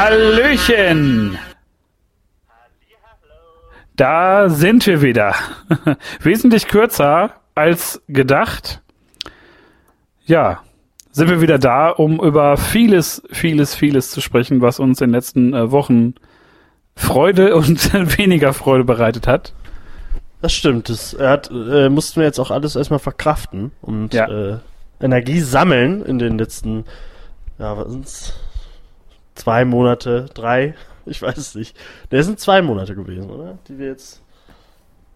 Hallöchen! Da sind wir wieder. Wesentlich kürzer als gedacht. Ja, sind wir wieder da, um über vieles, vieles, vieles zu sprechen, was uns in den letzten äh, Wochen Freude und weniger Freude bereitet hat. Das stimmt. Das hat, äh, mussten wir jetzt auch alles erstmal verkraften und ja. äh, Energie sammeln in den letzten, ja, was sind's? Zwei Monate, drei, ich weiß es nicht. Ne, sind zwei Monate gewesen, oder? Die wir jetzt.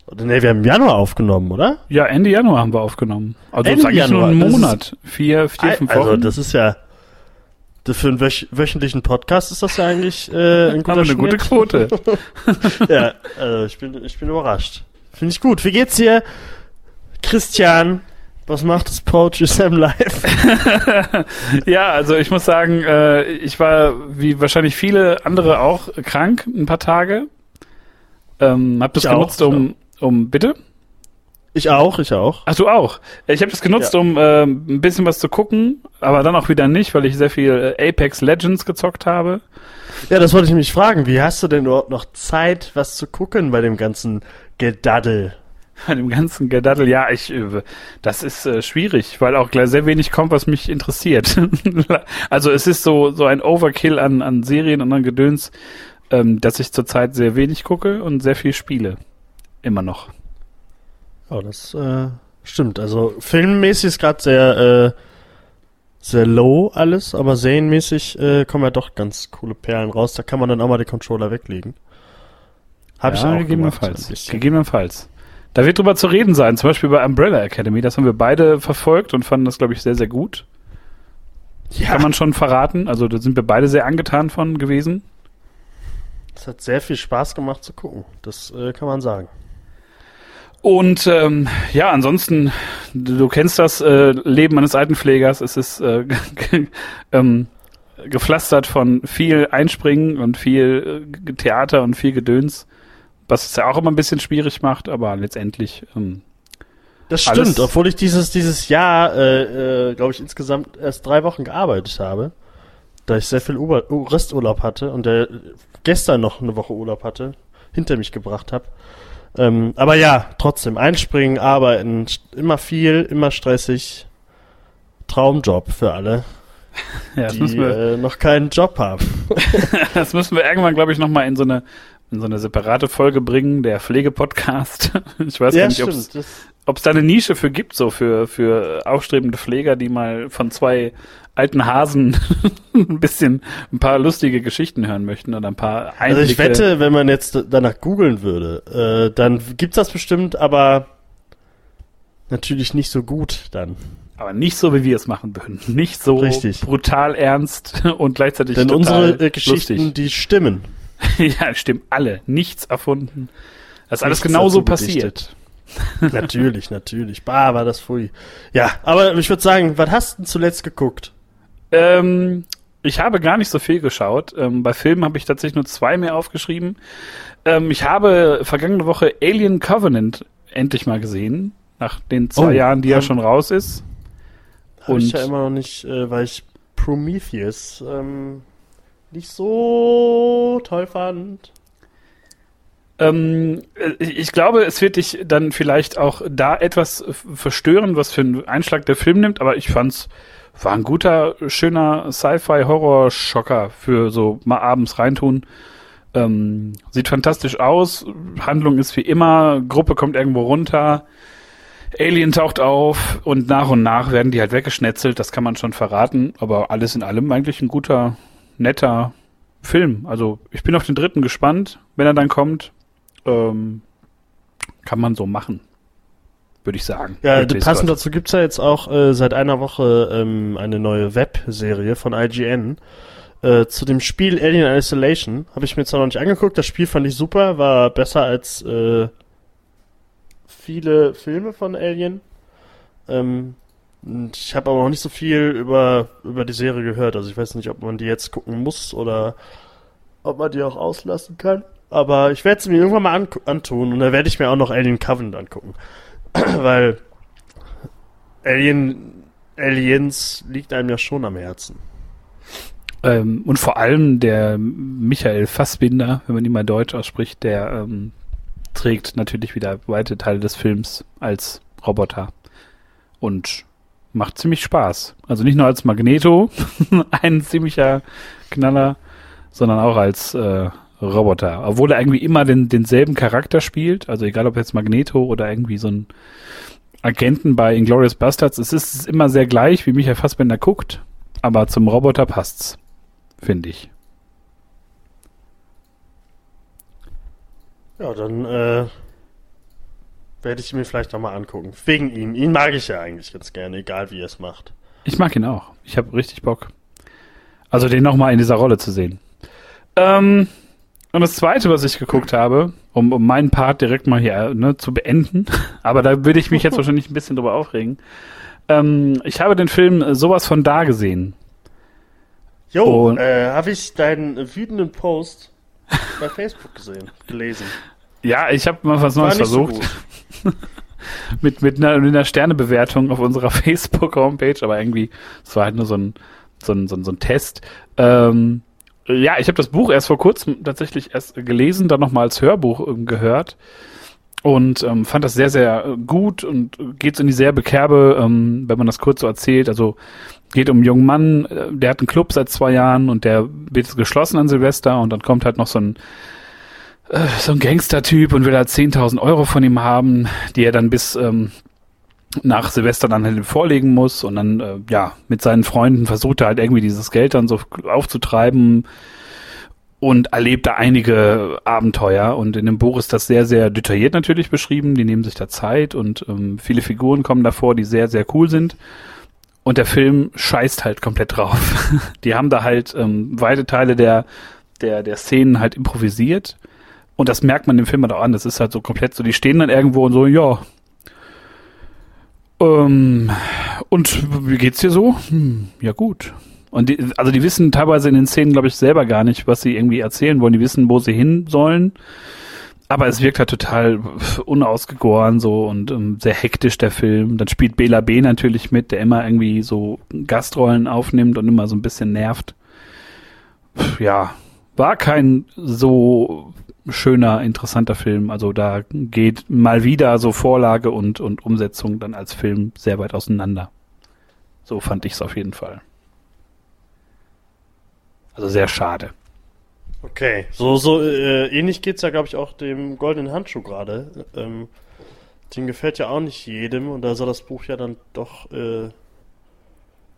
Oder ne, wir haben im Januar aufgenommen, oder? Ja, Ende Januar haben wir aufgenommen. Also Ende sag ich nur einen Monat. Vier, vier, fünf also, Wochen. Also das ist ja. Das für einen wöch wöchentlichen Podcast ist das ja eigentlich äh, ein guter Haben eine gute Quote. ja, also ich bin, ich bin überrascht. Finde ich gut. Wie geht's dir, Christian? Was macht das Poetry Sam live? ja, also ich muss sagen, äh, ich war wie wahrscheinlich viele andere auch krank ein paar Tage. Ähm, hab das ich genutzt, auch, um, um bitte. Ich auch, ich auch. Ach du auch. Ich habe das genutzt, ja. um äh, ein bisschen was zu gucken, aber dann auch wieder nicht, weil ich sehr viel äh, Apex Legends gezockt habe. Ja, das wollte ich mich fragen. Wie hast du denn überhaupt noch Zeit, was zu gucken bei dem ganzen Gedaddel? Bei dem ganzen Gedaddel, ja, ich, äh, das ist äh, schwierig, weil auch gleich sehr wenig kommt, was mich interessiert. also es ist so, so ein Overkill an, an Serien und an Gedöns, ähm, dass ich zurzeit sehr wenig gucke und sehr viel spiele. Immer noch. Oh, das äh, stimmt. Also filmmäßig ist gerade sehr, äh, sehr low alles, aber serienmäßig äh, kommen ja doch ganz coole Perlen raus. Da kann man dann auch mal den Controller weglegen. Habe ja, ich auch gegebenenfalls. Gemacht, gegebenenfalls. Da wird drüber zu reden sein, zum Beispiel bei Umbrella Academy. Das haben wir beide verfolgt und fanden das, glaube ich, sehr, sehr gut. Ja. Kann man schon verraten. Also da sind wir beide sehr angetan von gewesen. Es hat sehr viel Spaß gemacht zu gucken. Das äh, kann man sagen. Und ähm, ja, ansonsten, du, du kennst das äh, Leben eines Altenpflegers. Es ist äh, ähm, gepflastert von viel Einspringen und viel äh, Theater und viel Gedöns was es ja auch immer ein bisschen schwierig macht, aber letztendlich. Ähm, das stimmt, obwohl ich dieses, dieses Jahr, äh, äh, glaube ich, insgesamt erst drei Wochen gearbeitet habe, da ich sehr viel Uber Resturlaub hatte und der gestern noch eine Woche Urlaub hatte, hinter mich gebracht habe. Ähm, aber ja, trotzdem, einspringen, arbeiten, immer viel, immer stressig. Traumjob für alle, ja, die wir, äh, noch keinen Job haben. das müssen wir irgendwann, glaube ich, nochmal in so eine in so eine separate Folge bringen, der Pflegepodcast. Ich weiß ja, gar nicht, ob es da eine Nische für gibt, so für, für aufstrebende Pfleger, die mal von zwei alten Hasen ein bisschen ein paar lustige Geschichten hören möchten oder ein paar Einblicke. Also ich wette, wenn man jetzt danach googeln würde, äh, dann gibt's das bestimmt, aber natürlich nicht so gut dann. Aber nicht so, wie wir es machen würden. Nicht so Richtig. brutal ernst und gleichzeitig Denn unsere äh, Geschichten, lustig. die stimmen. ja, stimmt, alle. Nichts erfunden. Das ist alles genauso passiert. natürlich, natürlich. Bah, war das pfui. Ja, aber ich würde sagen, was hast du zuletzt geguckt? Ähm, ich habe gar nicht so viel geschaut. Ähm, bei Filmen habe ich tatsächlich nur zwei mehr aufgeschrieben. Ähm, ich habe vergangene Woche Alien Covenant endlich mal gesehen, nach den zwei oh, Jahren, die er schon raus ist. Habe ich ja immer noch nicht, äh, weil ich Prometheus ähm, nicht so toll fand. Ähm, ich glaube, es wird dich dann vielleicht auch da etwas verstören, was für einen Einschlag der Film nimmt, aber ich fand's war ein guter, schöner Sci-Fi-Horror-Schocker für so mal abends reintun. Ähm, sieht fantastisch aus. Handlung ist wie immer. Gruppe kommt irgendwo runter. Alien taucht auf und nach und nach werden die halt weggeschnetzelt. Das kann man schon verraten. Aber alles in allem eigentlich ein guter, netter Film. Also ich bin auf den dritten gespannt, wenn er dann kommt. Ähm, kann man so machen, würde ich sagen. Ja, passend dazu gibt's ja jetzt auch äh, seit einer Woche ähm, eine neue Webserie von IGN. Äh, zu dem Spiel Alien Isolation habe ich mir zwar noch nicht angeguckt. Das Spiel fand ich super, war besser als äh, viele Filme von Alien. Ähm, und ich habe aber noch nicht so viel über, über die Serie gehört. Also ich weiß nicht, ob man die jetzt gucken muss oder ob man die auch auslassen kann. Aber ich werde es mir irgendwann mal an, antun und dann werde ich mir auch noch Alien Covenant angucken. Weil Alien, Aliens liegt einem ja schon am Herzen. Ähm, und vor allem der Michael Fassbinder, wenn man ihn mal deutsch ausspricht, der ähm, trägt natürlich wieder weite Teile des Films als Roboter. Und macht ziemlich Spaß. Also nicht nur als Magneto, ein ziemlicher Knaller, sondern auch als äh, Roboter. Obwohl er irgendwie immer den, denselben Charakter spielt, also egal ob jetzt Magneto oder irgendwie so ein Agenten bei Inglourious Bastards, es ist immer sehr gleich, wie Michael Fassbender guckt, aber zum Roboter passt's, finde ich. Ja, dann äh, werde ich mir vielleicht nochmal angucken. Wegen ihm. Ihn mag ich ja eigentlich ganz gerne, egal wie er es macht. Ich mag ihn auch. Ich habe richtig Bock. Also den nochmal in dieser Rolle zu sehen. Ähm, und das zweite, was ich geguckt habe, um, um meinen Part direkt mal hier ne, zu beenden, aber da würde ich mich jetzt wahrscheinlich ein bisschen drüber aufregen. Ähm, ich habe den Film sowas von da gesehen. Jo, äh, habe ich deinen wütenden Post bei Facebook gesehen, gelesen. Ja, ich habe mal was Neues versucht. So mit, mit, einer, mit einer Sternebewertung auf unserer Facebook-Homepage, aber irgendwie, es war halt nur so ein, so ein, so ein, so ein Test. Ähm, ja, ich habe das Buch erst vor kurzem tatsächlich erst gelesen, dann nochmal als Hörbuch ähm, gehört und ähm, fand das sehr, sehr gut und geht so in die sehr Bekerbe, ähm, wenn man das kurz so erzählt. Also geht um einen jungen Mann, äh, der hat einen Club seit zwei Jahren und der wird geschlossen an Silvester und dann kommt halt noch so ein äh, so ein Gangster-Typ und will halt 10.000 Euro von ihm haben, die er dann bis ähm, nach Silvester dann halt vorlegen muss. Und dann, äh, ja, mit seinen Freunden versucht er halt irgendwie dieses Geld dann so aufzutreiben und erlebt da einige Abenteuer. Und in dem Buch ist das sehr, sehr detailliert natürlich beschrieben, die nehmen sich da Zeit und ähm, viele Figuren kommen davor, die sehr, sehr cool sind. Und der Film scheißt halt komplett drauf. die haben da halt ähm, weite Teile der, der, der Szenen halt improvisiert und das merkt man dem Film halt auch an, das ist halt so komplett so, die stehen dann irgendwo und so, ja, ähm, und wie geht's dir so? Hm, ja gut. Und die, also die wissen teilweise in den Szenen, glaube ich, selber gar nicht, was sie irgendwie erzählen wollen. Die wissen, wo sie hin sollen. Aber es wirkt halt total unausgegoren so und ähm, sehr hektisch der Film. Dann spielt Bela B natürlich mit, der immer irgendwie so Gastrollen aufnimmt und immer so ein bisschen nervt. Ja, war kein so schöner, interessanter Film. Also da geht mal wieder so Vorlage und, und Umsetzung dann als Film sehr weit auseinander. So fand ich es auf jeden Fall. Also sehr schade. Okay, so, so äh, ähnlich geht's ja, glaube ich, auch dem goldenen Handschuh gerade. Ähm, den gefällt ja auch nicht jedem und da soll das Buch ja dann doch äh,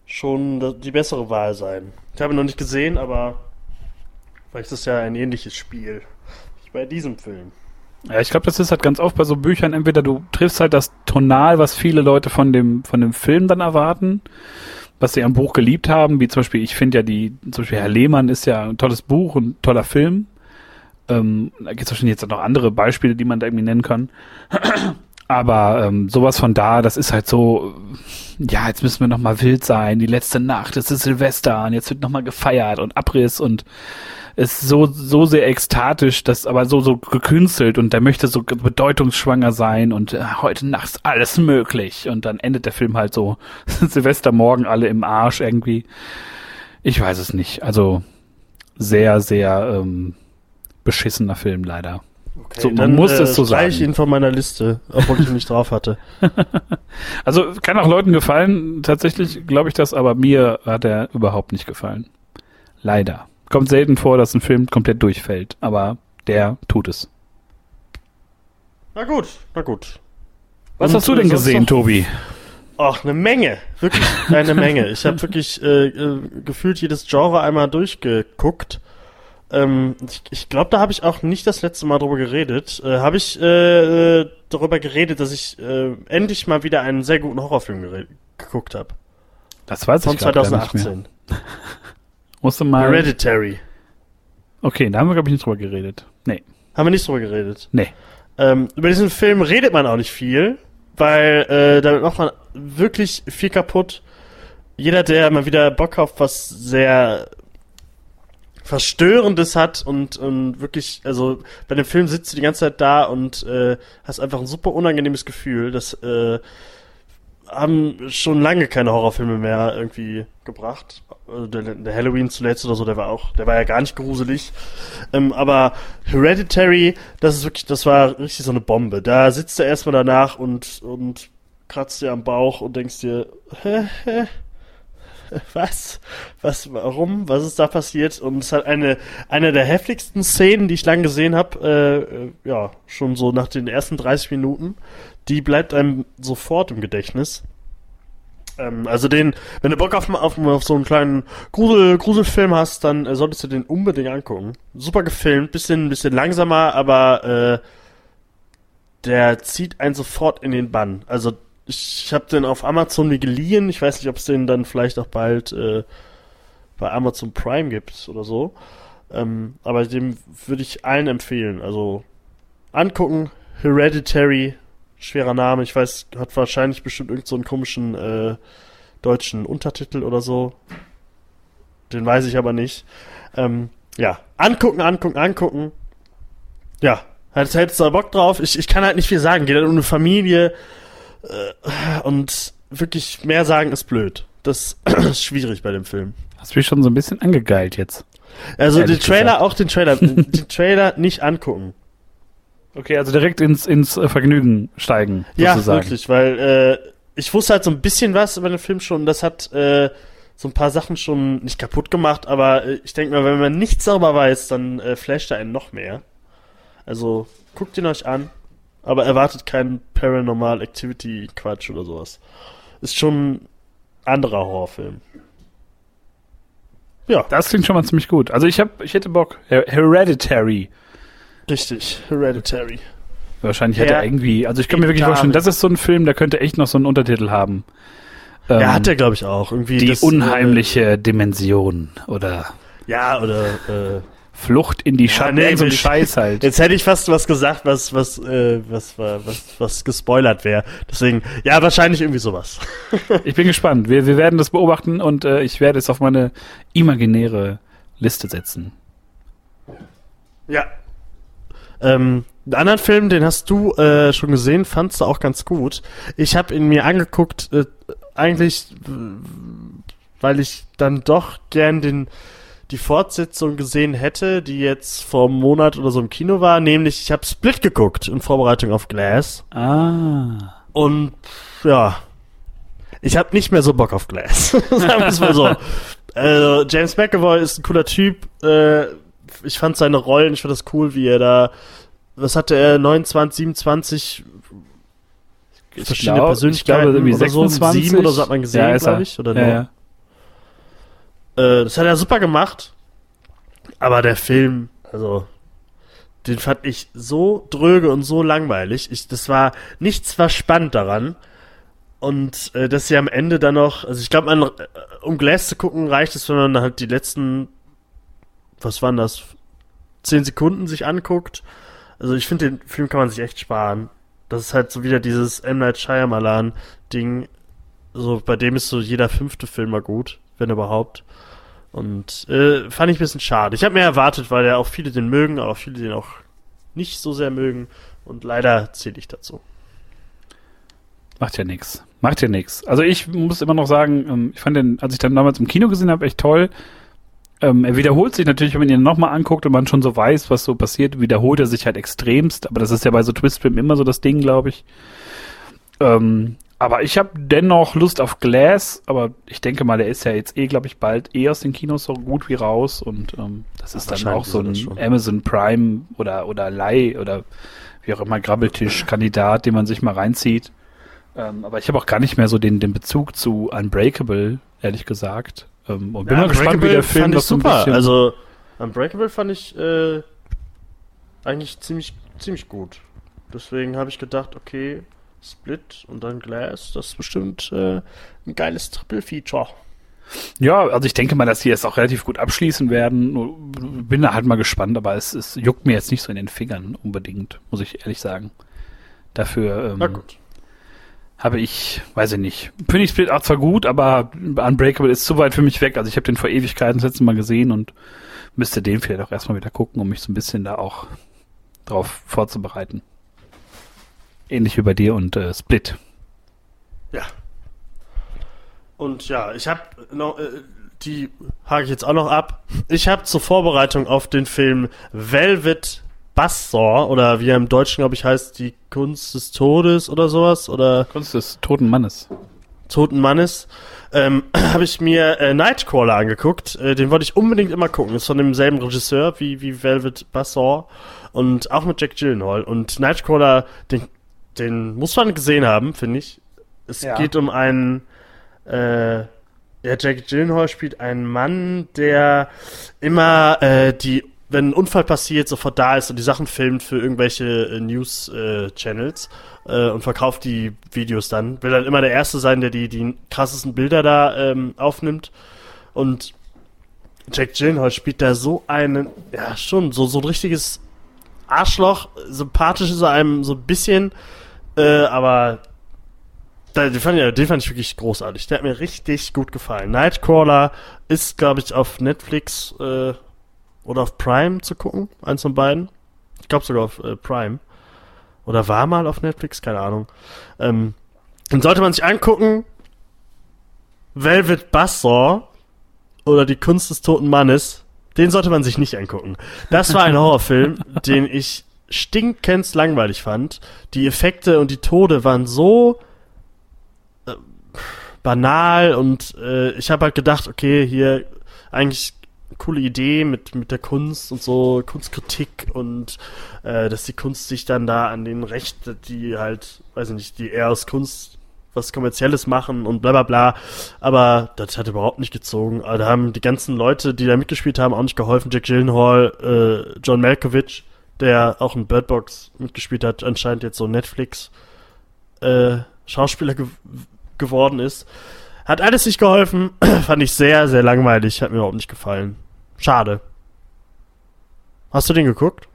schon die bessere Wahl sein. Ich habe ihn noch nicht gesehen, aber vielleicht ist es ja ein ähnliches Spiel bei diesem Film. Ja, ich glaube, das ist halt ganz oft bei so Büchern, entweder du triffst halt das Tonal, was viele Leute von dem, von dem Film dann erwarten, was sie am Buch geliebt haben, wie zum Beispiel, ich finde ja die, zum Beispiel Herr Lehmann ist ja ein tolles Buch und ein toller Film. Ähm, da gibt es wahrscheinlich jetzt noch andere Beispiele, die man da irgendwie nennen kann. Aber ähm, sowas von da, das ist halt so, ja, jetzt müssen wir noch mal wild sein, die letzte Nacht, es ist Silvester und jetzt wird noch mal gefeiert und Abriss und ist so, so sehr ekstatisch, das aber so, so gekünstelt und der möchte so bedeutungsschwanger sein und äh, heute Nacht ist alles möglich und dann endet der Film halt so Silvestermorgen alle im Arsch irgendwie. Ich weiß es nicht. Also sehr, sehr ähm, beschissener Film leider. Okay, so, man dann, muss äh, es so sagen. ihn von meiner Liste, obwohl ich ihn nicht drauf hatte. also kann auch Leuten gefallen. Tatsächlich glaube ich das, aber mir hat er überhaupt nicht gefallen. Leider. Kommt selten vor, dass ein Film komplett durchfällt, aber der tut es. Na gut, na gut. Was Und hast du denn gesehen, Tobi? Ach, eine Menge. Wirklich eine Menge. Ich habe wirklich äh, äh, gefühlt jedes Genre einmal durchgeguckt. Ähm, ich ich glaube, da habe ich auch nicht das letzte Mal drüber geredet. Äh, habe ich äh, darüber geredet, dass ich äh, endlich mal wieder einen sehr guten Horrorfilm geguckt habe. Das weiß Von ich Von 2018. Musst du mal. Hereditary. Okay, da haben wir, glaube ich, nicht drüber geredet. Nee. Haben wir nicht drüber geredet? Nee. Ähm, über diesen Film redet man auch nicht viel, weil äh, damit macht man wirklich viel kaputt. Jeder, der mal wieder Bock auf was sehr Verstörendes hat und, und wirklich, also bei dem Film sitzt du die ganze Zeit da und äh, hast einfach ein super unangenehmes Gefühl. Das äh, haben schon lange keine Horrorfilme mehr irgendwie gebracht. Also der, der, Halloween zuletzt oder so, der war auch, der war ja gar nicht gruselig. Ähm, aber Hereditary, das ist wirklich, das war richtig so eine Bombe. Da sitzt er erstmal danach und, und kratzt dir am Bauch und denkst dir, hä, hä, was? Was, warum? Was ist da passiert? Und es hat eine, eine der heftigsten Szenen, die ich lang gesehen habe, äh, äh, ja, schon so nach den ersten 30 Minuten. Die bleibt einem sofort im Gedächtnis. Ähm, also den, wenn du Bock auf, auf, auf so einen kleinen Grusel, Gruselfilm hast, dann äh, solltest du den unbedingt angucken. Super gefilmt, bisschen, bisschen langsamer, aber äh, der zieht einen sofort in den Bann. Also ich habe den auf Amazon mir geliehen. Ich weiß nicht, ob es den dann vielleicht auch bald äh, bei Amazon Prime gibt oder so. Ähm, aber dem würde ich allen empfehlen. Also angucken. Hereditary, schwerer Name. Ich weiß, hat wahrscheinlich bestimmt irgendeinen so komischen äh, deutschen Untertitel oder so. Den weiß ich aber nicht. Ähm, ja, angucken, angucken, angucken. Ja, hättest du da Bock drauf? Ich, ich kann halt nicht viel sagen. Geht halt um eine Familie und wirklich mehr sagen ist blöd. Das ist schwierig bei dem Film. Hast du mich schon so ein bisschen angegeilt jetzt? Also den Trailer, gesagt. auch den Trailer, den Trailer nicht angucken. Okay, also direkt ins, ins äh, Vergnügen steigen. Sozusagen. Ja, wirklich, weil äh, ich wusste halt so ein bisschen was über den Film schon. Das hat äh, so ein paar Sachen schon nicht kaputt gemacht, aber äh, ich denke mal, wenn man nichts darüber weiß, dann äh, flasht er einen noch mehr. Also guckt ihn euch an, aber erwartet keinen Paranormal Activity Quatsch oder sowas. Ist schon ein anderer Horrorfilm. Ja. Das klingt schon mal ziemlich gut. Also ich hab, ich hätte Bock. Her Hereditary. Richtig, Hereditary. Wahrscheinlich hätte er irgendwie, also ich kann mir wirklich vorstellen, das ist so ein Film, der könnte echt noch so einen Untertitel haben. Ja, ähm, hat er, glaube ich, auch. Irgendwie die das, unheimliche äh, Dimension oder. Ja, oder äh, Flucht in die Schatten, ja, nee, so ein Scheiß halt. Jetzt hätte ich fast was gesagt, was was äh, was, was was was gespoilert wäre. Deswegen, ja, wahrscheinlich irgendwie sowas. ich bin gespannt. Wir, wir werden das beobachten und äh, ich werde es auf meine imaginäre Liste setzen. Ja. Ähm, einen anderen Film, den hast du äh, schon gesehen, fandst du auch ganz gut. Ich habe ihn mir angeguckt, äh, eigentlich, weil ich dann doch gern den die Fortsetzung gesehen hätte, die jetzt vor einem Monat oder so im Kino war, nämlich ich habe Split geguckt in Vorbereitung auf Glass. Ah. Und ja, ich habe nicht mehr so Bock auf Glass. Sagen wir es mal so. Also, James McAvoy ist ein cooler Typ. Äh, ich fand seine Rollen, ich fand das cool, wie er da, was hatte er, 29, 27 ich verschiedene glaub, Persönlichkeiten ich glaube, irgendwie 26, so, sieben oder so hat man gesehen, ja, glaube ich, oder ja, ja. Äh, das hat er super gemacht. Aber der Film, also, den fand ich so dröge und so langweilig. Ich, das war, nichts war spannend daran. Und äh, dass sie am Ende dann noch, also ich glaube, äh, um Glass zu gucken, reicht es, wenn man halt die letzten, was waren das, zehn Sekunden sich anguckt. Also ich finde, den Film kann man sich echt sparen. Das ist halt so wieder dieses M. Night Shyamalan-Ding. So, bei dem ist so jeder fünfte Film mal gut, wenn überhaupt. Und äh, fand ich ein bisschen schade. Ich habe mir erwartet, weil ja auch viele den mögen, aber viele den auch nicht so sehr mögen. Und leider zähle ich dazu. Macht ja nichts. Macht ja nichts. Also ich muss immer noch sagen, ähm, ich fand den, als ich dann damals im Kino gesehen habe, echt toll. Ähm, er wiederholt sich natürlich, wenn man ihn nochmal anguckt und man schon so weiß, was so passiert, wiederholt er sich halt extremst. Aber das ist ja bei so Twistfilmen immer so das Ding, glaube ich. Ähm, aber ich habe dennoch Lust auf Glass, aber ich denke mal, der ist ja jetzt eh, glaube ich, bald eh aus den Kinos so gut wie raus und ähm, das ist dann auch so ein Amazon Prime oder oder Leih oder wie auch immer Grabbeltisch-Kandidat, den man sich mal reinzieht. Ähm, aber ich habe auch gar nicht mehr so den, den Bezug zu Unbreakable, ehrlich gesagt. Ähm, und bin ja, mal gespannt, wie der Film das so ein bisschen Also Unbreakable fand ich äh, eigentlich ziemlich ziemlich gut. Deswegen habe ich gedacht, okay, Split und dann Glass. Das ist bestimmt äh, ein geiles Triple-Feature. Ja, also ich denke mal, dass sie es auch relativ gut abschließen werden. Bin da halt mal gespannt, aber es, es juckt mir jetzt nicht so in den Fingern unbedingt, muss ich ehrlich sagen. Dafür ähm, habe ich, weiß ich nicht, finde ich Split auch zwar gut, aber Unbreakable ist zu weit für mich weg. Also ich habe den vor Ewigkeiten das letzte Mal gesehen und müsste den vielleicht auch erstmal wieder gucken, um mich so ein bisschen da auch drauf vorzubereiten. Ähnlich wie bei dir und äh, Split. Ja, Und ja, ich habe noch, äh, die hake ich jetzt auch noch ab. Ich habe zur Vorbereitung auf den Film Velvet Buzzsaw oder wie er im Deutschen, glaube ich, heißt, die Kunst des Todes oder sowas oder Kunst des toten Mannes. Toten Mannes, ähm, habe ich mir äh, Nightcrawler angeguckt. Äh, den wollte ich unbedingt immer gucken. Ist von demselben Regisseur wie, wie Velvet Buzzsaw und auch mit Jack Gyllenhaal. Und Nightcrawler, den, den muss man gesehen haben, finde ich. Es ja. geht um einen, äh, ja, Jack Gyllenhaal spielt einen Mann, der immer äh, die wenn ein Unfall passiert, sofort da ist und die Sachen filmt für irgendwelche äh, News-Channels äh, äh, und verkauft die Videos dann. Will dann immer der Erste sein, der die, die krassesten Bilder da ähm, aufnimmt. Und Jack Gyllenhaal spielt da so einen, ja schon, so, so ein richtiges Arschloch. Sympathisch ist er einem so ein bisschen, äh, aber den fand, ich, den fand ich wirklich großartig. Der hat mir richtig gut gefallen. Nightcrawler ist, glaube ich, auf Netflix äh, oder auf Prime zu gucken. Eins von beiden. Ich glaube sogar auf äh, Prime. Oder war mal auf Netflix, keine Ahnung. Ähm, dann sollte man sich angucken. Velvet Buzzsaw oder Die Kunst des toten Mannes. Den sollte man sich nicht angucken. Das war ein Horrorfilm, den ich stinkend langweilig fand. Die Effekte und die Tode waren so äh, banal und äh, ich habe halt gedacht, okay, hier eigentlich coole Idee mit, mit der Kunst und so, Kunstkritik und äh, dass die Kunst sich dann da an den Rechten, die halt, weiß ich nicht, die eher aus Kunst was Kommerzielles machen und bla bla bla. Aber das hat überhaupt nicht gezogen. Da haben die ganzen Leute, die da mitgespielt haben, auch nicht geholfen. Jack Gyllenhaal, äh, John Malkovich, der auch in Bird Box mitgespielt hat, anscheinend jetzt so Netflix äh, Schauspieler ge geworden ist. Hat alles nicht geholfen. Fand ich sehr, sehr langweilig. Hat mir überhaupt nicht gefallen. Schade. Hast du den geguckt?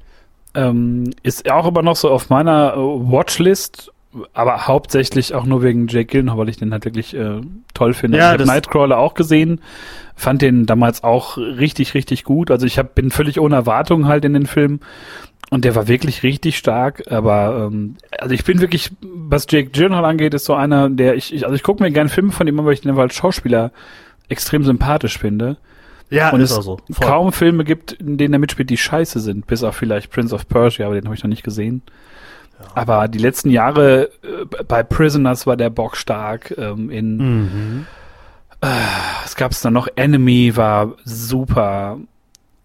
Ähm, ist auch immer noch so auf meiner äh, Watchlist, aber hauptsächlich auch nur wegen Jake Gyllenhaal, weil ich den halt wirklich äh, toll finde. Ja, ich habe Nightcrawler auch gesehen, fand den damals auch richtig, richtig gut. Also ich hab, bin völlig ohne Erwartungen halt in den Film und der war wirklich richtig stark, aber ähm, also ich bin wirklich, was Jake Gyllenhaal angeht, ist so einer, der ich, ich also ich gucke mir gerne Filme von ihm weil ich den als Schauspieler extrem sympathisch finde. Ja, und ist es auch so. Voll. kaum Filme gibt, in denen er mitspielt, die scheiße sind, bis auf vielleicht Prince of Persia, aber den habe ich noch nicht gesehen. Ja. Aber die letzten Jahre äh, bei Prisoners war der Bock stark. Ähm, in mhm. äh, was gab's da noch? Enemy war super.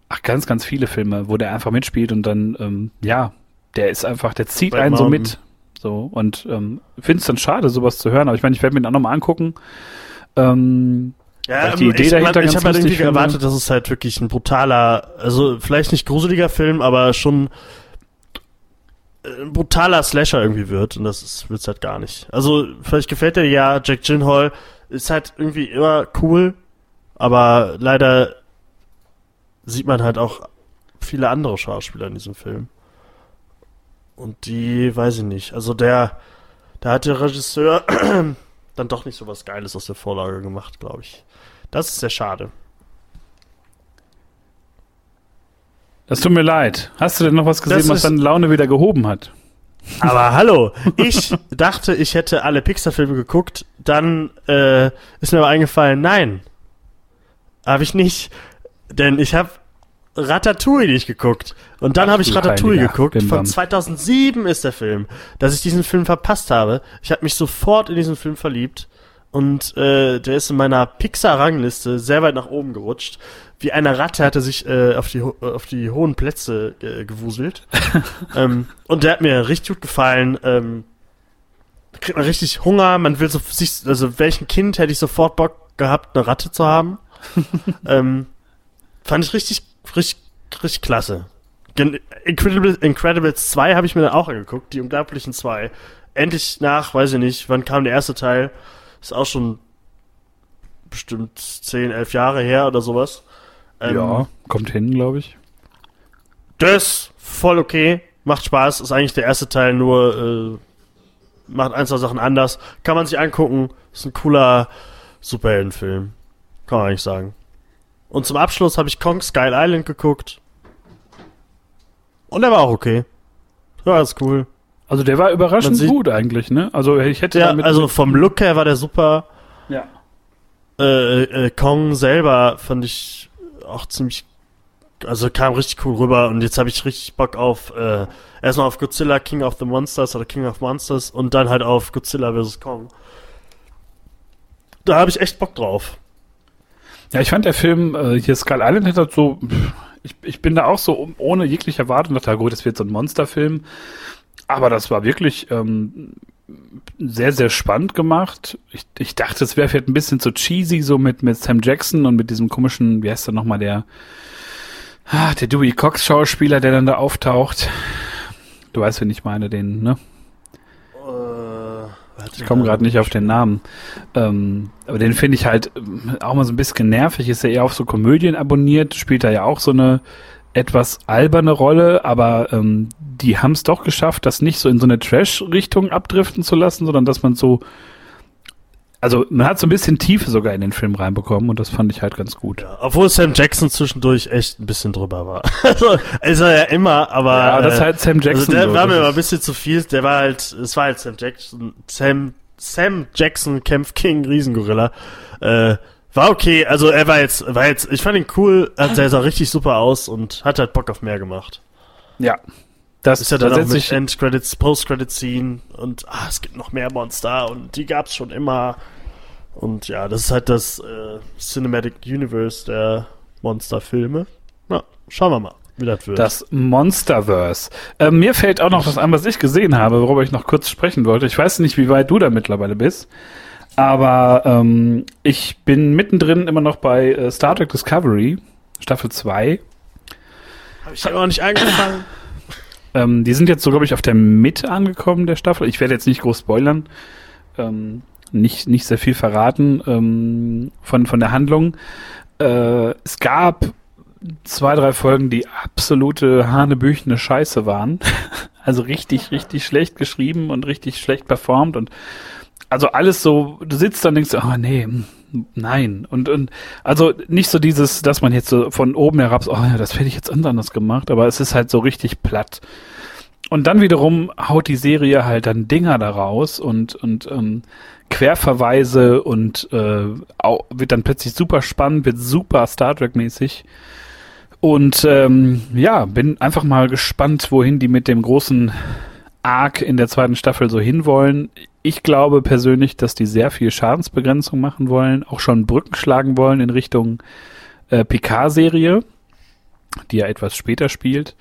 Ach, ganz, ganz viele Filme, wo der einfach mitspielt und dann, ähm, ja, der ist einfach, der zieht einen Mountain. so mit. So, und ähm, finde es dann schade, sowas zu hören, aber ich meine, ich werde mir den auch nochmal angucken. Ähm, ja, die Idee ich, dahinter ich, ich habe halt irgendwie erwartet, dass es halt wirklich ein brutaler, also vielleicht nicht gruseliger Film, aber schon ein brutaler Slasher irgendwie wird und das wird es halt gar nicht. Also vielleicht gefällt dir ja Jack Gyllenhaal ist halt irgendwie immer cool, aber leider sieht man halt auch viele andere Schauspieler in diesem Film. Und die weiß ich nicht. Also der da hat der Regisseur dann doch nicht so was Geiles aus der Vorlage gemacht, glaube ich. Das ist sehr schade. Das tut mir leid. Hast du denn noch was gesehen, das was deine Laune wieder gehoben hat? Aber hallo, ich dachte, ich hätte alle Pixar-Filme geguckt, dann äh, ist mir aber eingefallen, nein, habe ich nicht, denn ich habe Ratatouille nicht geguckt. Und dann habe ich Ratatouille geguckt. Von 2007 ist der Film, dass ich diesen Film verpasst habe. Ich habe mich sofort in diesen Film verliebt. Und äh, der ist in meiner Pixar-Rangliste sehr weit nach oben gerutscht. Wie eine Ratte hat er sich äh, auf, die, auf die hohen Plätze äh, gewuselt. ähm, und der hat mir richtig gut gefallen. Ähm, kriegt man richtig Hunger. Man will so sich, also welchen Kind hätte ich sofort Bock gehabt, eine Ratte zu haben. ähm, fand ich richtig richtig, richtig klasse. Incredibles, Incredibles 2 habe ich mir dann auch angeguckt, die Unglaublichen 2. Endlich nach, weiß ich nicht, wann kam der erste Teil? Ist auch schon bestimmt 10, 11 Jahre her oder sowas. Ähm, ja, kommt hin, glaube ich. Das voll okay, macht Spaß, ist eigentlich der erste Teil nur, äh, macht ein, zwei Sachen anders. Kann man sich angucken, ist ein cooler Superheldenfilm. Kann man eigentlich sagen. Und zum Abschluss habe ich Kong Skull Island geguckt. Und der war auch okay. Ja, ist cool. Also der war überraschend gut eigentlich, ne? Also ich hätte ja, also vom Look her war der super. Ja. äh, äh, Kong selber fand ich auch ziemlich, also kam richtig cool rüber und jetzt habe ich richtig Bock auf, äh, erstmal auf Godzilla King of the Monsters oder King of Monsters und dann halt auf Godzilla vs. Kong. Da habe ich echt Bock drauf. Ja, ich fand der Film, äh, hier Skull Island hat so, ich, ich bin da auch so ohne jegliche Erwartung, dachte, gut, das wird so ein Monsterfilm. Aber das war wirklich ähm, sehr, sehr spannend gemacht. Ich, ich dachte, es wäre vielleicht ein bisschen zu cheesy, so mit, mit Sam Jackson und mit diesem komischen, wie heißt der nochmal, der, ah, der Dewey Cox Schauspieler, der dann da auftaucht. Du weißt, wen ich meine, den, ne? Ich komme gerade nicht auf den Namen. Ähm, aber den finde ich halt ähm, auch mal so ein bisschen nervig. Ist ja eher auf so Komödien abonniert, spielt da ja auch so eine etwas alberne Rolle, aber ähm, die haben es doch geschafft, das nicht so in so eine Trash-Richtung abdriften zu lassen, sondern dass man so also man hat so ein bisschen Tiefe sogar in den Film reinbekommen und das fand ich halt ganz gut. Ja, obwohl Sam Jackson zwischendurch echt ein bisschen drüber war. also ist er ja immer, aber ja, das ist halt Sam Jackson. Also der so, war mir mal ein bisschen zu viel. Der war halt, es war halt Sam Jackson. Sam Sam Jackson kämpft King Riesengorilla. Äh, war okay, also er war jetzt, war jetzt, ich fand ihn cool, er sah richtig super aus und hat halt Bock auf mehr gemacht. Ja. Das ist ja dann auch mit End-Credits, Post-Credit-Scene und ah, es gibt noch mehr Monster und die gab's schon immer. Und ja, das ist halt das äh, Cinematic Universe der Monsterfilme. Na, schauen wir mal, wie das wird. Das Monsterverse. Äh, mir fällt auch noch was an, was ich gesehen habe, worüber ich noch kurz sprechen wollte. Ich weiß nicht, wie weit du da mittlerweile bist. Aber ähm, ich bin mittendrin immer noch bei äh, Star Trek Discovery, Staffel 2. Habe ich aber noch nicht angefangen. ähm, die sind jetzt so, glaube ich, auf der Mitte angekommen der Staffel. Ich werde jetzt nicht groß spoilern. Ähm, nicht, nicht sehr viel verraten ähm, von, von der Handlung. Äh, es gab zwei, drei Folgen, die absolute hanebüchene Scheiße waren. also richtig, richtig schlecht geschrieben und richtig schlecht performt und also alles so, du sitzt dann denkst, oh nee, nein. Und, und also nicht so dieses, dass man jetzt so von oben herab, oh ja, das hätte ich jetzt anders gemacht, aber es ist halt so richtig platt. Und dann wiederum haut die Serie halt dann Dinger daraus und, und ähm, Querverweise und äh, auch, wird dann plötzlich super spannend, wird super Star Trek-mäßig. Und ähm, ja, bin einfach mal gespannt, wohin die mit dem großen Arc in der zweiten Staffel so hinwollen. Ich glaube persönlich, dass die sehr viel Schadensbegrenzung machen wollen, auch schon Brücken schlagen wollen in Richtung äh, Picard-Serie, die ja etwas später spielt.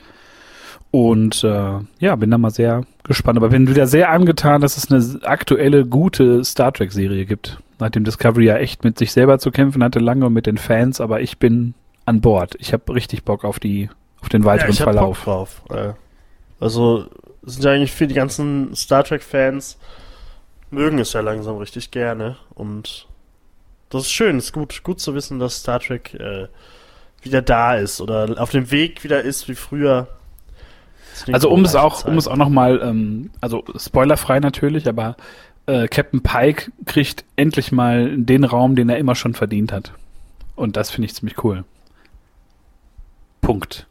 Und äh, ja, bin da mal sehr gespannt. Aber bin wieder sehr angetan, dass es eine aktuelle, gute Star Trek-Serie gibt. Nachdem Discovery ja echt mit sich selber zu kämpfen hatte, lange und mit den Fans, aber ich bin an Bord. Ich habe richtig Bock auf die, auf den weiteren ja, ich Verlauf. Bock drauf. Also sind ja eigentlich für die ganzen Star Trek-Fans mögen es ja langsam richtig gerne. Und das ist schön, es ist gut, gut zu wissen, dass Star Trek äh, wieder da ist oder auf dem Weg wieder ist wie früher. Also um es auch, um es auch nochmal, ähm, also spoilerfrei natürlich, aber äh, Captain Pike kriegt endlich mal den Raum, den er immer schon verdient hat. Und das finde ich ziemlich cool. Punkt.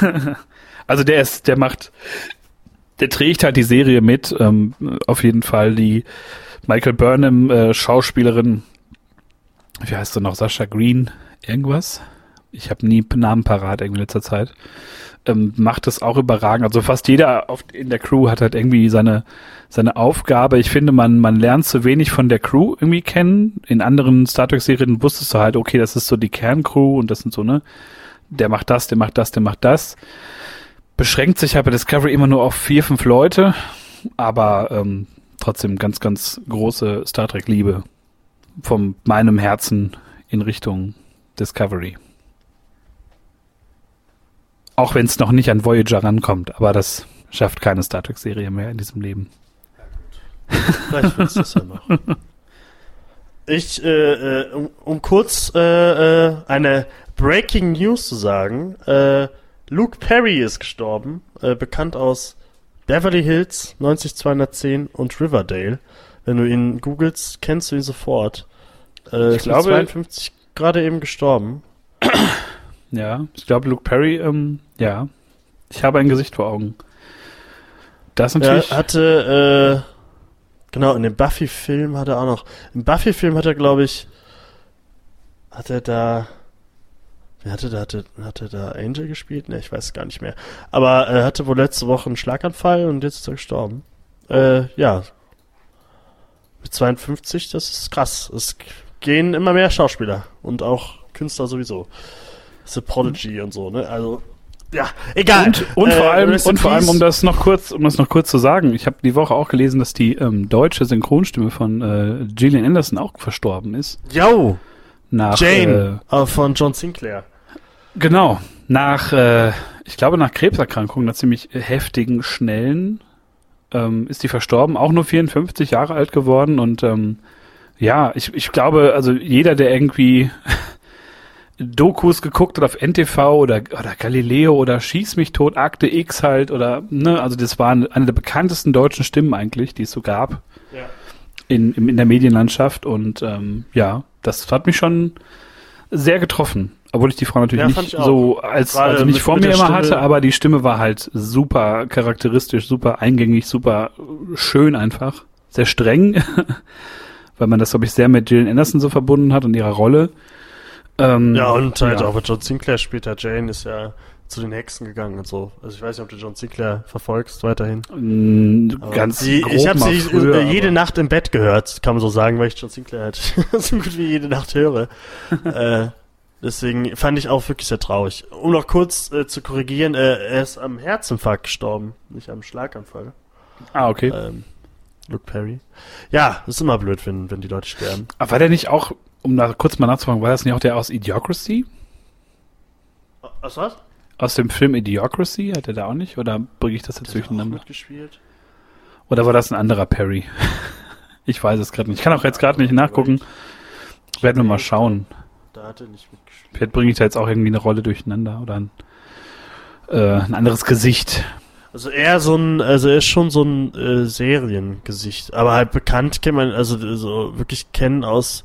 also der ist, der macht, der trägt halt die Serie mit. Ähm, auf jeden Fall die Michael Burnham äh, Schauspielerin. Wie heißt sie noch? Sascha Green? Irgendwas? Ich habe nie Namen parat irgendwie in letzter Zeit. Ähm, macht das auch überragend. Also fast jeder auf, in der Crew hat halt irgendwie seine seine Aufgabe. Ich finde, man man lernt zu wenig von der Crew irgendwie kennen. In anderen Star Trek Serien wusstest du halt, okay, das ist so die Kerncrew und das sind so ne, der macht das, der macht das, der macht das beschränkt sich halt bei Discovery immer nur auf vier, fünf Leute, aber ähm, trotzdem ganz, ganz große Star Trek-Liebe von meinem Herzen in Richtung Discovery. Auch wenn es noch nicht an Voyager rankommt, aber das schafft keine Star Trek-Serie mehr in diesem Leben. Vielleicht willst du es ja noch. Ich, äh, äh, um, um kurz äh, äh, eine Breaking News zu sagen, äh, Luke Perry ist gestorben, äh, bekannt aus Beverly Hills 90210 und Riverdale. Wenn du ihn googelst, kennst du ihn sofort. Äh, ich glaube, 52 gerade eben gestorben. Ja, ich glaube, Luke Perry, ähm, ja. Ich habe ein Gesicht vor Augen. Das natürlich. Er hatte, äh, genau, in dem Buffy-Film hat er auch noch. Im Buffy-Film hat er, glaube ich, Hat er da. Wer hatte da, hatte, hatte da Angel gespielt? Ne, ich weiß gar nicht mehr. Aber er hatte wohl letzte Woche einen Schlaganfall und jetzt ist er gestorben. Äh, ja. Mit 52, das ist krass. Es gehen immer mehr Schauspieler und auch Künstler sowieso. The Prodigy mhm. und so, ne? Also, ja, egal. Und, und äh, vor allem, und vor allem, um das noch kurz, um das noch kurz zu sagen, ich habe die Woche auch gelesen, dass die ähm, deutsche Synchronstimme von äh, Gillian Anderson auch verstorben ist. Jo! Nach, Jane äh, von John Sinclair. Genau. Nach, äh, ich glaube, nach Krebserkrankungen, einer ziemlich heftigen, schnellen, ähm, ist die verstorben, auch nur 54 Jahre alt geworden und ähm, ja, ich, ich glaube, also jeder, der irgendwie Dokus geguckt hat auf NTV oder, oder Galileo oder Schieß mich tot, Akte X halt oder, ne, also das war eine der bekanntesten deutschen Stimmen eigentlich, die es so gab. Ja. In, in, der Medienlandschaft und ähm, ja, das hat mich schon sehr getroffen. Obwohl ich die Frau natürlich ja, nicht so als also nicht vor mir immer Stimme hatte, aber die Stimme war halt super charakteristisch, super eingängig, super schön einfach. Sehr streng, weil man das, glaube ich, sehr mit Jillian Anderson so verbunden hat und ihrer Rolle. Ähm, ja, und halt ja. auch mit John Sinclair später. Jane ist ja zu den Hexen gegangen und so. Also ich weiß nicht, ob du John Sinclair verfolgst weiterhin. Mm, ganz sie, Ich habe sie früher, jede Nacht im Bett gehört, kann man so sagen, weil ich John Sinclair halt so gut wie jede Nacht höre. äh, deswegen fand ich auch wirklich sehr traurig. Um noch kurz äh, zu korrigieren, äh, er ist am Herzinfarkt gestorben, nicht am Schlaganfall. Ah, okay. Ähm, Luke Perry. Ja, ist immer blöd, wenn, wenn die Leute sterben. Aber war der nicht auch um da kurz mal nachzufragen, war das nicht auch der aus Idiocracy? Aus was? Aus dem Film Idiocracy hat er da auch nicht? Oder bringe ich das jetzt durcheinander? Mitgespielt? Oder war das ein anderer Perry? ich weiß es gerade nicht. Ich kann auch jetzt gerade nicht nachgucken. Werden wir mal schauen. Da hat er nicht mitgespielt. Vielleicht bringe ich da jetzt auch irgendwie eine Rolle durcheinander oder ein, äh, ein anderes Gesicht. Also eher so ein, also er ist schon so ein äh, Seriengesicht, aber halt bekannt kennt man, also so wirklich kennen aus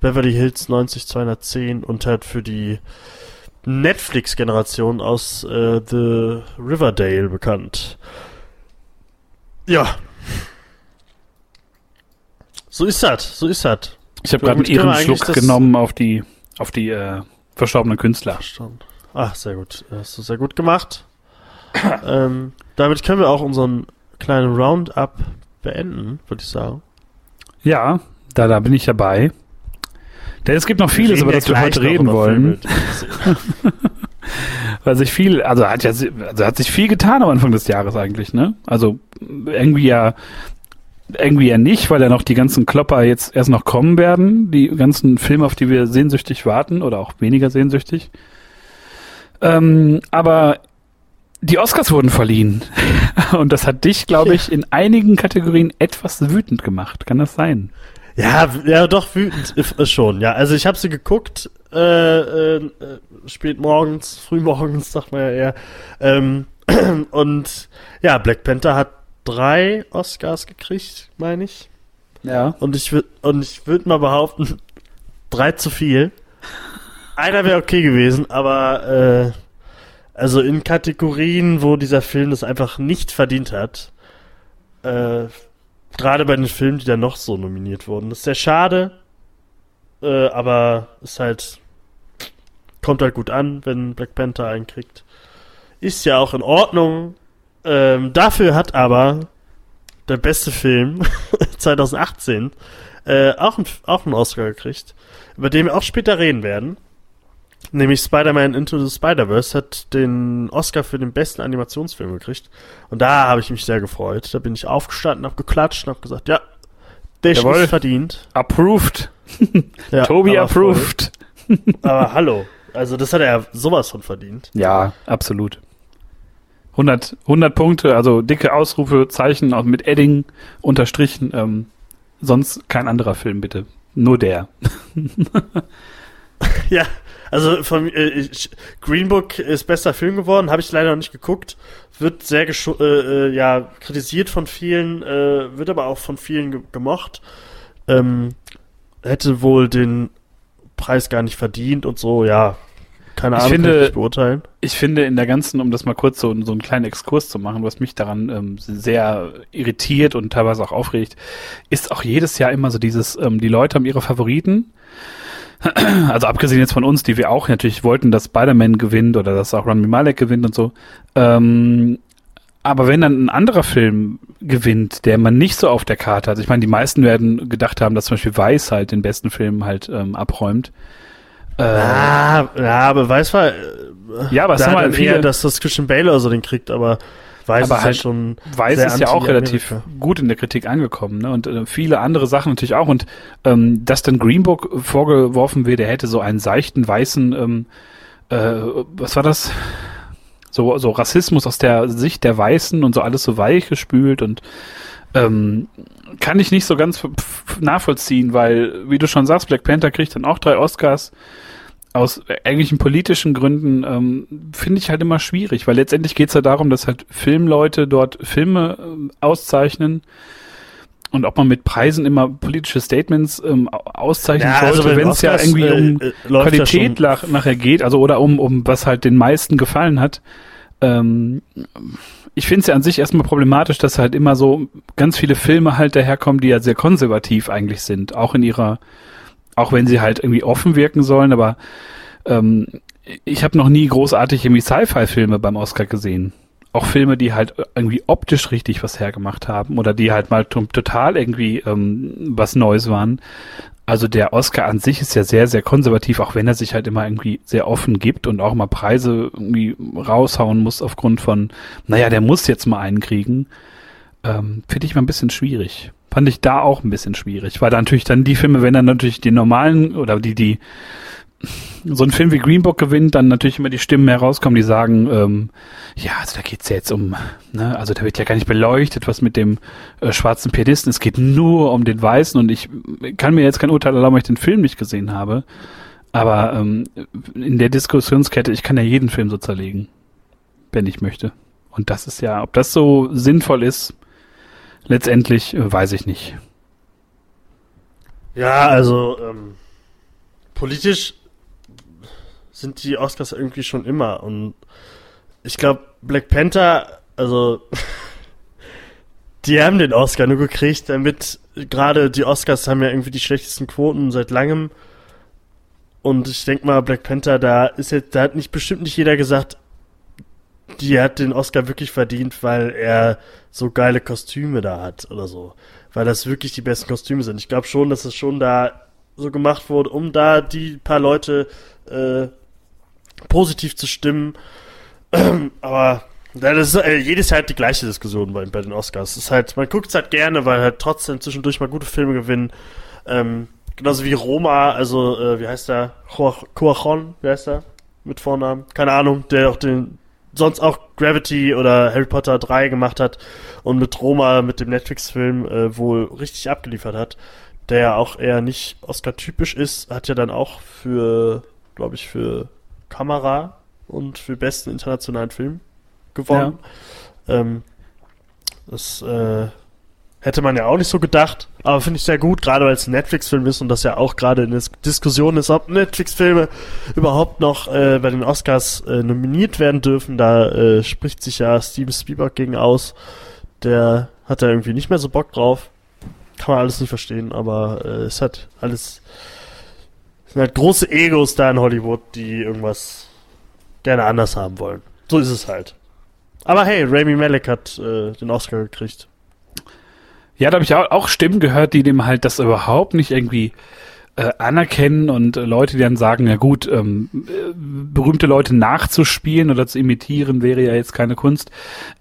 Beverly Hills 90210 und halt für die Netflix-Generation aus äh, The Riverdale bekannt. Ja. So ist das, so ist das. Ich habe gerade einen Ehrenschluck genommen auf die, auf die äh, verstorbenen Künstler. Ach, sehr gut. Hast du sehr gut gemacht. ähm, damit können wir auch unseren kleinen Roundup beenden, würde ich sagen. Ja, da, da bin ich dabei. Denn es gibt noch vieles, über das wir heute reden wollen. Weil sich viel, also hat ja, also hat sich viel getan am Anfang des Jahres eigentlich, ne? Also irgendwie ja, irgendwie ja nicht, weil ja noch die ganzen Klopper jetzt erst noch kommen werden, die ganzen Filme, auf die wir sehnsüchtig warten oder auch weniger sehnsüchtig. Ähm, aber die Oscars wurden verliehen. Und das hat dich, glaube ich, in einigen Kategorien etwas wütend gemacht. Kann das sein? Ja, ja, doch, wütend schon. Ja, also ich habe sie geguckt, äh, äh, spät morgens, früh morgens, sagt man ja eher. Ähm, und ja, Black Panther hat drei Oscars gekriegt, meine ich. Ja. Und ich würde und ich würde mal behaupten, drei zu viel. Einer wäre okay gewesen, aber äh, also in Kategorien, wo dieser Film das einfach nicht verdient hat, äh, Gerade bei den Filmen, die dann noch so nominiert wurden. Das ist sehr schade, äh, aber ist halt. Kommt halt gut an, wenn Black Panther einen kriegt. Ist ja auch in Ordnung. Ähm, dafür hat aber der beste Film 2018 äh, auch, ein, auch einen Oscar gekriegt, über den wir auch später reden werden. Nämlich Spider-Man Into the Spider-Verse hat den Oscar für den besten Animationsfilm gekriegt. Und da habe ich mich sehr gefreut. Da bin ich aufgestanden, habe geklatscht und habe gesagt, ja, der ist verdient. Approved. ja, Toby approved. aber hallo, also das hat er sowas von verdient. Ja, absolut. 100, 100 Punkte, also dicke Ausrufe, Zeichen auch mit Edding unterstrichen. Ähm, sonst kein anderer Film, bitte. Nur der. ja, also von, äh, Green Book ist bester Film geworden, habe ich leider noch nicht geguckt. Wird sehr äh, äh, ja kritisiert von vielen, äh, wird aber auch von vielen ge gemocht. Ähm, hätte wohl den Preis gar nicht verdient und so, ja. Keine Ahnung, ich finde, kann ich beurteilen. Ich finde in der ganzen, um das mal kurz so, so einen kleinen Exkurs zu machen, was mich daran ähm, sehr irritiert und teilweise auch aufregt, ist auch jedes Jahr immer so dieses, ähm, die Leute haben ihre Favoriten also abgesehen jetzt von uns, die wir auch natürlich wollten, dass Spider-Man gewinnt oder dass auch Rami Malek gewinnt und so. Ähm, aber wenn dann ein anderer Film gewinnt, der man nicht so auf der Karte hat, ich meine, die meisten werden gedacht haben, dass zum Beispiel Weiß halt den besten Film halt ähm, abräumt. Äh, ah, ja, aber Weiß war. Äh, ja, aber es haben halt eher, dass das Christian Bale so den kriegt, aber Weiß aber ist halt schon. Weiß ist ja auch relativ gut in der Kritik angekommen, ne? Und äh, viele andere Sachen natürlich auch. Und ähm, dass dann Green Book vorgeworfen wird, er hätte so einen seichten weißen, ähm, äh, was war das? so, so Rassismus aus der Sicht der Weißen und so alles so weich gespült und ähm, kann ich nicht so ganz nachvollziehen, weil, wie du schon sagst, Black Panther kriegt dann auch drei Oscars. Aus eigentlichen politischen Gründen ähm, finde ich halt immer schwierig, weil letztendlich geht es ja darum, dass halt Filmleute dort Filme äh, auszeichnen und ob man mit Preisen immer politische Statements ähm, auszeichnen ja, sollte, also wenn es ja irgendwie um äh, Qualität nach, nachher geht, also oder um, um was halt den meisten gefallen hat. Ähm, ich finde es ja an sich erstmal problematisch, dass halt immer so ganz viele Filme halt daherkommen, die ja sehr konservativ eigentlich sind, auch in ihrer, auch wenn sie halt irgendwie offen wirken sollen, aber ähm, ich habe noch nie großartig irgendwie Sci-Fi-Filme beim Oscar gesehen auch Filme, die halt irgendwie optisch richtig was hergemacht haben oder die halt mal total irgendwie ähm, was Neues waren. Also der Oscar an sich ist ja sehr, sehr konservativ, auch wenn er sich halt immer irgendwie sehr offen gibt und auch mal Preise irgendwie raushauen muss aufgrund von, naja, der muss jetzt mal einen kriegen. Ähm, Finde ich mal ein bisschen schwierig. Fand ich da auch ein bisschen schwierig, weil da natürlich dann die Filme, wenn dann natürlich die normalen oder die, die so ein Film wie Green Book gewinnt, dann natürlich immer die Stimmen herauskommen, die sagen, ähm, ja, also da geht's ja jetzt um, ne, also da wird ja gar nicht beleuchtet, was mit dem äh, schwarzen Pianisten, es geht nur um den Weißen und ich kann mir jetzt kein Urteil erlauben, weil ich den Film nicht gesehen habe, aber ähm, in der Diskussionskette, ich kann ja jeden Film so zerlegen, wenn ich möchte. Und das ist ja, ob das so sinnvoll ist, letztendlich äh, weiß ich nicht. Ja, also ähm, politisch sind die Oscars irgendwie schon immer. Und ich glaube, Black Panther, also die haben den Oscar nur gekriegt, damit gerade die Oscars haben ja irgendwie die schlechtesten Quoten seit langem. Und ich denke mal, Black Panther, da ist jetzt, da hat nicht bestimmt nicht jeder gesagt, die hat den Oscar wirklich verdient, weil er so geile Kostüme da hat oder so. Weil das wirklich die besten Kostüme sind. Ich glaube schon, dass es schon da so gemacht wurde, um da die paar Leute äh, positiv zu stimmen. Aber das ist äh, jedes Jahr halt die gleiche Diskussion bei, bei den Oscars. Es ist halt, man guckt es halt gerne, weil halt trotzdem zwischendurch mal gute Filme gewinnen. Ähm, genauso wie Roma, also äh, wie heißt der? Coachon, wie heißt der? Mit Vornamen? Keine Ahnung, der auch den sonst auch Gravity oder Harry Potter 3 gemacht hat und mit Roma, mit dem Netflix-Film, äh, wohl richtig abgeliefert hat, der ja auch eher nicht Oscar-typisch ist, hat ja dann auch für, glaube ich, für Kamera und für besten internationalen Film gewonnen. Ja. Ähm, das äh, hätte man ja auch nicht so gedacht, aber finde ich sehr gut, gerade weil es ein Netflix-Film ist und das ja auch gerade in der Diskussion ist, ob Netflix-Filme überhaupt noch äh, bei den Oscars äh, nominiert werden dürfen. Da äh, spricht sich ja Steven Spielberg gegen aus. Der hat da irgendwie nicht mehr so Bock drauf. Kann man alles nicht verstehen, aber äh, es hat alles sind halt große Egos da in Hollywood, die irgendwas gerne anders haben wollen. So ist es halt. Aber hey, Rami Malek hat äh, den Oscar gekriegt. Ja, da habe ich auch Stimmen gehört, die dem halt das überhaupt nicht irgendwie äh, anerkennen und äh, Leute, die dann sagen, ja gut, ähm, äh, berühmte Leute nachzuspielen oder zu imitieren wäre ja jetzt keine Kunst.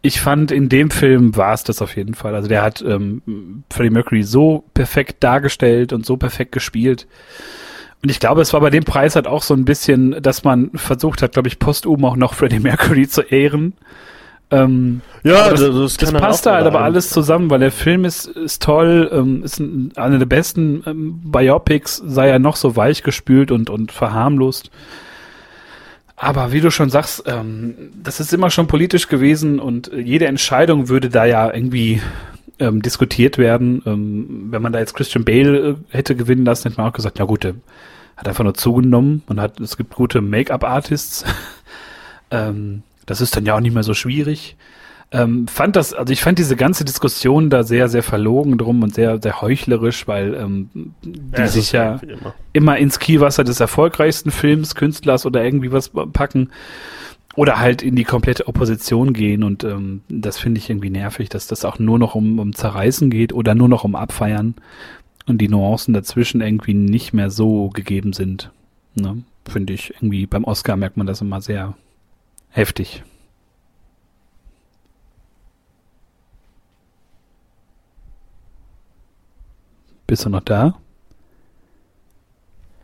Ich fand, in dem Film war es das auf jeden Fall. Also der hat ähm, Freddie Mercury so perfekt dargestellt und so perfekt gespielt. Und ich glaube, es war bei dem Preis halt auch so ein bisschen, dass man versucht hat, glaube ich, postum auch noch Freddie Mercury zu ehren. Ähm, ja, das, das, das passt da halt aber alles zusammen, weil der Film ist, ist toll, ähm, ist ein, einer der besten ähm, Biopics, sei er noch so weich gespült und, und verharmlost. Aber wie du schon sagst, ähm, das ist immer schon politisch gewesen und jede Entscheidung würde da ja irgendwie ähm, diskutiert werden. Ähm, wenn man da jetzt Christian Bale äh, hätte gewinnen lassen, hätte man auch gesagt, na gut, der hat einfach nur zugenommen und hat, es gibt gute Make-up-Artists. ähm, das ist dann ja auch nicht mehr so schwierig. Ähm, fand das, also ich fand diese ganze Diskussion da sehr, sehr verlogen drum und sehr, sehr heuchlerisch, weil ähm, die ja, sich ja immer. immer ins Kielwasser des erfolgreichsten Films, Künstlers oder irgendwie was packen oder halt in die komplette Opposition gehen und ähm, das finde ich irgendwie nervig, dass das auch nur noch um, um Zerreißen geht oder nur noch um Abfeiern und die Nuancen dazwischen irgendwie nicht mehr so gegeben sind. Ne? Finde ich irgendwie beim Oscar merkt man das immer sehr heftig. Bist du noch da?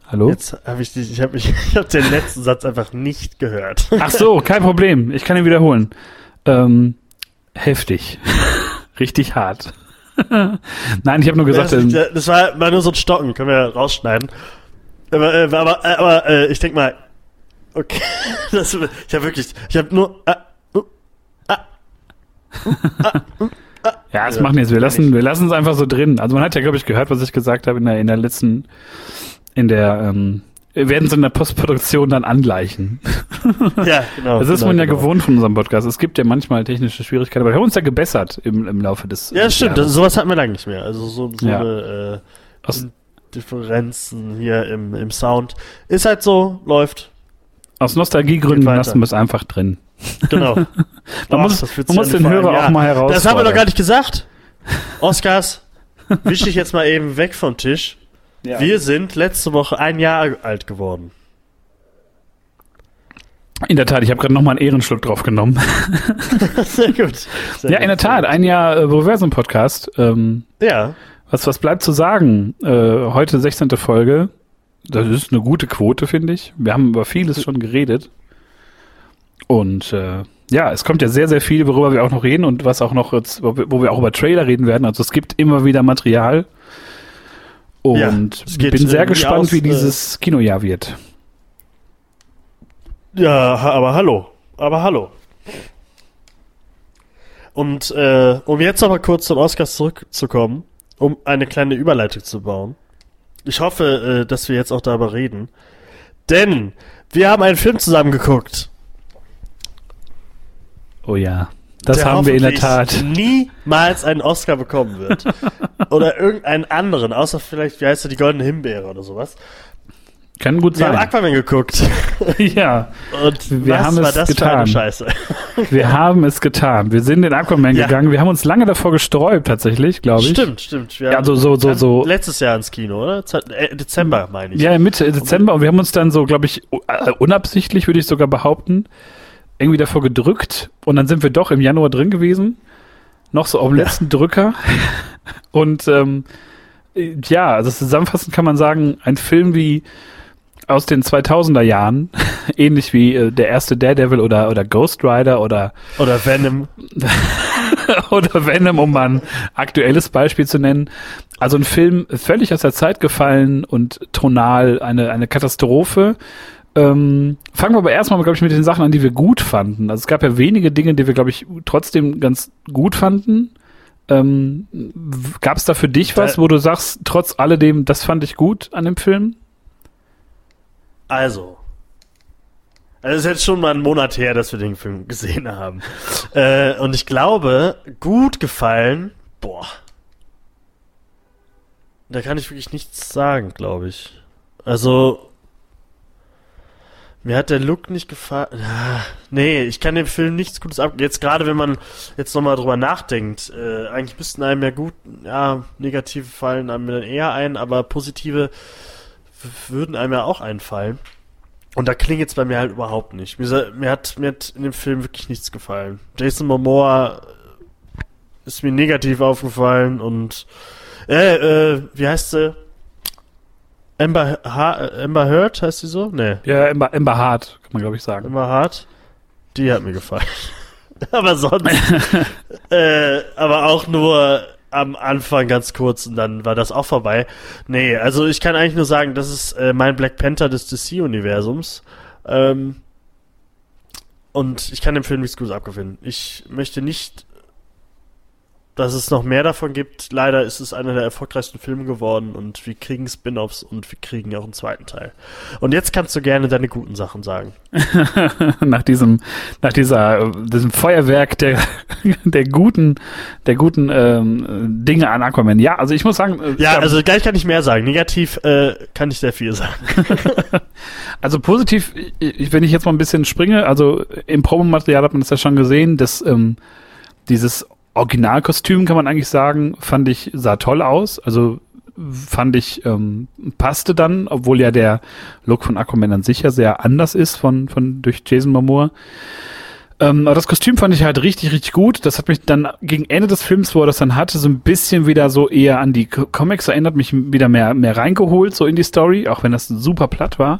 Hallo? Jetzt habe ich dich, ich habe ich hab den letzten Satz einfach nicht gehört. Ach so, kein Problem. Ich kann ihn wiederholen. Ähm, heftig. Richtig hart. Nein, ich habe nur gesagt. Das, ähm, das war, war nur so ein Stocken, können wir rausschneiden. Aber, äh, aber, äh, aber äh, ich denk mal, okay, das, ich habe wirklich, ich habe nur. Äh, uh, uh, uh, ja, das ja, machen jetzt. Wir lassen, wir lassen es einfach so drin. Also man hat ja, glaube ich, gehört, was ich gesagt habe in der, in der letzten, in der, ähm, wir werden es in der Postproduktion dann angleichen. Ja, genau. Das ist genau, man ja genau. gewohnt von unserem Podcast. Es gibt ja manchmal technische Schwierigkeiten, aber wir haben uns ja gebessert im, im Laufe des Ja, stimmt. Das, sowas hatten wir lange nicht mehr. Also so, so ja. eine äh, Aus Differenzen hier im, im Sound. Ist halt so, läuft. Aus Nostalgiegründen lassen wir es einfach drin. Genau. man Boah, muss, man muss den Hörer auch mal heraus. Das haben wir doch gar nicht gesagt. Oscars, wisch dich jetzt mal eben weg vom Tisch. Ja. Wir sind letzte Woche ein Jahr alt geworden. In der Tat, ich habe gerade nochmal einen Ehrenschluck drauf genommen. Sehr gut. Sehr ja, in der Tat, ein Jahr äh, Reversum-Podcast. Ähm, ja. Was, was bleibt zu sagen? Äh, heute 16. Folge. Das ist eine gute Quote, finde ich. Wir haben über vieles schon geredet. Und äh, ja, es kommt ja sehr, sehr viel, worüber wir auch noch reden und was auch noch jetzt, wo wir, auch über Trailer reden werden. Also es gibt immer wieder Material. Und ja, bin sehr gespannt, aus, wie äh, dieses Kinojahr wird. Ja, aber hallo. Aber hallo. Und äh, um jetzt aber kurz zum Oscars zurückzukommen, um eine kleine Überleitung zu bauen. Ich hoffe, äh, dass wir jetzt auch darüber reden. Denn wir haben einen Film zusammen geguckt. Oh ja. Das haben wir in der Tat. niemals einen Oscar bekommen wird. oder irgendeinen anderen, außer vielleicht, wie heißt er, die Goldene Himbeere oder sowas. Kann gut sein. Wir haben Aquaman geguckt. ja. Und wir haben es getan. Scheiße? wir haben es getan. Wir sind in Aquaman ja. gegangen. Wir haben uns lange davor gesträubt, tatsächlich, glaube ich. Stimmt, stimmt. Wir ja, also so, so, so. Letztes Jahr ins Kino, oder? Äh, Dezember, meine ich. Ja, Mitte Dezember. Und wir haben uns dann so, glaube ich, äh, unabsichtlich, würde ich sogar behaupten, irgendwie davor gedrückt. Und dann sind wir doch im Januar drin gewesen. Noch so auf dem ja. letzten Drücker. Und ähm, ja, also zusammenfassend kann man sagen, ein Film wie aus den 2000er Jahren, ähnlich wie äh, der erste Daredevil oder, oder Ghost Rider oder oder Venom oder Venom, um mal ein aktuelles Beispiel zu nennen. Also ein Film völlig aus der Zeit gefallen und tonal eine, eine Katastrophe. Ähm, fangen wir aber erstmal, glaube ich, mit den Sachen an, die wir gut fanden. Also es gab ja wenige Dinge, die wir, glaube ich, trotzdem ganz gut fanden. Ähm, gab es da für dich was, wo du sagst, trotz alledem, das fand ich gut an dem Film? Also, also es ist jetzt schon mal einen Monat her, dass wir den Film gesehen haben. äh, und ich glaube, gut gefallen, boah. Da kann ich wirklich nichts sagen, glaube ich. Also, mir hat der Look nicht gefallen. Ah, nee, ich kann dem Film nichts Gutes ab. Jetzt gerade, wenn man jetzt nochmal drüber nachdenkt, äh, eigentlich müssten einem ja gut, ja, negative fallen einem dann eher ein, aber positive würden einem ja auch einfallen. Und da klingt jetzt bei mir halt überhaupt nicht. Mir, mir, hat, mir hat in dem Film wirklich nichts gefallen. Jason Momoa ist mir negativ aufgefallen und äh, äh, wie heißt sie? Amber, ha Amber Heard heißt sie so? Nee. Ja, Amber, Amber Hart, kann man glaube ich sagen. Amber Hart? Die hat mir gefallen. aber sonst, äh, aber auch nur am Anfang ganz kurz und dann war das auch vorbei. Nee, also ich kann eigentlich nur sagen, das ist äh, mein Black Panther des DC-Universums. Ähm, und ich kann dem Film nichts Gutes abgewinnen. Ich möchte nicht dass es noch mehr davon gibt. Leider ist es einer der erfolgreichsten Filme geworden und wir kriegen Spin-offs und wir kriegen auch einen zweiten Teil. Und jetzt kannst du gerne deine guten Sachen sagen. nach diesem, nach dieser, diesem Feuerwerk der, der guten, der guten ähm, Dinge an Aquaman. Ja, also ich muss sagen. Äh, ja, also gleich kann ich mehr sagen. Negativ äh, kann ich sehr viel sagen. also positiv, wenn ich jetzt mal ein bisschen springe, also im Promomaterial hat man das ja schon gesehen, dass ähm, dieses Originalkostüm kann man eigentlich sagen, fand ich, sah toll aus. Also fand ich, ähm, passte dann, obwohl ja der Look von Aquaman an sich ja sehr anders ist von, von durch Jason Momoa. Ähm, aber das Kostüm fand ich halt richtig, richtig gut. Das hat mich dann gegen Ende des Films, wo er das dann hatte, so ein bisschen wieder so eher an die Comics erinnert, mich wieder mehr, mehr reingeholt, so in die Story, auch wenn das super platt war.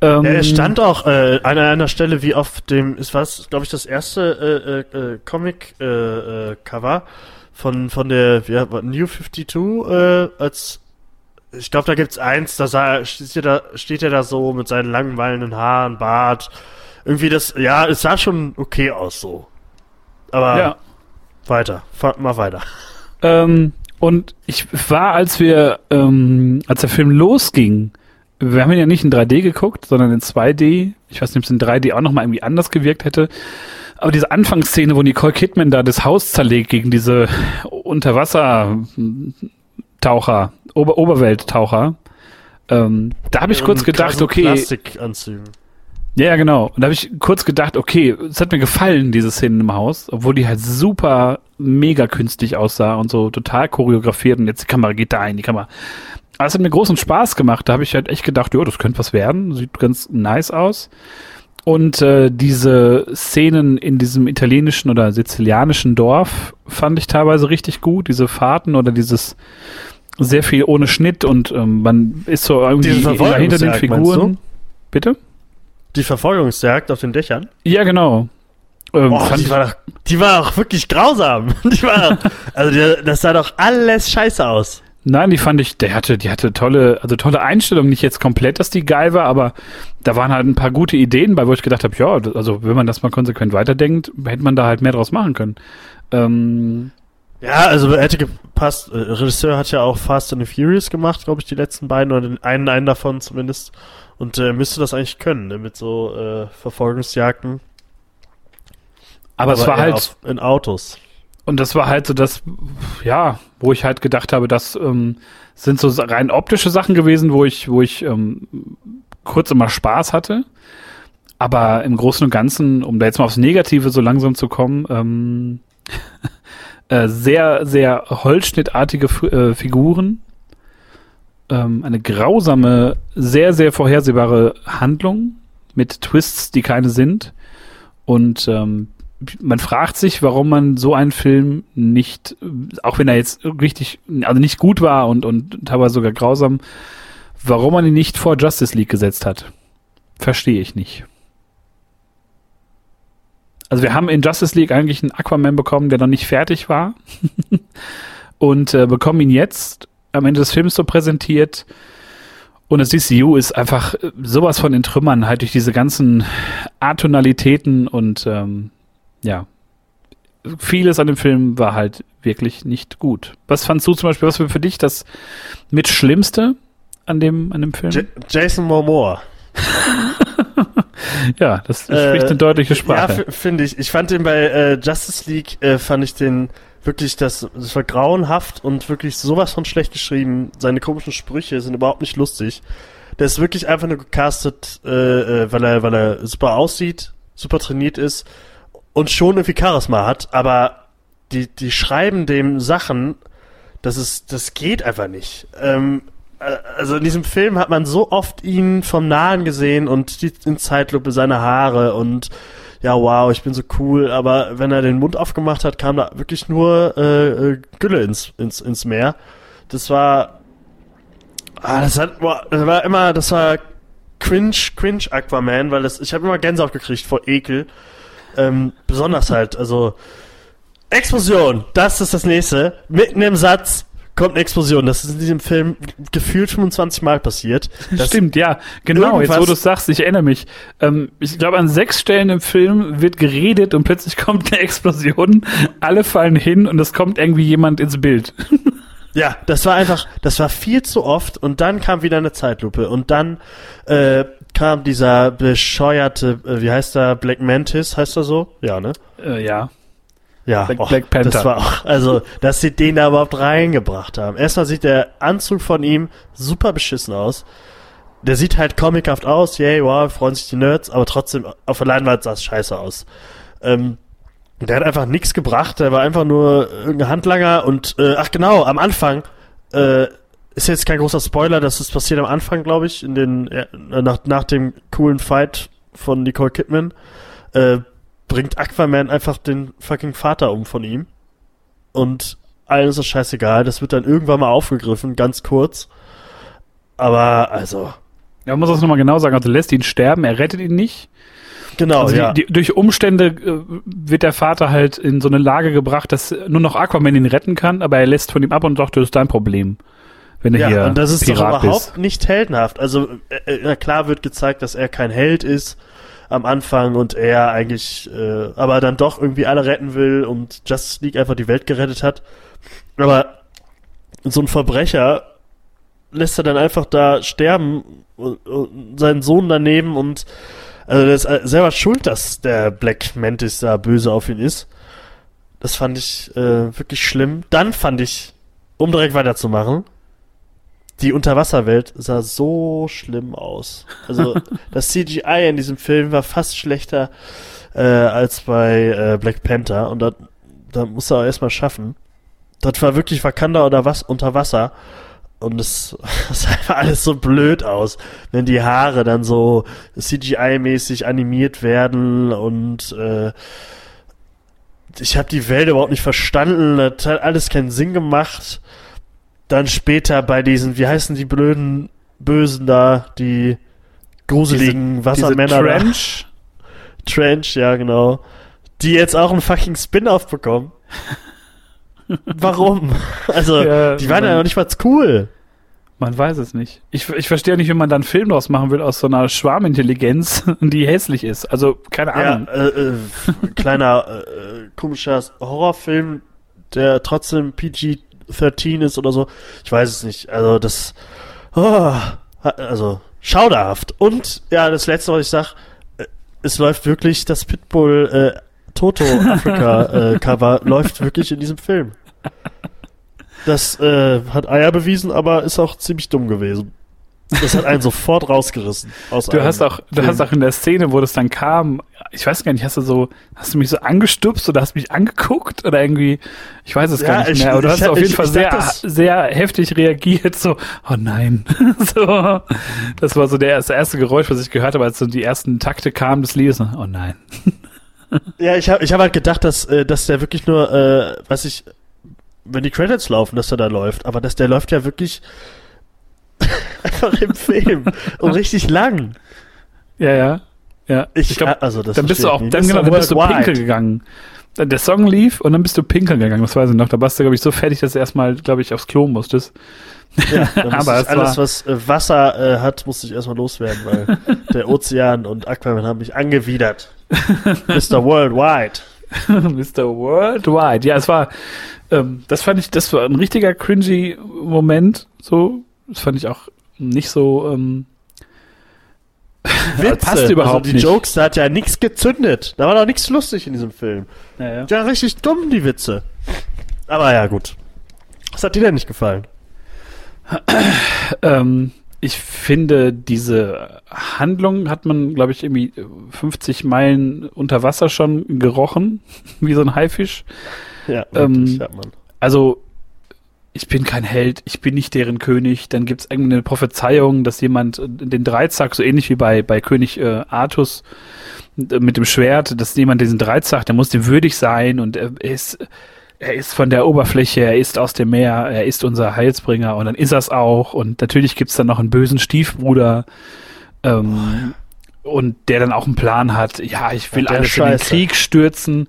Ähm, ja, er stand auch äh, an einer Stelle wie auf dem, ist was, glaube ich, das erste äh, äh, Comic-Cover äh, äh, von, von der ja, New 52 äh, als ich glaube, da gibt's eins, da sah, steht, er da, steht er da so mit seinen langen, wallenden Haaren, Bart. Irgendwie das, ja, es sah schon okay aus so. Aber ja. weiter, fahr mal weiter. Ähm, und ich war, als wir, ähm, als der Film losging, wir haben ihn ja nicht in 3D geguckt, sondern in 2D. Ich weiß nicht, ob es in 3D auch nochmal irgendwie anders gewirkt hätte. Aber diese Anfangsszene, wo Nicole Kidman da das Haus zerlegt gegen diese Unterwassertaucher, Ober Oberwelttaucher, ähm, da habe ich kurz gedacht, okay. Plastikanzügen. Ja, ja, genau. Und da habe ich kurz gedacht, okay, es hat mir gefallen, diese Szene im Haus, obwohl die halt super mega künstlich aussah und so total choreografiert und jetzt die Kamera geht da ein, die Kamera aber es hat mir großen Spaß gemacht. Da habe ich halt echt gedacht, ja, das könnte was werden. Sieht ganz nice aus. Und äh, diese Szenen in diesem italienischen oder sizilianischen Dorf fand ich teilweise richtig gut. Diese Fahrten oder dieses sehr viel ohne Schnitt und ähm, man ist so irgendwie hinter den Figuren. Bitte? Die Verfolgungsjagd auf den Dächern? Ja, genau. Ähm, Boah, die, war doch, die war doch wirklich grausam. Die war, also die, das sah doch alles scheiße aus. Nein, die fand ich, der hatte, die hatte tolle, also tolle Einstellungen, nicht jetzt komplett, dass die geil war, aber da waren halt ein paar gute Ideen bei, wo ich gedacht habe, ja, also wenn man das mal konsequent weiterdenkt, hätte man da halt mehr draus machen können. Ähm, ja, also hätte gepasst. Äh, Regisseur hat ja auch Fast and the Furious gemacht, glaube ich, die letzten beiden oder den einen, einen davon zumindest. Und äh, müsste das eigentlich können, ne, mit so äh, Verfolgungsjagden. Aber, aber es war halt in Autos. Und das war halt so das, ja, wo ich halt gedacht habe, das ähm, sind so rein optische Sachen gewesen, wo ich, wo ich ähm, kurz immer Spaß hatte. Aber im Großen und Ganzen, um da jetzt mal aufs Negative so langsam zu kommen, ähm, äh, sehr, sehr holzschnittartige äh, Figuren, ähm, eine grausame, sehr, sehr vorhersehbare Handlung mit Twists, die keine sind und ähm, man fragt sich, warum man so einen Film nicht, auch wenn er jetzt richtig, also nicht gut war und, und teilweise sogar grausam, warum man ihn nicht vor Justice League gesetzt hat. Verstehe ich nicht. Also wir haben in Justice League eigentlich einen Aquaman bekommen, der noch nicht fertig war. und äh, bekommen ihn jetzt am Ende des Films so präsentiert. Und das DCU ist einfach sowas von in Trümmern, halt durch diese ganzen Atonalitäten und ähm, ja, vieles an dem Film war halt wirklich nicht gut. Was fandst du zum Beispiel, was war für dich das mit Schlimmste an dem, an dem Film? J Jason Momoa. ja, das äh, spricht eine deutliche Sprache. Ja, finde ich. Ich fand den bei äh, Justice League, äh, fand ich den wirklich, das, das war grauenhaft und wirklich sowas von schlecht geschrieben. Seine komischen Sprüche sind überhaupt nicht lustig. Der ist wirklich einfach nur gecastet, äh, äh weil er, weil er super aussieht, super trainiert ist und schon irgendwie Charisma hat, aber die, die schreiben dem Sachen, das ist, das geht einfach nicht. Ähm, äh, also in diesem Film hat man so oft ihn vom Nahen gesehen und die, in Zeitlupe seine Haare und ja, wow, ich bin so cool, aber wenn er den Mund aufgemacht hat, kam da wirklich nur äh, äh Gülle ins, ins, ins Meer. Das war, ah, das hat, boah, das war immer, das war cringe, cringe Aquaman, weil das, ich habe immer Gänsehaut gekriegt vor Ekel. Ähm, besonders halt, also Explosion, das ist das nächste. Mitten im Satz kommt eine Explosion. Das ist in diesem Film gefühlt 25 Mal passiert. Stimmt, ja, genau. Jetzt, wo du es sagst, ich erinnere mich. Ähm, ich glaube, an sechs Stellen im Film wird geredet und plötzlich kommt eine Explosion. Alle fallen hin und es kommt irgendwie jemand ins Bild. Ja, das war einfach, das war viel zu oft und dann kam wieder eine Zeitlupe und dann äh, kam dieser bescheuerte, äh, wie heißt der, Black Mantis, heißt er so? Ja, ne? Äh, ja. Ja, Black, och, Black Panther. Das war auch, also, dass sie den da überhaupt reingebracht haben. Erstmal sieht der Anzug von ihm super beschissen aus. Der sieht halt comichaft aus, yay, wow, freuen sich die Nerds, aber trotzdem, auf der Leinwand sah es scheiße aus. Ähm, der hat einfach nichts gebracht, der war einfach nur irgendein Handlanger und, äh, ach genau, am Anfang, äh, ist jetzt kein großer Spoiler, das ist passiert am Anfang, glaube ich, in den, äh, nach, nach dem coolen Fight von Nicole Kidman, äh, bringt Aquaman einfach den fucking Vater um von ihm. Und allen ist das scheißegal. Das wird dann irgendwann mal aufgegriffen, ganz kurz. Aber, also. Ja, man muss das nochmal genau sagen. Also lässt ihn sterben, er rettet ihn nicht. Genau, also ja. Die, die, durch Umstände äh, wird der Vater halt in so eine Lage gebracht, dass nur noch Aquaman ihn retten kann, aber er lässt von ihm ab und sagt, das ist dein Problem. Wenn er ja, hier und das ist Pirat doch überhaupt bist. nicht heldenhaft. Also, äh, äh klar wird gezeigt, dass er kein Held ist am Anfang und er eigentlich, äh, aber dann doch irgendwie alle retten will und Justice League einfach die Welt gerettet hat. Aber so ein Verbrecher lässt er dann einfach da sterben und, und seinen Sohn daneben und also der ist äh, selber schuld, dass der Black Mantis da böse auf ihn ist. Das fand ich äh, wirklich schlimm. Dann fand ich, um direkt weiterzumachen, die Unterwasserwelt sah so schlimm aus. Also das CGI in diesem Film war fast schlechter äh, als bei äh, Black Panther und da, da muss er auch erstmal schaffen. Das war wirklich Wakanda oder was unter Wasser und es sah einfach alles so blöd aus, wenn die Haare dann so CGI-mäßig animiert werden und äh, ich habe die Welt überhaupt nicht verstanden, das hat alles keinen Sinn gemacht dann später bei diesen, wie heißen die blöden Bösen da, die gruseligen diese, Wassermänner. Diese Trench? Da. Trench, ja, genau. Die jetzt auch einen fucking Spin-off bekommen. Warum? Also, ja, die waren ja noch nicht mal cool. Man weiß es nicht. Ich, ich verstehe nicht, wie man dann einen Film draus machen will aus so einer Schwarmintelligenz, die hässlich ist. Also, keine Ahnung. Ja, äh, äh, kleiner, äh, komischer Horrorfilm, der trotzdem PG 13 ist oder so. Ich weiß es nicht. Also das, oh, also schauderhaft. Und ja, das letzte, was ich sag, äh, es läuft wirklich das Pitbull äh, Toto Afrika äh, Cover läuft wirklich in diesem Film. Das äh, hat Eier bewiesen, aber ist auch ziemlich dumm gewesen. Das hat einen sofort rausgerissen. Aus du hast auch, du hast auch in der Szene, wo das dann kam, ich weiß gar nicht, hast du so, hast du mich so angestupst oder hast mich angeguckt oder irgendwie, ich weiß es ja, gar nicht mehr, aber du hast ich, auf jeden ich, Fall ich sehr, sehr heftig reagiert, so, oh nein. so, das war so der, das erste Geräusch, was ich gehört habe, als so die ersten Takte kamen des Liedes, oh nein. ja, ich habe ich hab halt gedacht, dass, äh, dass der wirklich nur, äh, was ich, wenn die Credits laufen, dass der da läuft, aber dass der läuft ja wirklich Einfach im Film. Und richtig lang. Ja, ja. Ja, ich, ich glaube, also das dann bist du auch, dann, genau, dann bist du pinkel gegangen. Der Song lief und dann bist du pinkel gegangen, das weiß ich noch. Da warst du, glaube ich, so fertig, dass du erstmal, glaube ich, aufs Klo musstest. Ja, aber alles, was äh, Wasser äh, hat, musste ich erstmal loswerden, weil der Ozean und Aquaman haben mich angewidert. Mr. Worldwide. Mr. Worldwide. Ja, es war, ähm, das fand ich, das war ein richtiger cringy Moment, so, das fand ich auch nicht so. Ähm, Witze. passt überhaupt also die nicht. Jokes, da hat ja nichts gezündet. Da war doch nichts lustig in diesem Film. Ja, ja. ja, richtig dumm, die Witze. Aber ja, gut. Was hat dir denn nicht gefallen? ähm, ich finde, diese Handlung hat man, glaube ich, irgendwie 50 Meilen unter Wasser schon gerochen, wie so ein Haifisch. Ja, wirklich, ähm, hat man. Also ich bin kein Held, ich bin nicht deren König, dann gibt es irgendeine Prophezeiung, dass jemand äh, den Dreizack, so ähnlich wie bei, bei König äh, Artus äh, mit dem Schwert, dass jemand diesen Dreizack, der muss dem würdig sein und er ist, er ist von der Oberfläche, er ist aus dem Meer, er ist unser Heilsbringer und dann ist er es auch und natürlich gibt es dann noch einen bösen Stiefbruder ähm, und der dann auch einen Plan hat, ja, ich will alles Scheiße. in den Krieg stürzen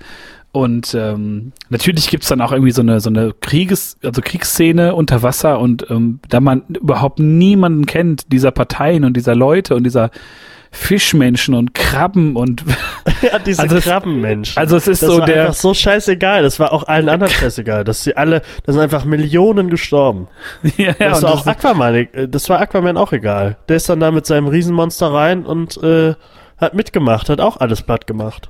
Und ähm, natürlich gibt's dann auch irgendwie so eine so eine Krieges, also Kriegsszene unter Wasser und ähm, da man überhaupt niemanden kennt, dieser Parteien und dieser Leute und dieser Fischmenschen und Krabben und ja, diese also es- Krabbenmenschen. also es ist das so war der einfach so scheißegal. Das war auch allen anderen scheißegal. Dass sie alle, da sind einfach Millionen gestorben. ja, ja, das und war auch das- Aquaman, das war Aquaman auch egal. Der ist dann da mit seinem Riesenmonster rein und äh, hat mitgemacht, hat auch alles platt gemacht.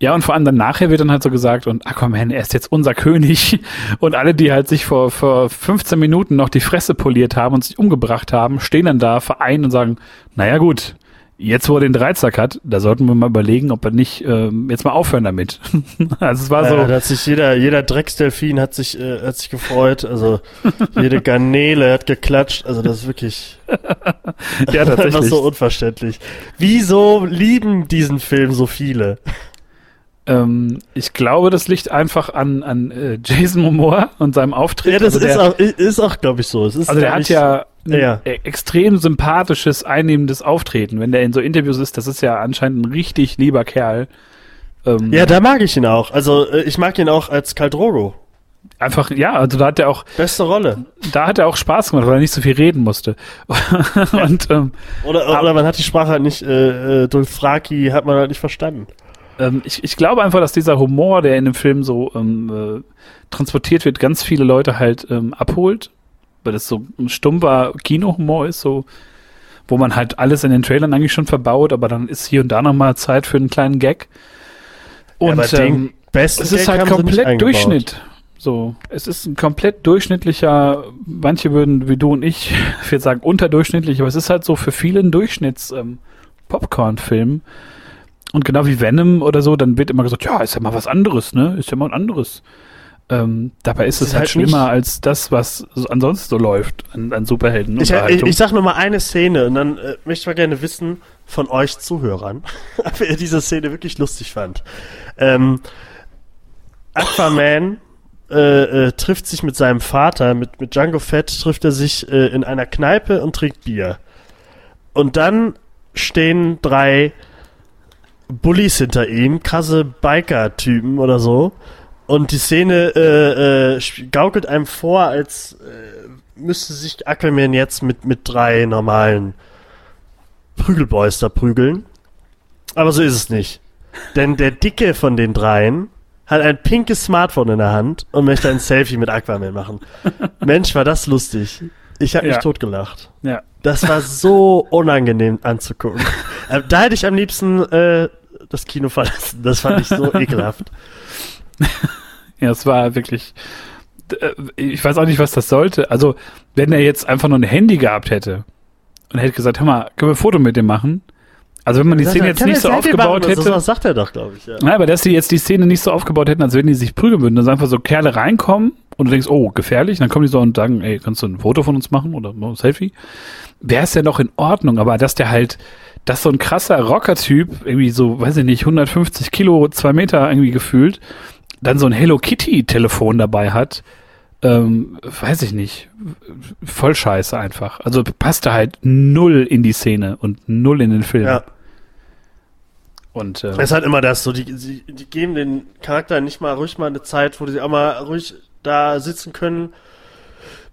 Ja, und vor allem dann nachher wird dann halt so gesagt, und Aquaman, er ist jetzt unser König. Und alle, die halt sich vor, vor 15 Minuten noch die Fresse poliert haben und sich umgebracht haben, stehen dann da vereint und sagen, naja gut, jetzt wo er den Dreizack hat, da sollten wir mal überlegen, ob wir nicht ähm, jetzt mal aufhören damit. also es war Ja, so, da hat sich jeder, jeder Drecksdelfin hat sich, äh, hat sich gefreut. Also jede Garnele hat geklatscht. Also das ist wirklich ja einfach tatsächlich. so unverständlich. Wieso lieben diesen Film so viele? Ähm, ich glaube, das liegt einfach an, an äh, Jason Momoa und seinem Auftritt. Ja, das also ist der, auch, ist auch, glaube ich, so. Es ist Also der hat ja ein Ja. e- extrem sympathisches, einnehmendes Auftreten. Wenn der in so Interviews ist, das ist ja anscheinend ein richtig lieber Kerl. Ähm, Ja, da mag ich ihn auch. Also äh, ich mag ihn auch als Kaldrogo. Einfach, ja, also da hat er auch, Beste Rolle. da hat er auch Spaß gemacht, weil er nicht so viel reden musste. Und ähm, Oder, oder man hat die Sprache halt nicht, äh, äh, Dothraki hat man halt nicht verstanden. Ähm, ich, ich glaube einfach, dass dieser Humor, der in dem Film so ähm, äh, transportiert wird, ganz viele Leute halt ähm, abholt, weil das so ein stumpfer Kinohumor ist, so wo man halt alles in den Trailern eigentlich schon verbaut, aber dann ist hier und da nochmal Zeit für einen kleinen Gag. Und den ähm, es ist Gag halt komplett. Durchschnitt. So, es ist ein komplett durchschnittlicher, manche würden wie du und ich, ich würde sagen unterdurchschnittlich, aber es ist halt so für viele ein Durchschnitts ähm, Popcorn-Film. Und genau wie Venom oder so, dann wird immer gesagt, ja, ist ja mal was anderes, ne? Ist ja mal ein anderes. Ähm, dabei ist es ist halt, halt schlimmer als das, was so ansonsten so läuft an, an Superhelden. Ich, ich, ich sag nur mal eine Szene und dann äh, möchte ich mal gerne wissen von euch Zuhörern, ob ihr diese Szene wirklich lustig fand. Ähm, Aquaman äh, äh, trifft sich mit seinem Vater, mit, mit Django Fett trifft er sich äh, in einer Kneipe und trinkt Bier. Und dann stehen drei Bullies hinter ihm, krasse Biker-Typen oder so. Und die Szene äh, äh, gaukelt einem vor, als äh, müsste sich Aquaman jetzt mit, mit drei normalen Prügelboys da prügeln. Aber so ist es nicht. Denn der Dicke von den dreien hat ein pinkes Smartphone in der Hand und möchte ein Selfie mit Aquaman machen. Mensch, war das lustig. Ich habe mich Ja. totgelacht. ja. Das war so unangenehm anzugucken. Äh, da hätte ich am liebsten äh, das Kino verlassen. Das fand ich so ekelhaft. Ja, es war wirklich. äh, Ich weiß auch nicht, was das sollte. Also, wenn er jetzt einfach nur ein Handy gehabt hätte und hätte gesagt, hör mal, können wir ein Foto mit dem machen? Also, wenn man die Szene jetzt nicht so aufgebaut machen? Hätte. Das sagt er doch, glaube ich. Ja. Nein, aber dass die jetzt die Szene nicht so aufgebaut hätten, als wenn die sich prügeln würden, dass einfach so Kerle reinkommen und du denkst, oh, gefährlich, dann kommen die so und sagen, ey, kannst du ein Foto von uns machen oder ein Selfie? Wäre es ja noch in Ordnung, aber dass der halt, dass so ein krasser Rocker-Typ, irgendwie so, weiß ich nicht, 150 Kilo, zwei Meter irgendwie gefühlt, dann so ein Hello Kitty-Telefon dabei hat, ähm, weiß ich nicht, voll scheiße einfach. Also passte halt null in die Szene und null in den Film. Ja. Und äh, Es ist halt immer das, so die, sie, die geben den Charakter nicht mal ruhig mal eine Zeit, wo sie auch mal ruhig da sitzen können,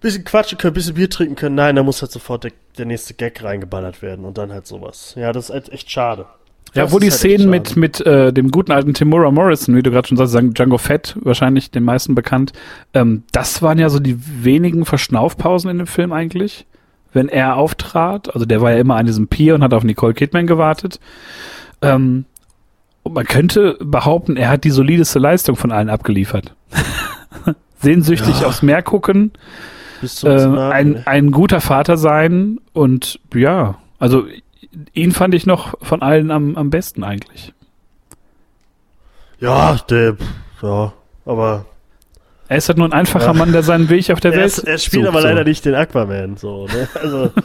bisschen quatschen können, bisschen Bier trinken können. Nein, da muss halt sofort der, der nächste Gag reingeballert werden und dann halt sowas. Ja, das ist halt echt schade. Ja, wo die halt Szenen mit, mit äh, dem guten alten Timura Morrison, wie du gerade schon sagst, sagen Django Fett, wahrscheinlich den meisten bekannt, ähm, das waren ja so die wenigen Verschnaufpausen in dem Film eigentlich, wenn er auftrat. Also der war ja immer an diesem Pier und hat auf Nicole Kidman gewartet. Ähm, und man könnte behaupten, er hat die solideste Leistung von allen abgeliefert. Sehnsüchtig Ja. aufs Meer gucken, äh, ein, ein guter Vater sein und ja, also ihn fand ich noch von allen am, am besten eigentlich. ja, der, ja, aber Er ist halt nur ein einfacher Ja. Mann, der seinen Weg auf der er, Welt ist, er spielt aber so. leider nicht den Aquaman, so, ne? Also,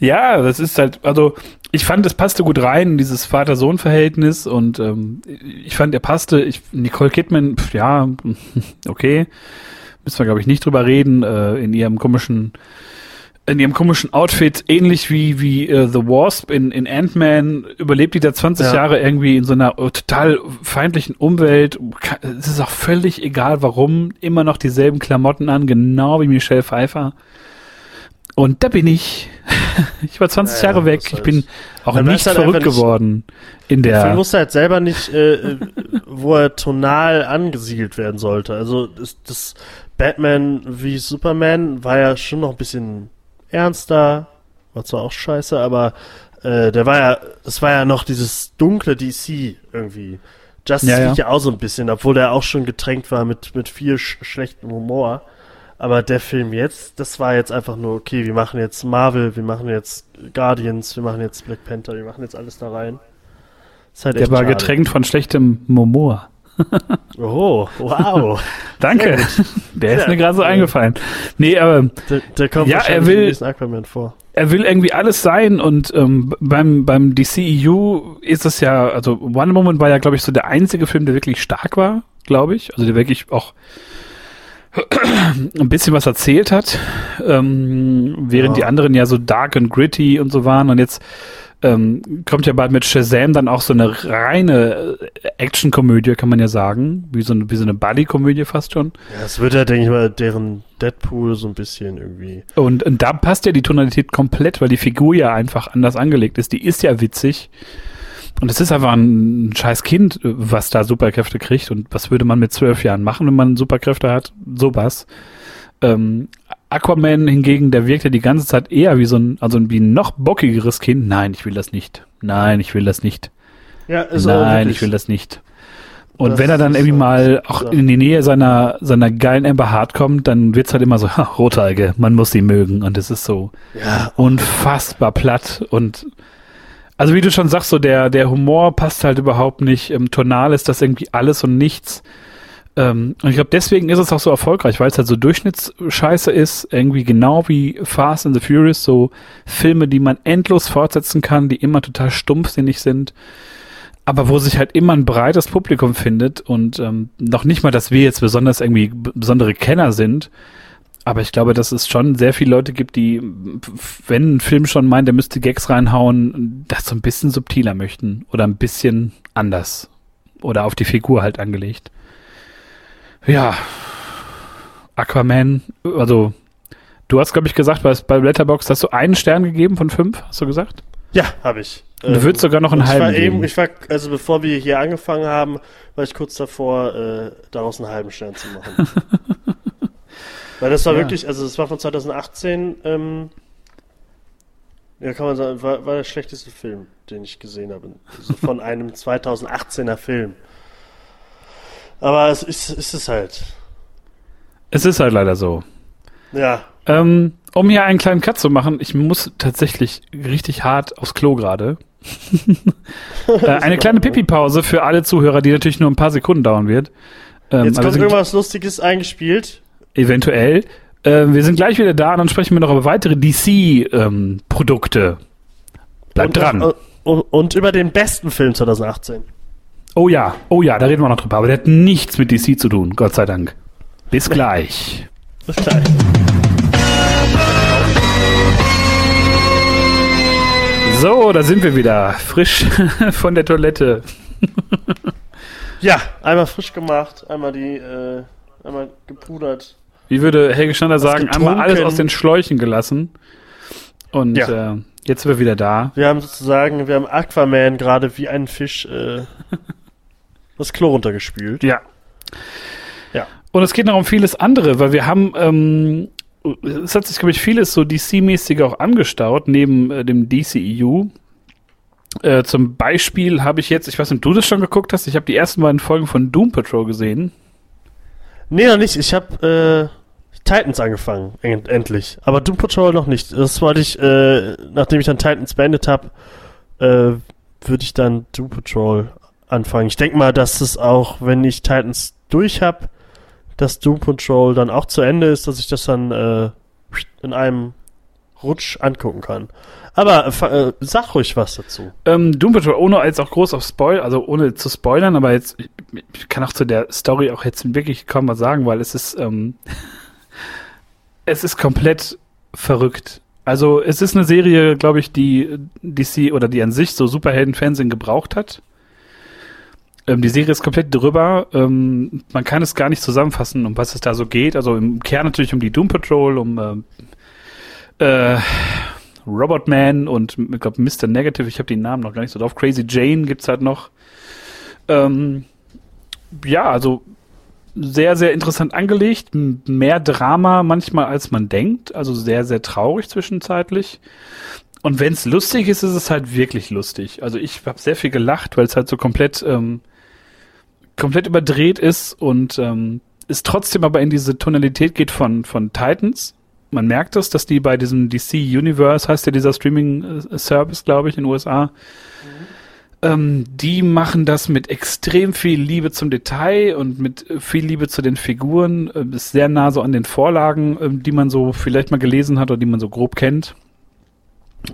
Ja, das ist halt, also ich fand, es passte gut rein in dieses Vater-Sohn-Verhältnis und ähm, ich fand, er passte. Ich, Nicole Kidman, pf, ja, okay, müssen wir glaube ich nicht drüber reden, äh, in ihrem komischen in ihrem komischen Outfit, ähnlich wie, wie uh, The Wasp in, in Ant-Man, überlebt die da 20 ja. Jahre irgendwie in so einer total feindlichen Umwelt. Es ist auch völlig egal, warum. Immer noch dieselben Klamotten an, genau wie Michelle Pfeiffer. Und da bin ich. ich war 20 ja, Jahre weg. Ich bin auch nicht halt verrückt geworden in der. Der wusste halt selber nicht, äh, äh, wo er tonal angesiedelt werden sollte. Also das, das Batman wie Superman war ja schon noch ein bisschen ernster, war zwar auch scheiße, aber äh, der war ja, das war ja noch dieses dunkle DC irgendwie. Justice ja, ja. ja auch so ein bisschen, obwohl der auch schon getränkt war mit, mit viel sch schlechtem Humor. Aber der Film jetzt, das war jetzt einfach nur, okay, wir machen jetzt Marvel, wir machen jetzt Guardians, wir machen jetzt Black Panther, wir machen jetzt alles da rein. Halt der war schade. getränkt von schlechtem Humor. Oh, wow. Danke. Der ist mir gerade so eingefallen. Nee, aber der, der kommt ja, er will, Aquaman vor. Er will irgendwie alles sein und ähm, beim beim DCEU ist es ja, also One Moment war ja, glaube ich, so der einzige Film, der wirklich stark war, glaube ich. Also der wirklich auch ein bisschen was erzählt hat, ähm, während ja. die anderen ja so dark and gritty und so waren und jetzt ähm, kommt ja bald mit Shazam dann auch so eine reine äh, Actionkomödie, kann man ja sagen. Wie so eine, wie so eine Buddy-Komödie fast schon. Ja, es wird ja, denke ich mal, deren Deadpool so ein bisschen irgendwie. Und, und da passt ja die Tonalität komplett, weil die Figur ja einfach anders angelegt ist. Die ist ja witzig. Und es ist einfach ein scheiß Kind, was da Superkräfte kriegt. Und was würde man mit zwölf Jahren machen, wenn man Superkräfte hat? Sowas. Ähm, Aquaman hingegen, der wirkt ja die ganze Zeit eher wie so ein, also wie ein noch bockigeres Kind. Nein, ich will das nicht. Nein, ich will das nicht. Ja, ist Nein, ich will das nicht. Und das wenn er dann irgendwie mal auch ja. in die Nähe seiner, seiner geilen Amber Heart kommt, dann wird's halt immer so, ha, Rotalge, man muss sie mögen. Und es ist so ja. unfassbar platt. Und also wie du schon sagst, so der, der Humor passt halt überhaupt nicht. Im Tonal ist das irgendwie alles und nichts. Ähm, und ich glaube, deswegen ist es auch so erfolgreich, weil es halt so Durchschnittsscheiße ist, irgendwie genau wie Fast and the Furious, so Filme, die man endlos fortsetzen kann, die immer total stumpfsinnig sind, aber wo sich halt immer ein breites Publikum findet und ähm, noch nicht mal, dass wir jetzt besonders irgendwie besondere Kenner sind, aber ich glaube, dass es schon sehr viele Leute gibt, die, wenn ein Film schon meint, der müsste Gags reinhauen, das so ein bisschen subtiler möchten oder ein bisschen anders oder auf die Figur halt angelegt. Ja. Aquaman, also du hast, glaube ich, gesagt, bei, bei Letterbox hast du einen Stern gegeben von fünf, hast du gesagt? Ja, habe ich. Du würdest sogar noch einen halben ich war geben. Eben, ich war, also bevor wir hier angefangen haben, war ich kurz davor, äh, daraus einen halben Stern zu machen. Weil das war ja. wirklich, also das war von 2018, ähm, ja, kann man sagen, war, war der schlechteste Film, den ich gesehen habe. Also von einem 2018er Film. Aber es ist, ist es halt. Es ist halt leider so. Ja. Ähm, um hier einen kleinen Cut zu machen, ich muss tatsächlich richtig hart aufs Klo gerade. äh, eine kleine Pipi-Pause für alle Zuhörer, die natürlich nur ein paar Sekunden dauern wird. Ähm, Jetzt kommt irgendwas Lustiges eingespielt. Eventuell. Äh, wir sind gleich wieder da und dann sprechen wir noch über weitere DC-Produkte. Ähm, Bleibt und, dran. Und, und über den besten Film 2018. Oh ja, oh ja, da reden wir noch drüber. Aber der hat nichts mit DC zu tun, Gott sei Dank. Bis gleich. Bis gleich. So, da sind wir wieder. Frisch von der Toilette. ja, einmal frisch gemacht, einmal die, äh, einmal gepudert. Wie würde Helge Schnander sagen, getrunken. einmal alles aus den Schläuchen gelassen. Und ja. äh, jetzt sind wir wieder da. Wir haben sozusagen, wir haben Aquaman gerade wie ein Fisch äh, das Klo runtergespült. Ja. Ja. Und es geht noch um vieles andere, weil wir haben, ähm, es hat sich, glaube ich, vieles so DC-mäßig auch angestaut, neben äh, dem DCEU. Äh, zum Beispiel habe ich jetzt, ich weiß nicht, ob du das schon geguckt hast, ich habe die ersten beiden Folgen von Doom Patrol gesehen. Nee, noch nicht. Ich habe äh, Titans angefangen, end endlich. Aber Doom Patrol noch nicht. Das wollte ich, äh, nachdem ich dann Titans beendet habe, äh, würde ich dann Doom Patrol anfangen. Ich denke mal, dass es auch, wenn ich Titans durch habe, dass Doom Patrol dann auch zu Ende ist, dass ich das dann äh, in einem Rutsch angucken kann. Aber äh, sag ruhig was dazu. Ähm, Doom Patrol, ohne jetzt auch groß auf Spoil, also ohne zu spoilern, aber jetzt, ich kann auch zu der Story auch jetzt wirklich kaum was sagen, weil es ist, ähm, es ist komplett verrückt. Also es ist eine Serie, glaube ich, die DC oder die an sich so Superhelden-Fernsehen gebraucht hat. Ähm, die Serie ist komplett drüber. Ähm, man kann es gar nicht zusammenfassen, um was es da so geht. Also im Kern natürlich um die Doom Patrol, um äh, äh, Robot Man und ich glaube Mr. Negative. Ich habe den Namen noch gar nicht so drauf. Crazy Jane gibt's halt noch. Ähm, ja, also sehr, sehr interessant angelegt. Mehr Drama manchmal, als man denkt. Also sehr, sehr traurig zwischenzeitlich. Und wenn es lustig ist, ist es halt wirklich lustig. Also ich habe sehr viel gelacht, weil es halt so komplett, ähm, komplett überdreht ist und ähm, es trotzdem aber in diese Tonalität geht von, von Titans. Man merkt es, dass die bei diesem DC Universe, heißt ja dieser Streaming-Service, glaube ich, in den USA, mhm ähm, die machen das mit extrem viel Liebe zum Detail und mit viel Liebe zu den Figuren. Äh, ist sehr nah so an den Vorlagen, äh, die man so vielleicht mal gelesen hat oder die man so grob kennt.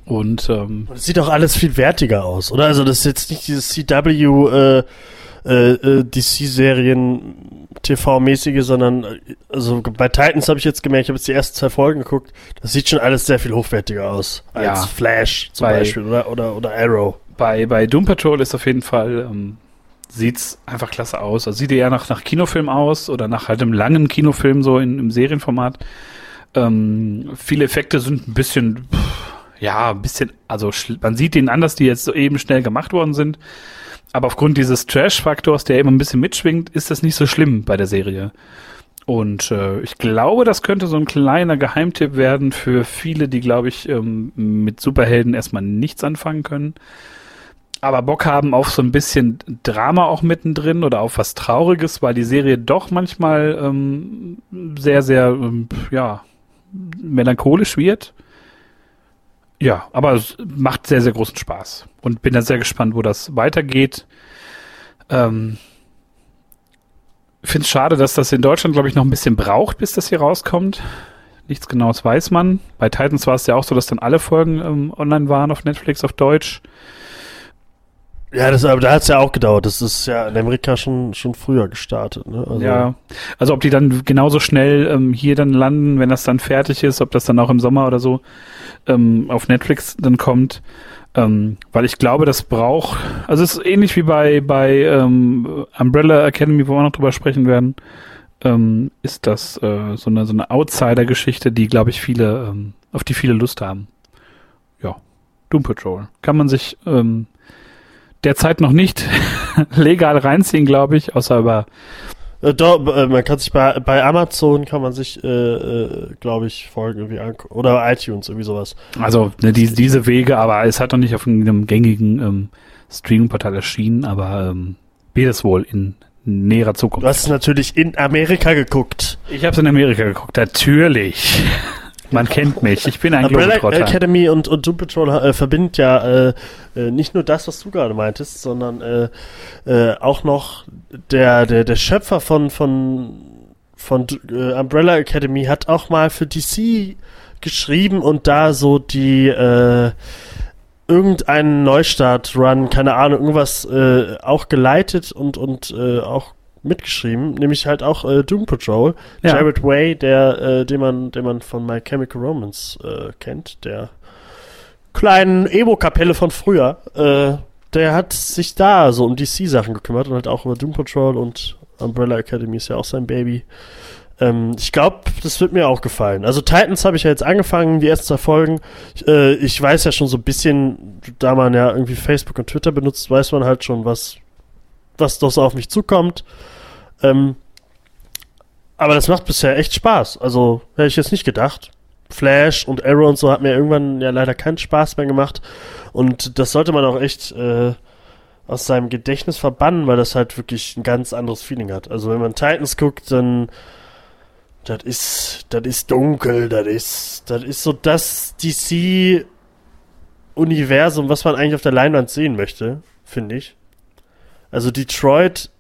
Und ähm, das sieht auch alles viel wertiger aus, oder? Also das ist jetzt nicht dieses CW äh, äh, äh DC-Serien TV-mäßige, sondern äh, also bei Titans habe ich jetzt gemerkt, ich habe jetzt die ersten zwei Folgen geguckt, das sieht schon alles sehr viel hochwertiger aus als ja, Flash zum Beispiel oder, oder, oder Arrow bei, bei Doom Patrol ist auf jeden Fall, ähm, sieht's einfach klasse aus. Also sieht eher nach, nach Kinofilm aus oder nach halt einem langen Kinofilm so in, im Serienformat. Ähm, viele Effekte sind ein bisschen, ja, ein bisschen, also man sieht denen an, dass die jetzt so eben schnell gemacht worden sind. Aber aufgrund dieses Trash-Faktors, der immer ein bisschen mitschwingt, ist das nicht so schlimm bei der Serie. Und äh, ich glaube, das könnte so ein kleiner Geheimtipp werden für viele, die, glaube ich, ähm, mit Superhelden erstmal nichts anfangen können aber Bock haben auf so ein bisschen Drama auch mittendrin oder auf was Trauriges, weil die Serie doch manchmal ähm, sehr, sehr, ähm, ja, melancholisch wird. Ja, aber es macht sehr, sehr großen Spaß. Und bin dann sehr gespannt, wo das weitergeht. Ähm, Finde es schade, dass das in Deutschland, glaube ich, noch ein bisschen braucht, bis das hier rauskommt. Nichts Genaues weiß man. Bei Titans war es ja auch so, dass dann alle Folgen ähm, online waren auf Netflix auf Deutsch. Ja, das, aber da hat es ja auch gedauert. Das ist ja in Amerika schon, schon früher gestartet. Ne? Also ja, also ob die dann genauso schnell ähm, hier dann landen, wenn das dann fertig ist, ob das dann auch im Sommer oder so ähm, auf Netflix dann kommt. Ähm, weil ich glaube, das braucht, also es ist ähnlich wie bei, bei ähm, Umbrella Academy, wo wir noch drüber sprechen werden, ähm, ist das äh, so eine, so eine Outsider-Geschichte, die, glaube ich, viele, ähm, auf die viele Lust haben. Ja, Doom Patrol. Kann man sich ähm, derzeit noch nicht legal reinziehen, glaube ich, außer über äh, doch, äh, man kann sich bei, bei Amazon kann man sich, äh, äh, glaube ich, Folgen irgendwie angucken. Oder iTunes, irgendwie sowas. Also ne, die, diese Wege, aber es hat noch nicht auf einem gängigen ähm, Streaming-Portal erschienen, aber ähm, wird es wohl in näherer Zukunft. Du hast es natürlich in Amerika geguckt. Ich habe es in Amerika geguckt, natürlich. Man kennt mich. Ich bin ein Globetrotter. Academy und, und Doom Patrol äh, verbindet ja äh, äh, nicht nur das, was du gerade meintest, sondern äh, äh, auch noch der, der, der Schöpfer von, von, von äh, Umbrella Academy hat auch mal für DC geschrieben und da so die äh, irgendeinen Neustart-Run, keine Ahnung, irgendwas äh, auch geleitet und, und äh, auch mitgeschrieben, nämlich halt auch äh, Doom Patrol. Ja. Jared Way, der, äh, den man, den man von My Chemical Romance äh, kennt, der kleinen Emo-Kapelle von früher, äh, der hat sich da so um DC-Sachen gekümmert und halt auch über Doom Patrol und Umbrella Academy ist ja auch sein Baby. Ähm, ich glaube, das wird mir auch gefallen. Also Titans habe ich ja jetzt angefangen, die ersten zwei Folgen. Ich, äh, ich weiß ja schon so ein bisschen, da man ja irgendwie Facebook und Twitter benutzt, weiß man halt schon, was was doch so auf mich zukommt. Ähm, aber das macht bisher echt Spaß. Also hätte ich jetzt nicht gedacht. Flash und Arrow und so hat mir irgendwann ja leider keinen Spaß mehr gemacht. Und das sollte man auch echt äh, aus seinem Gedächtnis verbannen, weil das halt wirklich ein ganz anderes Feeling hat. Also wenn man Titans guckt, dann das ist, das ist dunkel, das ist, das ist so das DC Universum, was man eigentlich auf der Leinwand sehen möchte, finde ich. Also Detroit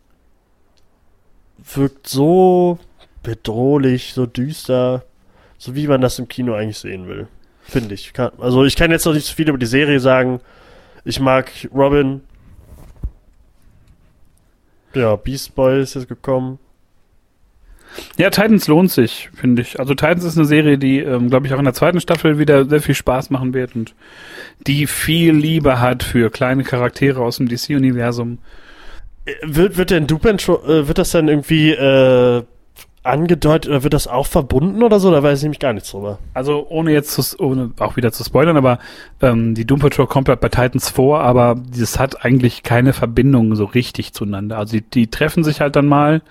wirkt so bedrohlich, so düster, so wie man das im Kino eigentlich sehen will. Finde ich. also ich kann jetzt noch nicht so viel über die Serie sagen. Ich mag Robin. Ja, Beast Boy ist jetzt gekommen. Ja, Titans lohnt sich, finde ich. Also Titans ist eine Serie, die, ähm, glaube ich, auch in der zweiten Staffel wieder sehr viel Spaß machen wird und die viel Liebe hat für kleine Charaktere aus dem DC-Universum. Äh, wird, wird denn Doom äh, wird das dann irgendwie äh, angedeutet oder wird das auch verbunden oder so? Da weiß ich nämlich gar nichts drüber. Also ohne jetzt zu, ohne auch wieder zu spoilern, aber ähm, die Doom Patrol kommt halt bei Titans vor, aber das hat eigentlich keine Verbindung so richtig zueinander. Also die, die treffen sich halt dann mal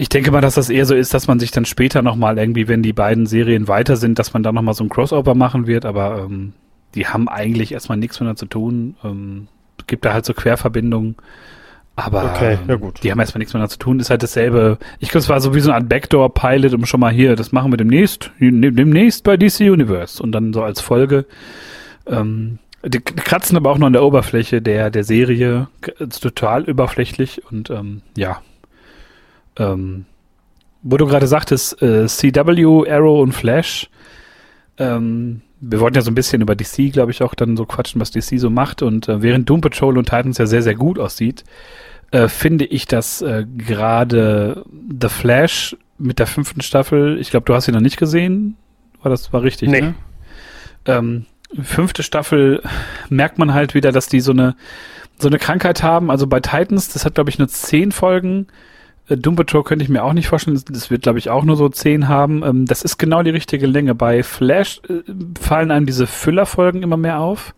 ich denke mal, dass das eher so ist, dass man sich dann später nochmal irgendwie, wenn die beiden Serien weiter sind, dass man da nochmal so ein Crossover machen wird, aber ähm, die haben eigentlich erstmal nichts miteinander zu tun. Ähm, gibt da halt so Querverbindungen. Aber okay, ja gut. die haben erstmal nichts miteinander zu tun. Ist halt dasselbe. Ich glaube, es war so wie so Art Backdoor-Pilot, um schon mal hier, das machen wir demnächst, demnächst bei DC Universe. Und dann so als Folge. Ähm, die kratzen aber auch noch an der Oberfläche der, der Serie. Ist total überflächlich und ähm, ja, ähm, wo du gerade sagtest, äh, CW, Arrow und Flash. Ähm, wir wollten ja so ein bisschen über DC, glaube ich, auch dann so quatschen, was DC so macht. Und äh, während Doom Patrol und Titans ja sehr, sehr gut aussieht, äh, finde ich, dass äh, gerade The Flash mit der fünften Staffel, ich glaube, du hast sie noch nicht gesehen. War das war richtig, nee. ne? Ähm, fünfte Staffel merkt man halt wieder, dass die so eine so eine Krankheit haben. Also bei Titans, das hat glaube ich nur zehn Folgen. Äh, Doom Patrol könnte ich mir auch nicht vorstellen. Das wird, glaube ich, auch nur so zehn haben. Ähm, das ist genau die richtige Länge. Bei Flash äh, fallen einem diese Füllerfolgen immer mehr auf.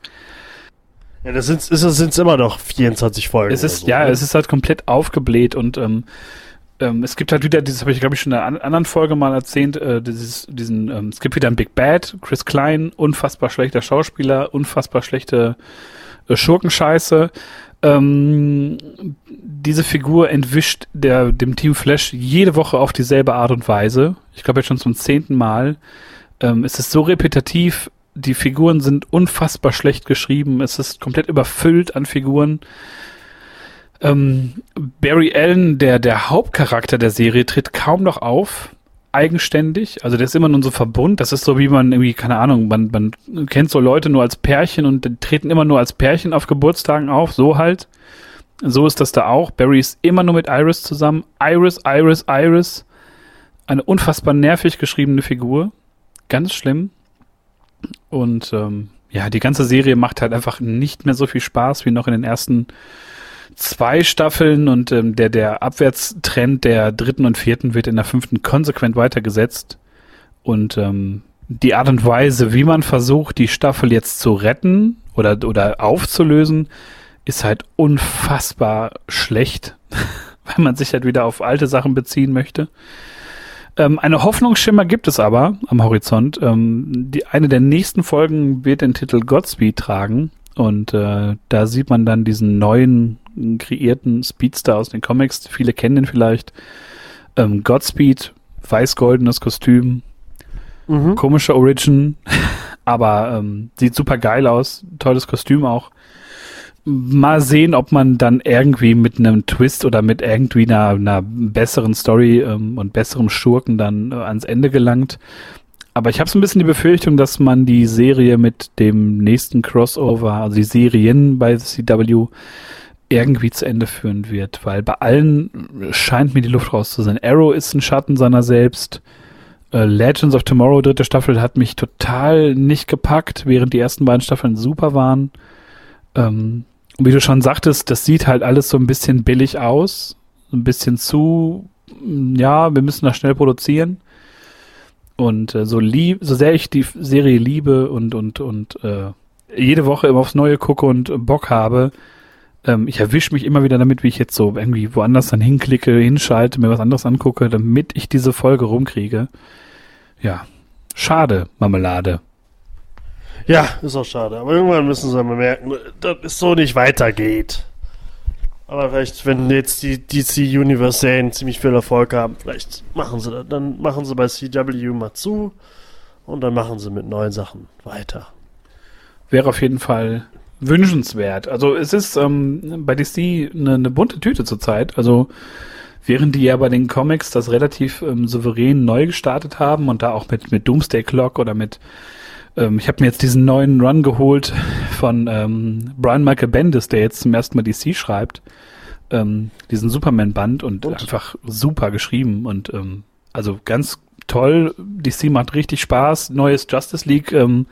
Ja, das sind es sind's immer noch 24 Folgen. Es ist, so, ja, ne? es ist halt komplett aufgebläht und ähm, ähm, es gibt halt wieder, dieses habe ich glaube ich schon in einer anderen Folge mal erzählt, äh, dieses, diesen, ähm, es gibt wieder ein Big Bad, Chris Klein, unfassbar schlechter Schauspieler, unfassbar schlechte äh, Schurkenscheiße. Ähm, diese Figur entwischt der, dem Team Flash jede Woche auf dieselbe Art und Weise. Ich glaube jetzt schon zum zehnten Mal. Ähm, es ist so repetitiv, die Figuren sind unfassbar schlecht geschrieben, es ist komplett überfüllt an Figuren. Ähm, Barry Allen, der, der Hauptcharakter der Serie, tritt kaum noch auf eigenständig. Also der ist immer nur so Verbund. Das ist so wie man irgendwie, keine Ahnung, man, man kennt so Leute nur als Pärchen und treten immer nur als Pärchen auf Geburtstagen auf. So halt. So ist das da auch. Barry ist immer nur mit Iris zusammen. Iris, Iris, Iris. Eine unfassbar nervig geschriebene Figur. Ganz schlimm. Und ähm, ja, die ganze Serie macht halt einfach nicht mehr so viel Spaß wie noch in den ersten zwei Staffeln und ähm, der, der Abwärtstrend der dritten und vierten wird in der fünften konsequent weitergesetzt. Und ähm, die Art und Weise, wie man versucht, die Staffel jetzt zu retten oder, oder aufzulösen, ist halt unfassbar schlecht, weil man sich halt wieder auf alte Sachen beziehen möchte. Ähm, eine Hoffnungsschimmer gibt es aber am Horizont. Ähm, die, eine der nächsten Folgen wird den Titel Godspeed tragen. Und äh, da sieht man dann diesen neuen kreierten Speedster aus den Comics. Viele kennen den vielleicht. Ähm, Godspeed, weiß-goldenes Kostüm, mhm. komische Origin, aber ähm, sieht super geil aus. Tolles Kostüm auch. Mal sehen, ob man dann irgendwie mit einem Twist oder mit irgendwie einer, einer besseren Story ähm, und besserem Schurken dann äh, ans Ende gelangt. Aber ich habe so ein bisschen die Befürchtung, dass man die Serie mit dem nächsten Crossover, also die Serien bei CW, irgendwie zu Ende führen wird, weil bei allen scheint mir die Luft raus zu sein. Arrow ist ein Schatten seiner selbst. Äh, Legends of Tomorrow, dritte Staffel, hat mich total nicht gepackt, während die ersten beiden Staffeln super waren. Ähm, und wie du schon sagtest, das sieht halt alles so ein bisschen billig aus. Ein bisschen zu, ja, wir müssen das schnell produzieren. Und äh, so lieb, so sehr ich die Serie liebe und, und, und äh, jede Woche immer aufs Neue gucke und Bock habe, ähm, ich erwische mich immer wieder damit, wie ich jetzt so irgendwie woanders dann hinklicke, hinschalte, mir was anderes angucke, damit ich diese Folge rumkriege. Ja, schade, Marmelade. Ja, ist auch schade. Aber irgendwann müssen sie mal merken, dass es so nicht weitergeht. Aber vielleicht, wenn jetzt die DC Universe Serien ziemlich viel Erfolg haben, vielleicht machen sie das. Dann machen sie bei CW mal zu und dann machen sie mit neuen Sachen weiter. Wäre auf jeden Fall wünschenswert. Also es ist ähm, bei DC eine, eine bunte Tüte zurzeit. Also während die ja bei den Comics das relativ ähm, souverän neu gestartet haben und da auch mit mit Doomsday Clock oder mit ähm, ich habe mir jetzt diesen neuen Run geholt von ähm, Brian Michael Bendis, der jetzt zum ersten Mal DC schreibt. ähm, diesen Superman-Band und, und, einfach super geschrieben und ähm, also ganz toll. DC macht richtig Spaß. Neues Justice League ähm,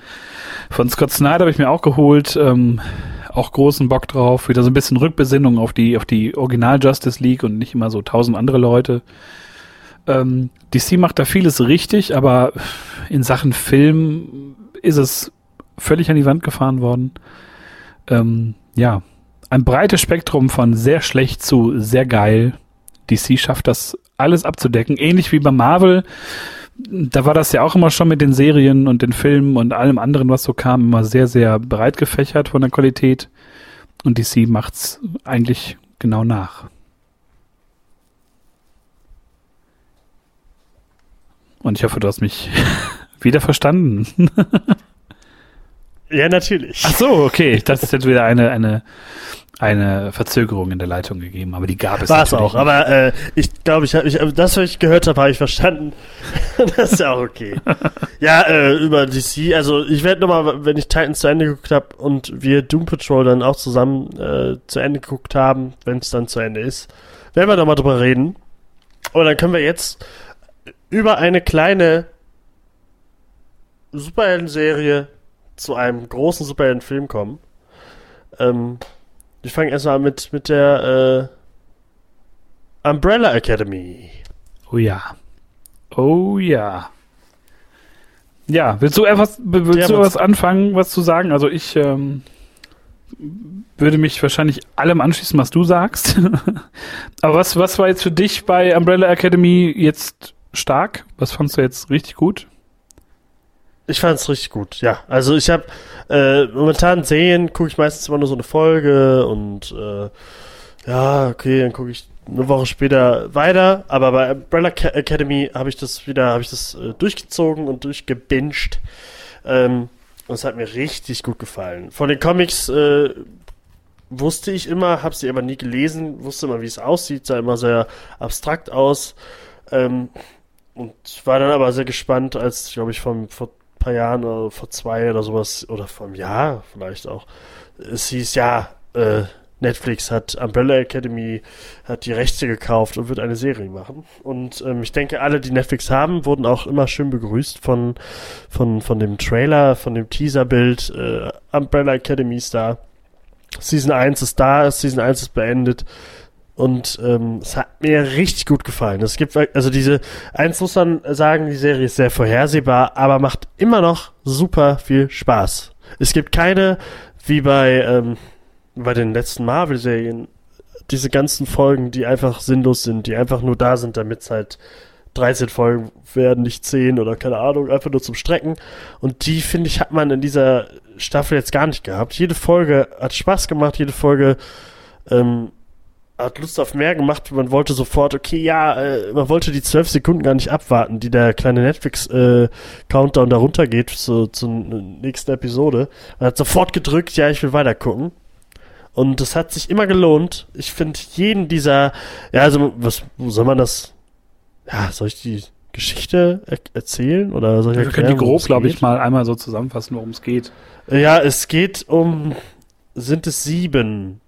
von Scott Snyder habe ich mir auch geholt. Ähm, auch großen Bock drauf. Wieder so ein bisschen Rückbesinnung auf die, auf die Original Justice League und nicht immer so tausend andere Leute. Ähm, DC macht da vieles richtig, aber in Sachen Film ist es völlig an die Wand gefahren worden. Ähm, ja, ein breites Spektrum von sehr schlecht zu sehr geil. DC schafft das alles abzudecken, ähnlich wie bei Marvel. Da war das ja auch immer schon mit den Serien und den Filmen und allem anderen, was so kam, immer sehr, sehr breit gefächert von der Qualität. Und DC macht's eigentlich genau nach. Und ich hoffe, du hast mich wieder verstanden. ja, natürlich. Ach so, okay. Das ist jetzt wieder eine, eine eine Verzögerung in der Leitung gegeben, aber die gab es War es auch, nicht. aber äh, ich glaube, ich, ich, das, was ich gehört habe, habe ich verstanden. das ist ja auch okay. ja, äh, über DC, also ich werde nochmal, wenn ich Titans zu Ende geguckt habe und wir Doom Patrol dann auch zusammen äh, zu Ende geguckt haben, wenn es dann zu Ende ist, werden wir nochmal drüber reden. Und dann können wir jetzt über eine kleine Superhelden-Serie zu einem großen Superhelden-Film kommen. Ähm, ich fange erstmal mit, mit der äh, Umbrella Academy. Oh ja. Oh ja. Ja, willst du etwas, willst du was anfangen, was zu sagen? Also ich ähm, würde mich wahrscheinlich allem anschließen, was du sagst. Aber was, was war jetzt für dich bei Umbrella Academy jetzt stark? Was fandst du jetzt richtig gut? Ich fand es richtig gut, ja. Also ich habe äh, momentan Serien gucke ich meistens immer nur so eine Folge und äh, ja, okay, dann gucke ich eine Woche später weiter. Aber bei Umbrella Academy habe ich das wieder, habe ich das äh, durchgezogen und durchgebinged. Ähm, und es hat mir richtig gut gefallen. Von den Comics äh, wusste ich immer, habe sie aber nie gelesen, wusste immer, wie es aussieht, sah immer sehr abstrakt aus. Ähm, und war dann aber sehr gespannt, als, glaube ich, vom, vor paar Jahren oder vor zwei oder sowas oder vor einem Jahr vielleicht auch. Es hieß ja, äh, Netflix hat Umbrella Academy, hat die Rechte gekauft und wird eine Serie machen. Und ähm, ich denke, alle, die Netflix haben, wurden auch immer schön begrüßt von, von, von dem Trailer, von dem Teaserbild. Äh, Umbrella Academy ist da. Season 1 ist da, Season 1 ist beendet. Und ähm, es hat mir richtig gut gefallen. Es gibt, also diese, eins muss man sagen, die Serie ist sehr vorhersehbar, aber macht immer noch super viel Spaß. Es gibt keine, wie bei, ähm, bei den letzten Marvel-Serien, diese ganzen Folgen, die einfach sinnlos sind, die einfach nur da sind, damit es halt 13 Folgen werden, nicht 10 oder keine Ahnung, einfach nur zum Strecken. Und die, finde ich, hat man in dieser Staffel jetzt gar nicht gehabt. Jede Folge hat Spaß gemacht, jede Folge ähm, hat Lust auf mehr gemacht. Man wollte sofort, okay, ja, äh, man wollte die zwölf Sekunden gar nicht abwarten, die der kleine Netflix-Countdown äh, da runtergeht so, zur nächsten Episode. Man hat sofort gedrückt, ja, ich will weiter gucken. Und das hat sich immer gelohnt. Ich finde jeden dieser, ja, also, was, wo soll man das, ja, soll ich die Geschichte er erzählen oder soll ich Wir können die grob, glaube ich, mal einmal so zusammenfassen, worum es geht. Ja, es geht um, sind es sieben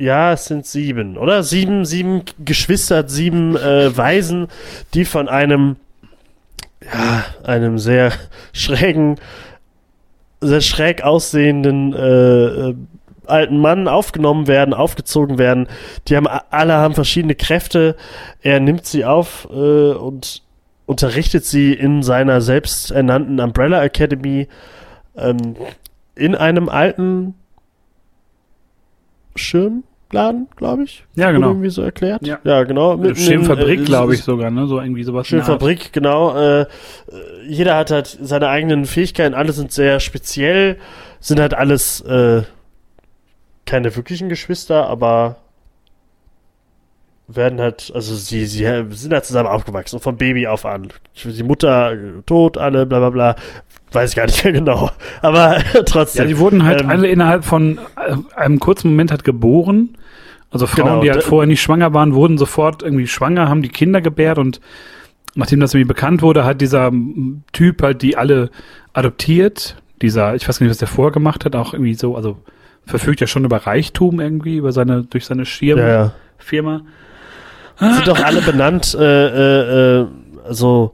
ja, es sind sieben, oder? Sieben, sieben Geschwister, sieben äh, Waisen, die von einem, ja, einem sehr schrägen, sehr schräg aussehenden äh, alten Mann aufgenommen werden, aufgezogen werden. Die haben alle haben verschiedene Kräfte. Er nimmt sie auf äh, und unterrichtet sie in seiner selbsternannten Umbrella Academy ähm, in einem alten Schirm Laden, glaube ich. Ja, genau. irgendwie so erklärt. Ja, ja genau. Mit Schirmfabrik, äh, glaube ich sogar, ne? So irgendwie sowas. Schirmfabrik, genau. Äh, jeder hat halt seine eigenen Fähigkeiten, alle sind sehr speziell, sind halt alles äh, keine wirklichen Geschwister, aber werden halt, also sie, sie sind halt zusammen aufgewachsen, von Baby auf an. Die Mutter tot, alle, bla bla bla. Weiß ich gar nicht mehr genau. Aber trotzdem. Ja, die wurden halt ähm, alle innerhalb von äh, einem kurzen Moment halt geboren also Frauen, genau, die halt vorher nicht schwanger waren, wurden sofort irgendwie schwanger, haben die Kinder gebärt und nachdem das irgendwie bekannt wurde, hat dieser Typ halt die alle adoptiert. Dieser, ich weiß nicht, was der vorher gemacht hat, auch irgendwie so, also verfügt ja schon über Reichtum irgendwie, über seine, durch seine Schirm Ja, ja. Firma. Sind doch alle benannt, äh, äh, äh, also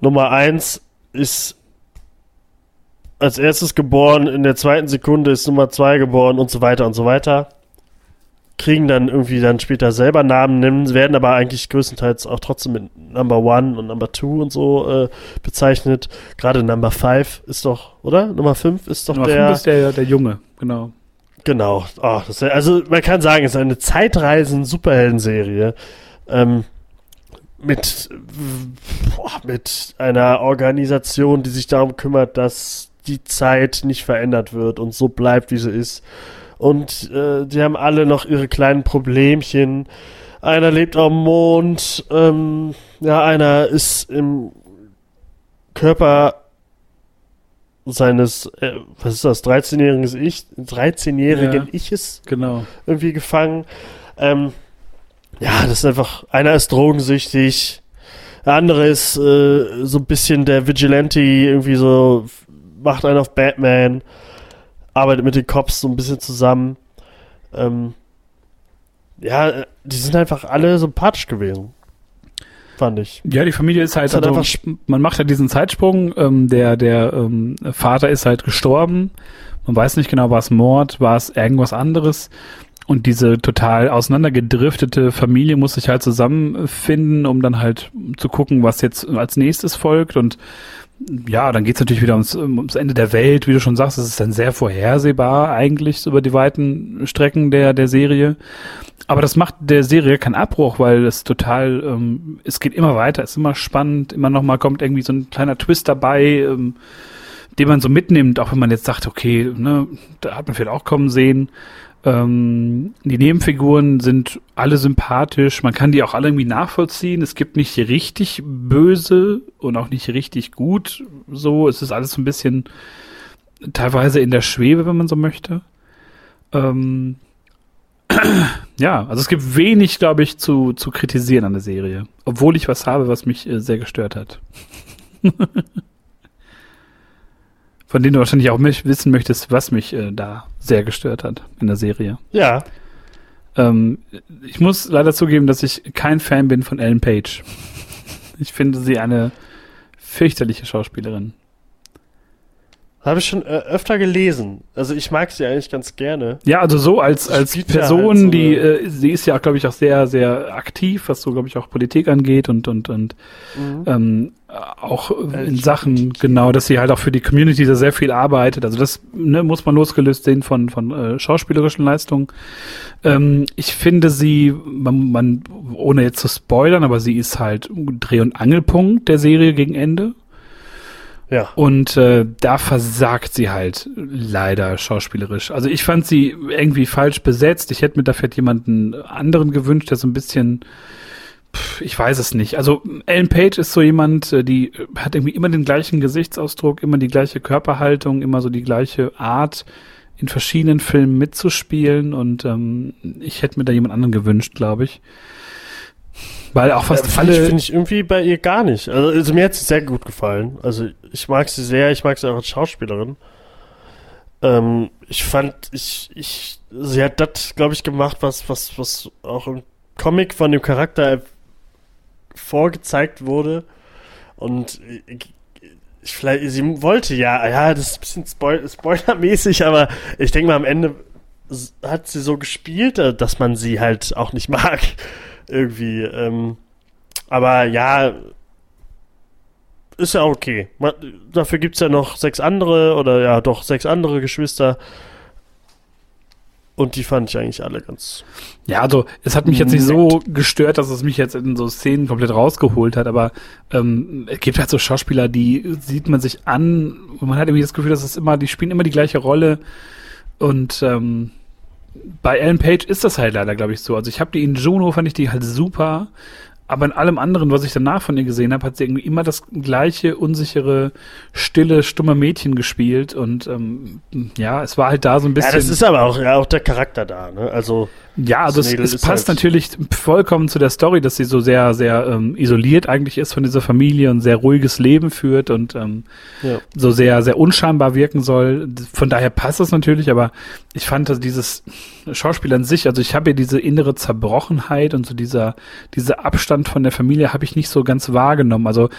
Nummer eins ist als erstes geboren, in der zweiten Sekunde ist Nummer zwei geboren und so weiter und so weiter. Kriegen dann irgendwie dann später selber Namen, nennen, werden aber eigentlich größtenteils auch trotzdem mit Number One und Number Two und so äh, bezeichnet. Gerade Number Five ist doch, oder? Nummer fünf ist doch Nummer der. fünf ist der, der Junge, genau. Genau. Oh, das, also man kann sagen, es ist eine Zeitreisen-Superhelden-Serie. Ähm, mit, boah, mit einer Organisation, die sich darum kümmert, dass die Zeit nicht verändert wird und so bleibt, wie sie ist. Und äh, die haben alle noch ihre kleinen Problemchen. Einer lebt am Mond, ähm, ja, einer ist im Körper seines, äh, was ist das, 13-jährigen Ich, 13-jährigen Ja. Iches Genau. irgendwie gefangen. Ähm, ja, das ist einfach, einer ist drogensüchtig, der andere ist äh, so ein bisschen der Vigilante, irgendwie so, macht einen auf Batman, arbeitet mit den Cops so ein bisschen zusammen. Ähm, ja, die sind einfach alle sympathisch gewesen. Fand ich. Ja, die Familie ist halt, Ist halt also, einfach man macht ja diesen Zeitsprung, ähm, der, der ähm, Vater ist halt gestorben. Man weiß nicht genau, war es Mord, war es irgendwas anderes. Und diese total auseinandergedriftete Familie muss sich halt zusammenfinden, um dann halt zu gucken, was jetzt als nächstes folgt. Und ja, dann geht's natürlich wieder ums, ums Ende der Welt, wie du schon sagst, es ist dann sehr vorhersehbar eigentlich über die weiten Strecken der, der Serie. Aber das macht der Serie keinen Abbruch, weil es total, ähm, es geht immer weiter, ist immer spannend, immer noch mal kommt irgendwie so ein kleiner Twist dabei, ähm, den man so mitnimmt, auch wenn man jetzt sagt, okay, ne, da hat man vielleicht auch kommen sehen. Ähm, die Nebenfiguren sind alle sympathisch, man kann die auch alle irgendwie nachvollziehen. Es gibt nicht richtig böse und auch nicht richtig gut. So, es ist alles so ein bisschen teilweise in der Schwebe, wenn man so möchte. Ähm, ja, also es gibt wenig, glaube ich, zu, zu kritisieren an der Serie. Obwohl ich was habe, was mich äh, sehr gestört hat. Von dem du wahrscheinlich auch mich wissen möchtest, was mich äh, da sehr gestört hat in der Serie. Ja, Ähm, ich muss leider zugeben, dass ich kein Fan bin von Ellen Page. Ich finde sie eine fürchterliche Schauspielerin. Habe ich schon äh, öfter gelesen. Also ich mag sie eigentlich ganz gerne. Ja, also so als, als Person, halt so die, äh, sie ist ja, glaube ich, auch sehr, sehr aktiv, was so, glaube ich, auch Politik angeht und, und, und ähm, auch äh, in. Sachen, genau, dass sie halt auch für die Community da sehr viel arbeitet. Also das ne, muss man losgelöst sehen von, von äh, schauspielerischen Leistungen. Ähm, ich finde sie, man, man, ohne jetzt zu spoilern, aber sie ist halt Dreh- und Angelpunkt der Serie gegen Ende. Ja. Und äh, da versagt sie halt leider schauspielerisch. Also ich fand sie irgendwie falsch besetzt. Ich hätte mir da vielleicht jemanden anderen gewünscht, der so ein bisschen, pff, ich weiß es nicht. Also Ellen Page ist so jemand, äh, die äh, hat irgendwie immer den gleichen Gesichtsausdruck, immer die gleiche Körperhaltung, immer so die gleiche Art, in verschiedenen Filmen mitzuspielen. Und ähm, ich hätte mir da jemand anderen gewünscht, glaube ich. Weil auch fast Ja, finde ich, alle. finde ich irgendwie bei ihr gar nicht. Also, also mir hat sie sehr gut gefallen. Also ich mag sie sehr, ich mag sie auch als Schauspielerin. Ähm, ich fand, ich, ich, sie hat das, glaube ich, gemacht, was, was, was auch im Comic von dem Charakter vorgezeigt wurde. Und ich, ich, vielleicht, sie wollte ja, ja, das ist ein bisschen Spoil spoilermäßig, aber ich denke mal, am Ende hat sie so gespielt, äh, dass man sie halt auch nicht mag. Irgendwie. Ähm, aber ja, ist ja okay. Man, dafür gibt's ja noch sechs andere oder ja, doch sechs andere Geschwister. Und die fand ich eigentlich alle ganz. Ja, also es hat mich jetzt nicht so gestört, dass es mich jetzt in so Szenen komplett rausgeholt hat, aber ähm, es gibt halt so Schauspieler, die sieht man sich an und man hat irgendwie das Gefühl, dass es immer, die spielen immer die gleiche Rolle und ähm, bei Ellen Page ist das halt leider, glaube ich, so. Also ich habe die in Juno, fand ich die halt super, aber in allem anderen, was ich danach von ihr gesehen habe, hat sie irgendwie immer das gleiche unsichere, stille, stumme Mädchen gespielt und ähm, ja, es war halt da so ein bisschen. Ja, das ist aber auch, ja, auch der Charakter da, ne? Also ja, also es, es passt halt natürlich vollkommen zu der Story, dass sie so sehr, sehr ähm, isoliert eigentlich ist von dieser Familie und sehr ruhiges Leben führt und ähm, ja. so sehr, sehr unscheinbar wirken soll. Von daher passt das natürlich, aber ich fand dass dieses Schauspiel an sich, also ich habe ja diese innere Zerbrochenheit und so dieser, dieser Abstand von der Familie habe ich nicht so ganz wahrgenommen. Also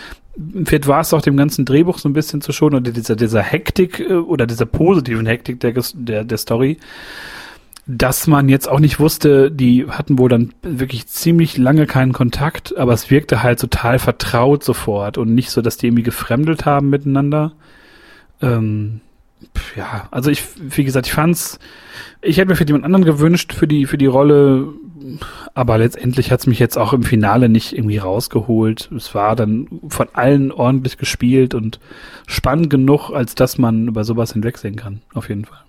vielleicht war es auch dem ganzen Drehbuch so ein bisschen zu schon oder dieser, dieser Hektik äh, oder dieser positiven Hektik der, der, der Story dass man jetzt auch nicht wusste, die hatten wohl dann wirklich ziemlich lange keinen Kontakt, aber es wirkte halt total vertraut sofort und nicht so, dass die irgendwie gefremdelt haben miteinander. Ähm, ja, also ich, wie gesagt, ich fand's, ich hätte mir für jemand anderen gewünscht für die, für die Rolle, aber letztendlich hat's mich jetzt auch im Finale nicht irgendwie rausgeholt. Es war dann von allen ordentlich gespielt und spannend genug, als dass man über sowas hinwegsehen kann, auf jeden Fall.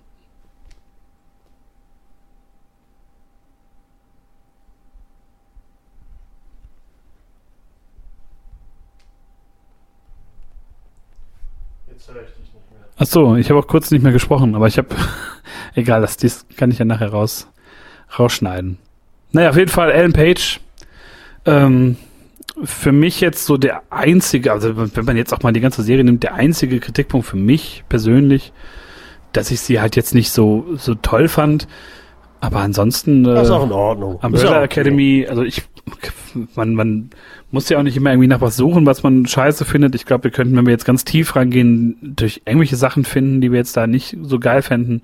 Ach so, ich habe auch kurz nicht mehr gesprochen, aber ich habe, egal, das dies kann ich ja nachher raus, rausschneiden. Naja, auf jeden Fall Ellen Page, ähm, für mich jetzt so der einzige, also wenn man jetzt auch mal die ganze Serie nimmt, der einzige Kritikpunkt für mich persönlich, dass ich sie halt jetzt nicht so, so toll fand. Aber ansonsten. Äh, das ist auch in Ordnung. Umbrella Academy, also ich, man, man muss ja auch nicht immer irgendwie nach was suchen, was man scheiße findet. Ich glaube, wir könnten, wenn wir jetzt ganz tief rangehen, durch irgendwelche Sachen finden, die wir jetzt da nicht so geil fänden.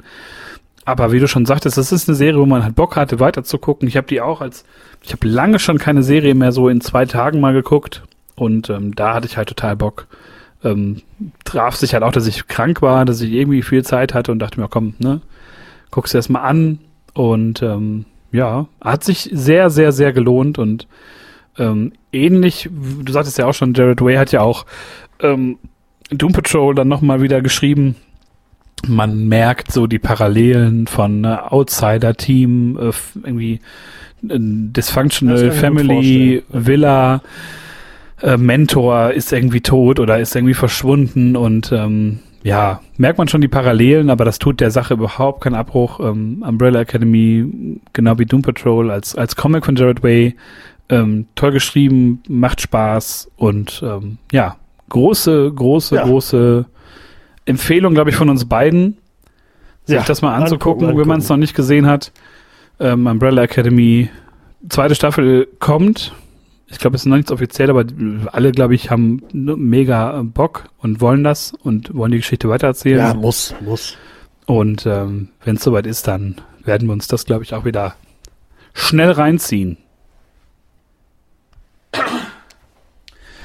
Aber wie du schon sagtest, das ist eine Serie, wo man halt Bock hatte, weiter zu gucken. Ich habe die auch als, ich habe lange schon keine Serie mehr so in zwei Tagen mal geguckt. Und ähm, da hatte ich halt total Bock. Ähm, traf sich halt auch, dass ich krank war, dass ich irgendwie viel Zeit hatte und dachte mir, komm, ne, guck's das mal an. Und ähm, ja, hat sich sehr, sehr, sehr gelohnt und ähm, ähnlich, du sagtest ja auch schon, Jared Way hat ja auch ähm, Doom Patrol dann nochmal wieder geschrieben. Man merkt so die Parallelen von äh, Outsider-Team, äh, irgendwie äh, Dysfunctional Family, Villa, äh, Mentor ist irgendwie tot oder ist irgendwie verschwunden und ähm, ja, merkt man schon die Parallelen, aber das tut der Sache überhaupt keinen Abbruch. Ähm, Umbrella Academy, genau wie Doom Patrol, als, als Comic von Jared Way, ähm, toll geschrieben, macht Spaß und ähm, ja, große, große, ja. große Empfehlung, glaube ich, von uns beiden, sich ja, das mal anzugucken, angucken, wenn man es noch nicht gesehen hat. Ähm, Umbrella Academy, zweite Staffel kommt. Ich glaube, es ist noch nichts offiziell, aber alle, glaube ich, haben mega Bock und wollen das und wollen die Geschichte weitererzählen. Ja, muss, muss. Und ähm, wenn es soweit ist, dann werden wir uns das, glaube ich, auch wieder schnell reinziehen.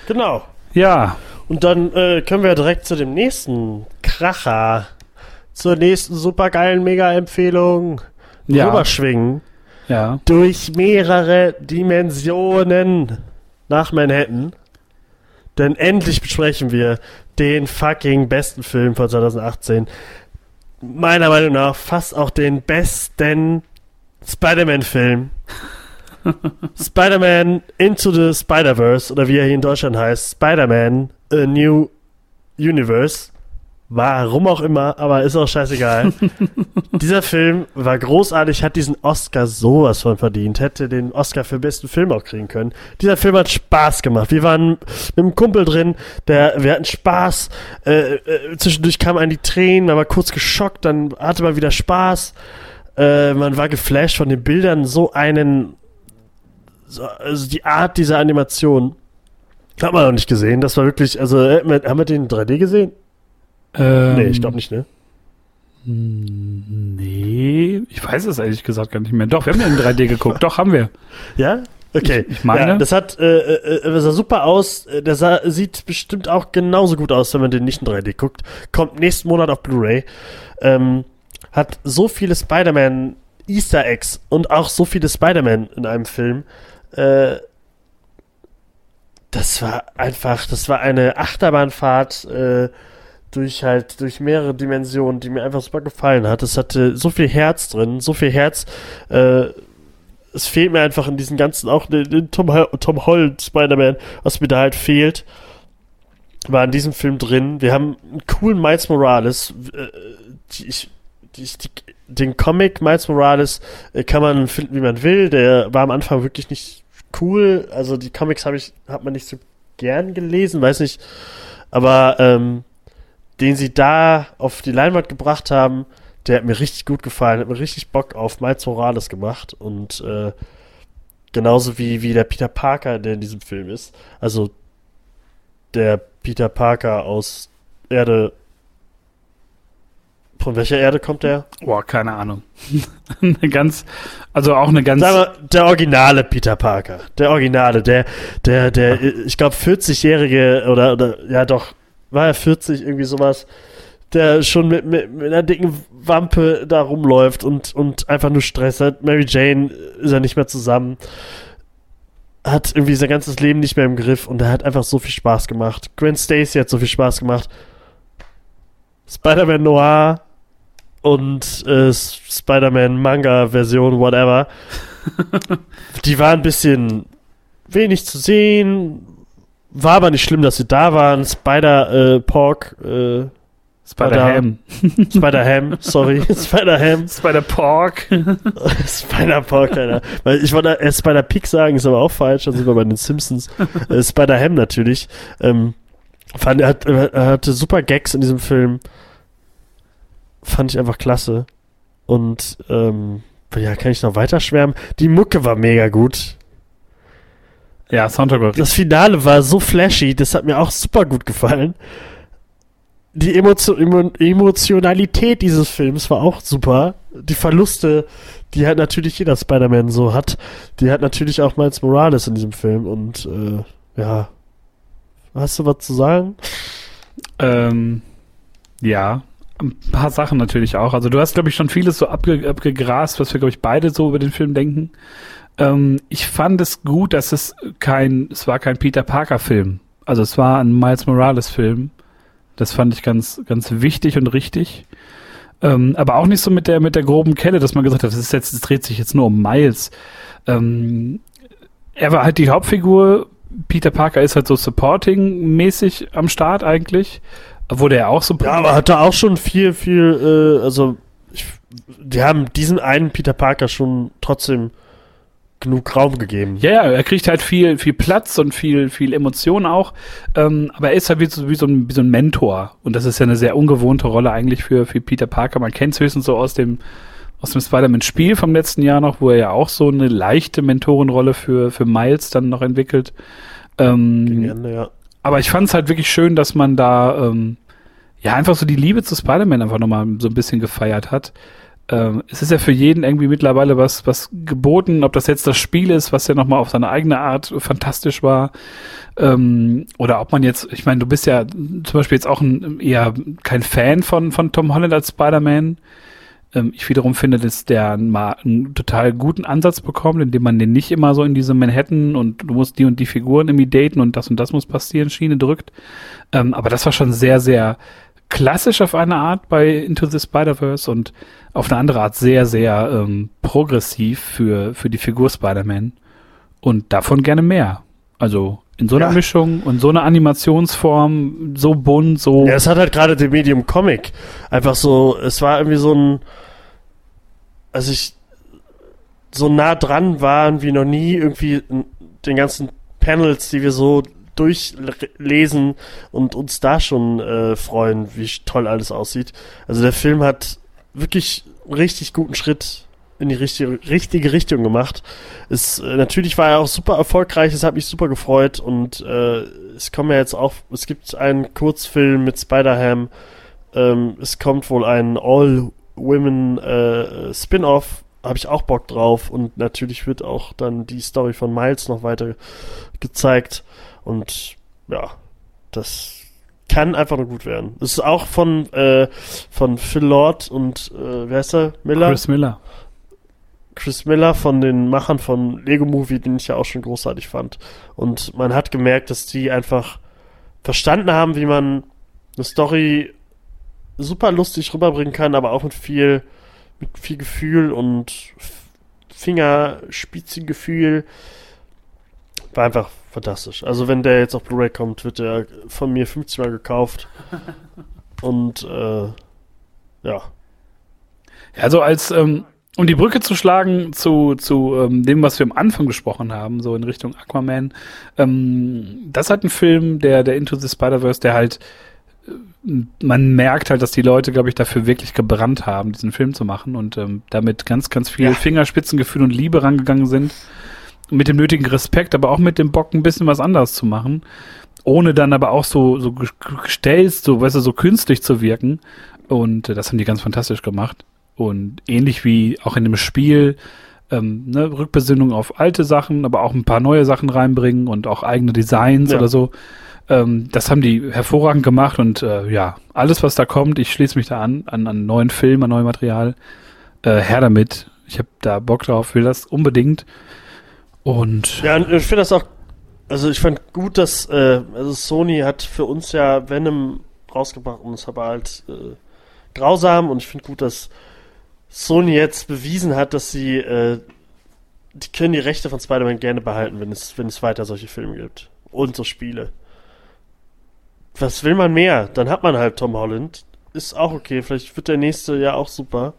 Genau. Ja. Und dann äh, können wir direkt zu dem nächsten Kracher, zur nächsten supergeilen Mega-Empfehlung ja. rüberschwingen. Ja. Durch mehrere Dimensionen nach Manhattan. Denn endlich besprechen wir den fucking besten Film von 2018. Meiner Meinung nach fast auch den besten Spider-Man-Film Spider-Man Into the Spider-Verse, oder wie er hier in Deutschland heißt, Spider-Man A New Universe. Warum auch immer, aber ist auch scheißegal. Dieser Film war großartig, hat diesen Oscar sowas von verdient, hätte den Oscar für besten Film auch kriegen können. Dieser Film hat Spaß gemacht. Wir waren mit einem Kumpel drin, der, wir hatten Spaß. Äh, äh, zwischendurch kamen einem die Tränen, man war kurz geschockt, dann hatte man wieder Spaß. Äh, man war geflasht von den Bildern, so einen also die Art dieser Animation hat man noch nicht gesehen. Das war wirklich, also äh, haben wir den in 3D gesehen? Ähm, nee, ich glaube nicht, ne? Nee, ich weiß es ehrlich gesagt gar nicht mehr. Doch, wir haben ja in 3D geguckt. Doch, haben wir. Ja? Okay. Ich, ich meine. Ja, das hat, äh, äh, äh, sah super aus. Der sah, sieht bestimmt auch genauso gut aus, wenn man den nicht in 3D guckt. Kommt nächsten Monat auf Blu-ray. Ähm, hat so viele Spider-Man Easter Eggs und auch so viele Spider-Man in einem Film. Äh, das war einfach, das war eine Achterbahnfahrt äh, durch halt, durch mehrere Dimensionen, die mir einfach super gefallen hat. Es hatte so viel Herz drin, so viel Herz, äh, es fehlt mir einfach in diesen ganzen, auch den, den Tom, Tom Holland Spider-Man, was mir da halt fehlt, war in diesem Film drin. Wir haben einen coolen Miles Morales. Äh, die, ich, die, die, den Comic Miles Morales äh, kann man finden, wie man will. Der war am Anfang wirklich nicht cool. Also die Comics habe ich, hat man nicht so gern gelesen, weiß nicht. Aber ähm, den sie da auf die Leinwand gebracht haben, der hat mir richtig gut gefallen, hat mir richtig Bock auf Miles Morales gemacht und äh, genauso wie, wie der Peter Parker, der in diesem Film ist. Also der Peter Parker aus Erde. Von welcher Erde kommt der? Boah, keine Ahnung. eine ganz, also auch eine ganz. Wir, der originale Peter Parker. Der originale, der, der, der, ich glaube, 40-jährige oder, oder, ja doch, war er 40, irgendwie sowas der schon mit, mit, mit einer dicken Wampe da rumläuft und, und einfach nur Stress hat. Mary Jane ist ja nicht mehr zusammen. Hat irgendwie sein ganzes Leben nicht mehr im Griff und er hat einfach so viel Spaß gemacht. Gwen Stacy hat so viel Spaß gemacht. Spider-Man Noir und äh, Spider-Man Manga-Version, whatever. die waren ein bisschen wenig zu sehen. War aber nicht schlimm, dass sie da waren. Spider-Pork, äh, äh, Spider-Ham. Spider-Ham, sorry. Spider-Ham. Spider-Pork. Spider-Pork, Alter. Weil ich wollte erst Spider-Pig sagen, ist aber auch falsch, dann sind wir bei den Simpsons. Äh, Spider-Ham natürlich. Ähm, fand, er, hat, er hatte super Gags in diesem Film. Fand ich einfach klasse. Und, ähm, ja, kann ich noch weiter schwärmen? Die Mucke war mega gut. Ja, Soundtrack war Das Finale war so flashy, das hat mir auch super gut gefallen die Emotio Emotionalität dieses Films war auch super. Die Verluste, die halt natürlich jeder Spider-Man so hat, die hat natürlich auch Miles Morales in diesem Film. Und äh, ja, hast du was zu sagen? Ähm, ja, ein paar Sachen natürlich auch. Also du hast, glaube ich, schon vieles so abge abgegrast, was wir, glaube ich, beide so über den Film denken. Ähm, ich fand es gut, dass es kein, es war kein Peter Parker-Film. Also es war ein Miles Morales-Film. Das fand ich ganz, ganz wichtig und richtig. Ähm, aber auch nicht so mit der, mit der groben Kelle, dass man gesagt hat, das ist jetzt, es dreht sich jetzt nur um Miles. Ähm, er war halt die Hauptfigur. Peter Parker ist halt so supporting-mäßig am Start eigentlich. Wurde er auch so. Ja, aber hat er auch schon viel, viel, äh, also, ich, die haben diesen einen Peter Parker schon trotzdem genug Raum gegeben. Ja, ja, er kriegt halt viel, viel Platz und viel, viel Emotion auch. Ähm, aber er ist halt wie so, wie, so ein, wie so ein Mentor. Und das ist ja eine sehr ungewohnte Rolle eigentlich für, für Peter Parker. Man kennt es höchstens so aus dem, aus dem Spider-Man-Spiel vom letzten Jahr noch, wo er ja auch so eine leichte Mentorenrolle für, für Miles dann noch entwickelt. Ähm, Ende, ja. Aber ich fand es halt wirklich schön, dass man da ähm, ja einfach so die Liebe zu Spider-Man einfach nochmal so ein bisschen gefeiert hat ähm, es ist ja für jeden irgendwie mittlerweile was, was geboten, ob das jetzt das Spiel ist, was ja nochmal auf seine eigene Art fantastisch war, ähm, oder ob man jetzt, ich meine, du bist ja zum Beispiel jetzt auch ein, eher kein Fan von, von Tom Holland als Spider-Man. Ähm, ich wiederum finde, dass der mal einen total guten Ansatz bekommt, indem man den nicht immer so in diese Manhattan und du musst die und die Figuren irgendwie daten und das und das muss passieren, Schiene drückt. Ähm, aber das war schon sehr, sehr klassisch auf eine Art bei Into the Spider-Verse und auf eine andere Art sehr, sehr ähm, progressiv für, für die Figur Spider-Man. Und davon gerne mehr. Also in so einer ja. Mischung und so einer Animationsform, so bunt, so. Ja, es hat halt gerade den Medium Comic. Einfach so, es war irgendwie so ein, also ich so nah dran waren wie noch nie irgendwie den ganzen Panels, die wir so durchlesen und uns da schon äh, freuen, wie toll alles aussieht. Also der Film hat wirklich richtig guten Schritt in die richtige, richtige Richtung gemacht. Es, äh, natürlich war er auch super erfolgreich, es hat mich super gefreut und äh, es kommen ja jetzt auch, es gibt einen Kurzfilm mit Spider-Ham, ähm, es kommt wohl ein All-Women äh, Spin-Off, habe ich auch Bock drauf und natürlich wird auch dann die Story von Miles noch weiter gezeigt. Und ja, das kann einfach nur gut werden. Es ist auch von, äh, von Phil Lord und äh, wer heißt er? Miller? Chris Miller. Chris Miller von den Machern von Lego Movie, den ich ja auch schon großartig fand. Und man hat gemerkt, dass die einfach verstanden haben, wie man eine Story super lustig rüberbringen kann, aber auch mit viel, mit viel Gefühl und Fingerspitzengefühl. War einfach fantastisch. Also wenn der jetzt auf Blu-ray kommt, wird der von mir 50 Mal gekauft. Und äh, ja. Also als ähm, um die Brücke zu schlagen zu, zu ähm, dem, was wir am Anfang gesprochen haben, so in Richtung Aquaman, ähm, das hat ein Film, der, der Into the Spider-Verse, der halt, äh, man merkt halt, dass die Leute, glaube ich, dafür wirklich gebrannt haben, diesen Film zu machen und ähm, damit ganz, ganz viel ja. Fingerspitzengefühl und Liebe rangegangen sind. Mit dem nötigen Respekt, aber auch mit dem Bock, ein bisschen was anderes zu machen. Ohne dann aber auch so, so gestellt, so, weißt du, so künstlich zu wirken. Und äh, das haben die ganz fantastisch gemacht. Und ähnlich wie auch in dem Spiel, ähm, ne, Rückbesinnung auf alte Sachen, aber auch ein paar neue Sachen reinbringen und auch eigene Designs ja. oder so. Ähm, das haben die hervorragend gemacht und äh, ja, alles, was da kommt, ich schließe mich da an, an, an neuen Film, an neuem Material. Äh, her damit. Ich habe da Bock drauf, will das unbedingt. Und. Ja, ich finde das auch. Also ich fand gut, dass äh, also Sony hat für uns ja Venom rausgebracht und es aber halt äh, grausam und ich finde gut, dass Sony jetzt bewiesen hat, dass sie, äh, die können die Rechte von Spider-Man gerne behalten, wenn es, wenn es weiter solche Filme gibt. Und so Spiele. Was will man mehr? Dann hat man halt Tom Holland. Ist auch okay. Vielleicht wird der nächste ja auch super.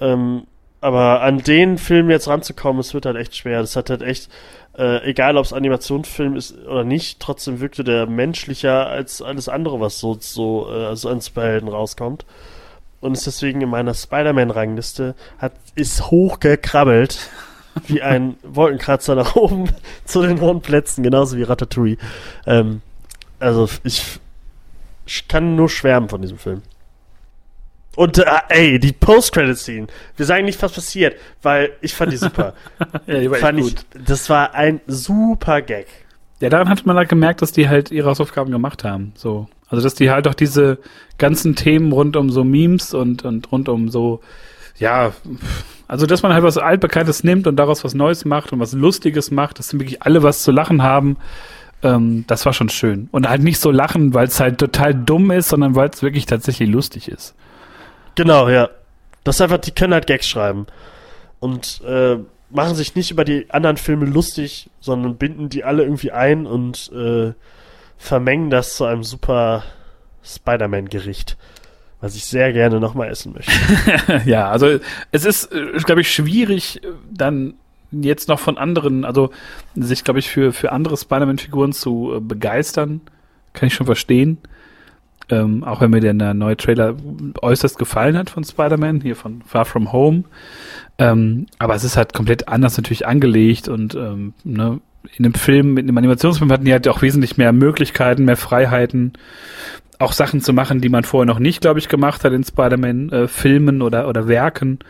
Ähm, aber an den Film jetzt ranzukommen, es wird halt echt schwer. Das hat halt echt, äh, egal ob es Animationsfilm ist oder nicht, trotzdem wirkte der menschlicher als alles andere, was so, so äh, also an Superhelden rauskommt und ist deswegen in meiner Spider-Man-Rangliste, hat, ist hochgekrabbelt wie ein Wolkenkratzer nach oben zu den hohen Plätzen, genauso wie Ratatouille. Ähm, also ich, ich kann nur schwärmen von diesem Film. Und äh, ey, die Post-Credit-Scene. Wir sagen nicht, was passiert, weil ich fand die super. ja, die war fand echt gut. Ich, das war ein super Gag. Ja, daran hat man halt gemerkt, dass die halt ihre Hausaufgaben gemacht haben. So. Also, dass die halt auch diese ganzen Themen rund um so Memes und, und rund um so, ja, also, dass man halt was Altbekanntes nimmt und daraus was Neues macht und was Lustiges macht, dass wirklich alle was zu lachen haben. Ähm, das war schon schön. Und halt nicht so lachen, weil es halt total dumm ist, sondern weil es wirklich tatsächlich lustig ist. Genau, ja. Das ist einfach, die können halt Gags schreiben. Und äh, machen sich nicht über die anderen Filme lustig, sondern binden die alle irgendwie ein und äh, vermengen das zu einem super Spider-Man-Gericht, was ich sehr gerne nochmal essen möchte. ja, also es ist, äh, glaube ich, schwierig, äh, dann jetzt noch von anderen, also sich, glaube ich, für, für andere Spider-Man-Figuren zu äh, begeistern, kann ich schon verstehen. Ähm, auch wenn mir der neue Trailer äußerst gefallen hat von Spider-Man, hier von Far From Home. Ähm, aber es ist halt komplett anders natürlich angelegt und ähm, ne, in dem Film, in dem Animationsfilm hatten die halt auch wesentlich mehr Möglichkeiten, mehr Freiheiten, auch Sachen zu machen, die man vorher noch nicht, glaube ich, gemacht hat in Spider-Man-Filmen äh, oder, oder Werken.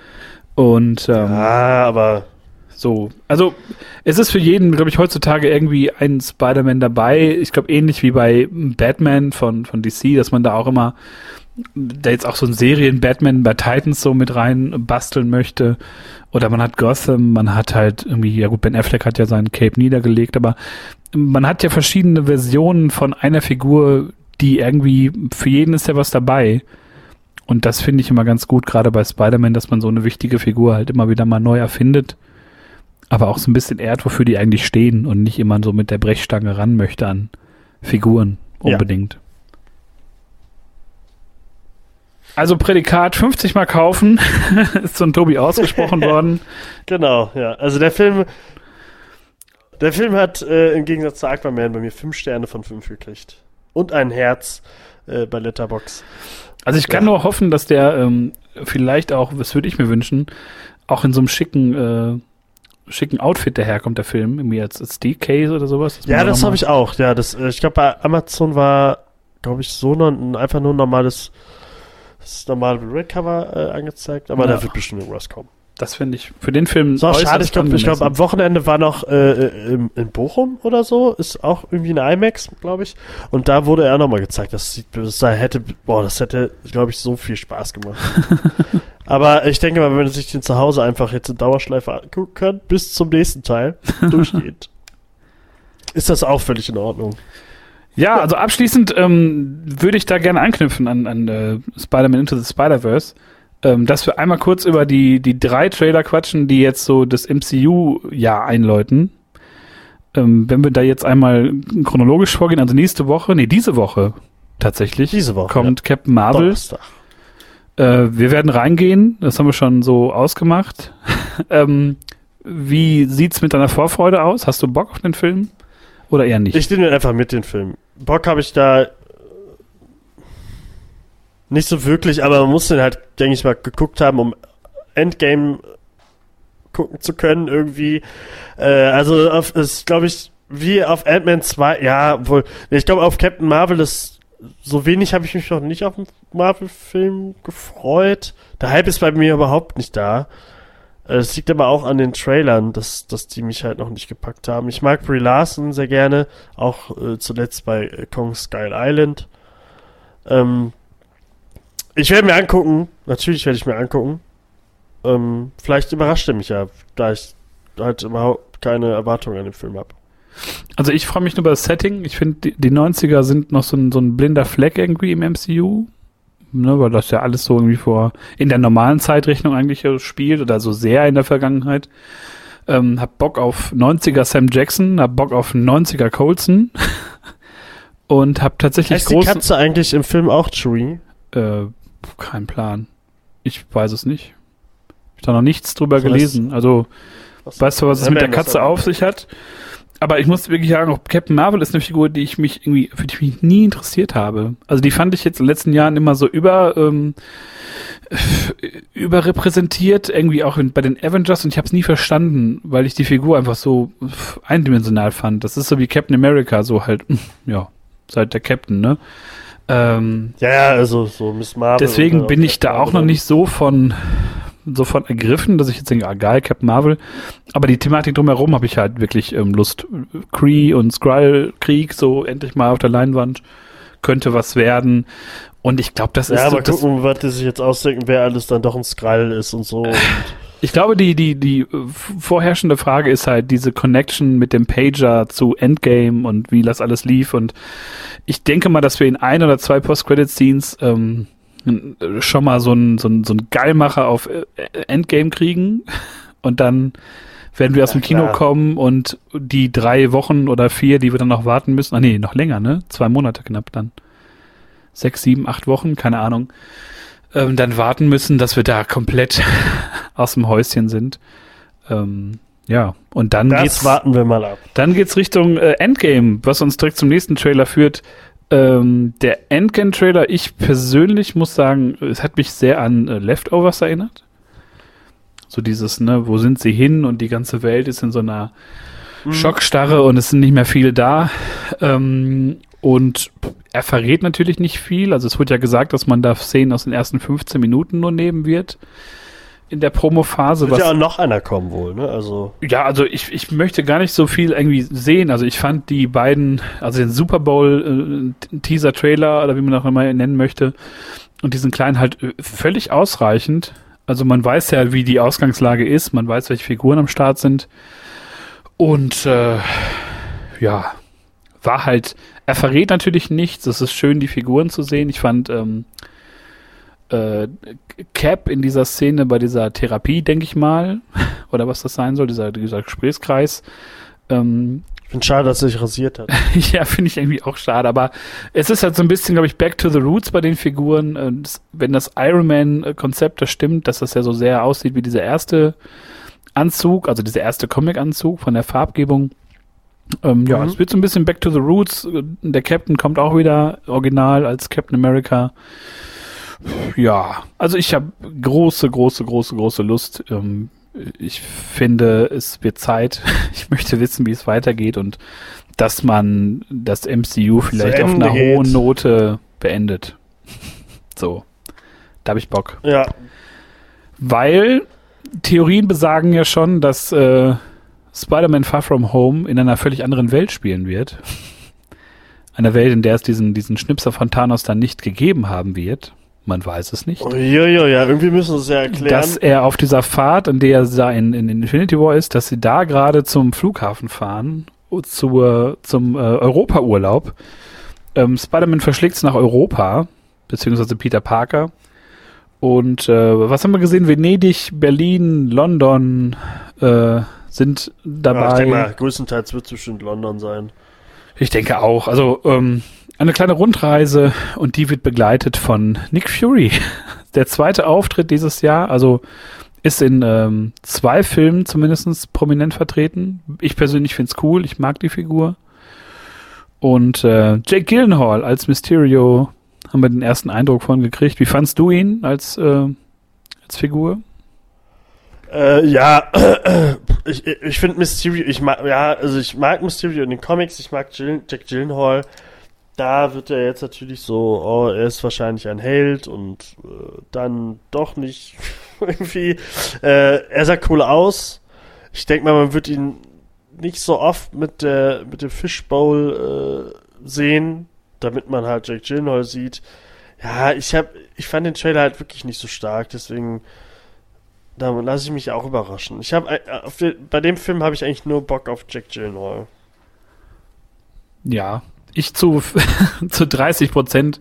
Und ähm, ja, aber so, also es ist für jeden, glaube ich, heutzutage irgendwie ein Spider-Man dabei. Ich glaube, ähnlich wie bei Batman von, von DC, dass man da auch immer da jetzt auch so ein Serien-Batman bei Titans so mit rein basteln möchte. Oder man hat Gotham, man hat halt irgendwie, ja gut, Ben Affleck hat ja seinen Cape niedergelegt, aber man hat ja verschiedene Versionen von einer Figur, die irgendwie, für jeden ist ja was dabei. Und das finde ich immer ganz gut, gerade bei Spider-Man, dass man so eine wichtige Figur halt immer wieder mal neu erfindet. Aber auch so ein bisschen ehrt, wofür die eigentlich stehen und nicht immer so mit der Brechstange ran möchte an Figuren unbedingt. Ja. Also Prädikat 50 mal kaufen, ist von Tobi ausgesprochen worden. Genau, ja. Also der Film, der Film hat äh, im Gegensatz zu Aquaman bei mir 5 Sterne von 5 gekriegt. Und ein Herz äh, bei Letterbox. Also ich kann ja. nur hoffen, dass der ähm, vielleicht auch, was würde ich mir wünschen, auch in so einem schicken, äh, schicken Outfit daherkommt, der Film, irgendwie als, als Case oder sowas. Ja, das habe ich auch. Ja, das, äh, ich glaube bei Amazon war, glaube ich, so noch, einfach nur ein normales das normale Blu-ray-Cover äh, angezeigt, aber ja. da wird bestimmt irgendwas kommen. Das finde ich für den Film. So, schade, ich glaube, glaub, am Wochenende war noch äh, äh, in, in, Bochum oder so, ist auch irgendwie eine IMAX, glaube ich. Und da wurde er nochmal gezeigt. Das, sieht, das hätte, boah, das hätte, glaube ich, so viel Spaß gemacht. Aber ich denke mal, wenn man sich den zu Hause einfach jetzt in Dauerschleife angucken kann, bis zum nächsten Teil durchgeht, ist das auch völlig in Ordnung. Ja, also abschließend ähm, würde ich da gerne anknüpfen an, an äh, Spider-Man Into the Spider-Verse. ähm, dass wir einmal kurz über die, die drei Trailer quatschen, die jetzt so das MCU-Jahr einläuten. Ähm, wenn wir da jetzt einmal chronologisch vorgehen, also nächste Woche, nee, diese Woche tatsächlich, diese Woche kommt ja. Captain Marvel. Äh, wir werden reingehen, das haben wir schon so ausgemacht. ähm, wie sieht's mit deiner Vorfreude aus? Hast du Bock auf den Film? Oder eher nicht? Ich nehme einfach mit den Film. Bock habe ich da nicht so wirklich, aber man muss den halt, denke ich mal, geguckt haben, um Endgame gucken zu können irgendwie. Äh, also auf, ist, glaube ich, wie auf Ant-Man 2, ja, wohl, ich glaube auf Captain Marvel ist so wenig habe ich mich noch nicht auf einen Marvel-Film gefreut. Der Hype ist bei mir überhaupt nicht da. Äh, es liegt aber auch an den Trailern, dass, dass die mich halt noch nicht gepackt haben. Ich mag Brie Larson sehr gerne, auch äh, zuletzt bei äh, Kong Skull Island. Ähm, ich werde mir angucken, natürlich werde ich mir angucken. Ähm, vielleicht überrascht er mich ja, da ich halt überhaupt keine Erwartungen an den Film habe. Also ich freue mich nur über das Setting. Ich finde, die, die 90er sind noch so ein, so ein blinder Fleck irgendwie im MCU. Ne, weil das ja alles so irgendwie vor, in der normalen Zeitrechnung eigentlich spielt oder so sehr in der Vergangenheit. Ähm, hab Bock auf 90er Sam Jackson, hab Bock auf 90er Colson. und hab tatsächlich heißt großen... die Katze eigentlich im Film auch Chewie? Äh, kein Plan. Ich weiß es nicht. Ich habe da noch nichts drüber so gelesen. Also, weißt du, was es mit der Katze auf sich hat? Aber ich muss wirklich sagen, auch Captain Marvel ist eine Figur, die ich mich irgendwie, für die ich mich nie interessiert habe. Also die fand ich jetzt in den letzten Jahren immer so über, ähm, überrepräsentiert, irgendwie auch in, bei den Avengers und ich habe es nie verstanden, weil ich die Figur einfach so eindimensional fand. Das ist so wie Captain America, so halt, ja, seit der Captain, ne? Ähm, ja, ja, also so Miss Marvel. Deswegen bin ich da auch noch nicht so von sofort ergriffen, dass ich jetzt denke, ah geil, Captain Marvel. Aber die Thematik drumherum habe ich halt wirklich ähm, Lust. Kree und Skrull-Krieg, so endlich mal auf der Leinwand, könnte was werden. Und ich glaube, das ja, ist. Ja, aber gucken, was die sich jetzt ausdenken, wer alles dann doch ein Skrull ist und so. Und ich glaube, die, die, die vorherrschende Frage ist halt diese Connection mit dem Pager zu Endgame und wie das alles lief. Und ich denke mal, dass wir in ein oder zwei Post-Credit-Scenes ähm, schon mal so ein, so so ein Geilmacher auf äh, Endgame kriegen und dann werden wir aus dem Kino klar. kommen und die drei Wochen oder vier, die wir dann noch warten müssen, ah nee, noch länger, ne? Zwei Monate knapp dann. Sechs, sieben, acht Wochen, keine Ahnung. Ähm, dann warten müssen, dass wir da komplett aus dem Häuschen sind. Ähm, ja, und dann das geht's. warten wir mal ab. Dann geht's Richtung äh, Endgame, was uns direkt zum nächsten Trailer führt. Ähm, der Endgame-Trailer, ich persönlich muss sagen, es hat mich sehr an äh, Leftovers erinnert. So dieses, ne, wo sind sie hin und die ganze Welt ist in so einer mhm. Schockstarre und es sind nicht mehr viele da. Ähm, und er verrät natürlich nicht viel. Also es wird ja gesagt, dass man da Szenen aus den ersten 15 Minuten nur nehmen wird in der Promophase. Wird ja auch noch einer kommen wohl, ne? Also. Ja, also ich, ich möchte gar nicht so viel irgendwie sehen. Also ich fand die beiden, also den Super Bowl äh, Teaser Trailer oder wie man auch immer nennen möchte und diesen kleinen halt äh, völlig ausreichend. Also man weiß ja, wie die Ausgangslage ist, man weiß, welche Figuren am Start sind. Und äh, ja, war halt, er verrät natürlich nichts. Es ist schön, die Figuren zu sehen. Ich fand ähm, äh, Cap in dieser Szene bei dieser Therapie, denke ich mal, oder was das sein soll, dieser, dieser Gesprächskreis. Ähm, ich finde schade, dass er sich rasiert hat. ja, finde ich irgendwie auch schade, aber es ist halt so ein bisschen, glaube ich, back to the roots bei den Figuren. Äh, wenn das Iron Man-Konzept das stimmt, dass das ja so sehr aussieht wie dieser erste Anzug, also dieser erste Comic-Anzug von der Farbgebung. Ähm, mhm. Ja, es wird so ein bisschen back to the roots. Der Captain kommt auch wieder original als Captain America ja, also ich habe große, große, große, große Lust. Ähm, ich finde, es wird Zeit. Ich möchte wissen, wie es weitergeht und dass man das MCU vielleicht auf einer geht. hohen Note beendet. So, da habe ich Bock. Ja. Weil Theorien besagen ja schon, dass äh, Spider-Man Far From Home in einer völlig anderen Welt spielen wird. Einer Welt, in der es diesen, diesen Schnipser von Thanos dann nicht gegeben haben wird. Man weiß es nicht. Oh, ja, ja, ja, irgendwie müssen sie es ja erklären. Dass er auf dieser Fahrt, an der er da in, in Infinity War ist, dass sie da gerade zum Flughafen fahren, zur, zum äh, Europa-Urlaub. Ähm, Spider-Man verschlägt es nach Europa, beziehungsweise Peter Parker. Und äh, was haben wir gesehen? Venedig, Berlin, London äh, sind dabei. Ja, ich denke mal, größtenteils wird es bestimmt London sein. Ich denke auch. Also ähm, eine kleine Rundreise und die wird begleitet von Nick Fury. Der zweite Auftritt dieses Jahr, also ist in ähm, zwei Filmen zumindest prominent vertreten. Ich persönlich finde es cool, ich mag die Figur. Und äh, Jake Gyllenhaal als Mysterio haben wir den ersten Eindruck von gekriegt. Wie fandst du ihn als, äh, als Figur? Äh, ja, ich, ich finde Mysterio, ich mag, ja, also ich mag Mysterio in den Comics, ich mag Jill, Jack Gyllenhaal. Da wird er jetzt natürlich so, oh, er ist wahrscheinlich ein Held und äh, dann doch nicht irgendwie. Äh, er sah cool aus. Ich denke mal, man wird ihn nicht so oft mit der mit dem Fishbowl äh, sehen, damit man halt Jack Gyllenhaal sieht. Ja, ich hab, ich fand den Trailer halt wirklich nicht so stark, deswegen da lasse ich mich auch überraschen. Ich habe äh, bei dem Film habe ich eigentlich nur Bock auf Jack Gyllenhaal. Ja, ich zu zu 30 Prozent.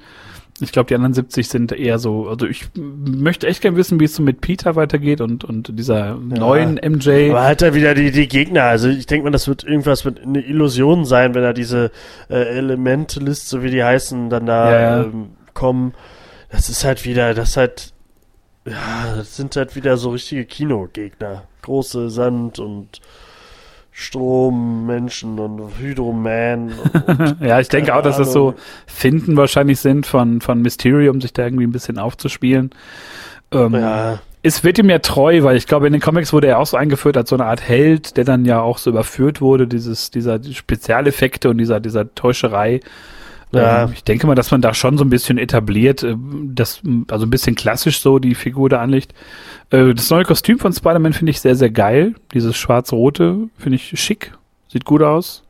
Ich glaube, die anderen 70 sind eher so. Also ich möchte echt gerne wissen, wie es so mit Peter weitergeht und und dieser ja. neuen MJ. Aber hat er wieder die die Gegner. Also ich denke mal, das wird irgendwas mit eine Illusion sein, wenn er diese äh, Elementalist, so wie die heißen, dann da ja, ähm, kommen. Das ist halt wieder, das ist halt ja, das sind halt wieder so richtige Kinogegner. Große Sand und Strommenschen und Hydroman. Und, ja, ich denke auch, dass das so Finden wahrscheinlich sind von, von Mysterium, sich da irgendwie ein bisschen aufzuspielen. Ähm, ja. Es wird ihm ja treu, weil ich glaube, in den Comics wurde er auch so eingeführt als so eine Art Held, der dann ja auch so überführt wurde, dieses, dieser Spezialeffekte und dieser, dieser Täuscherei. Ja. Ich denke mal, dass man da schon so ein bisschen etabliert, äh, das, also ein bisschen klassisch so die Figur da anlegt. Äh, das neue Kostüm von Spider-Man finde ich sehr, sehr geil. Dieses schwarz-rote finde ich schick. Sieht gut aus.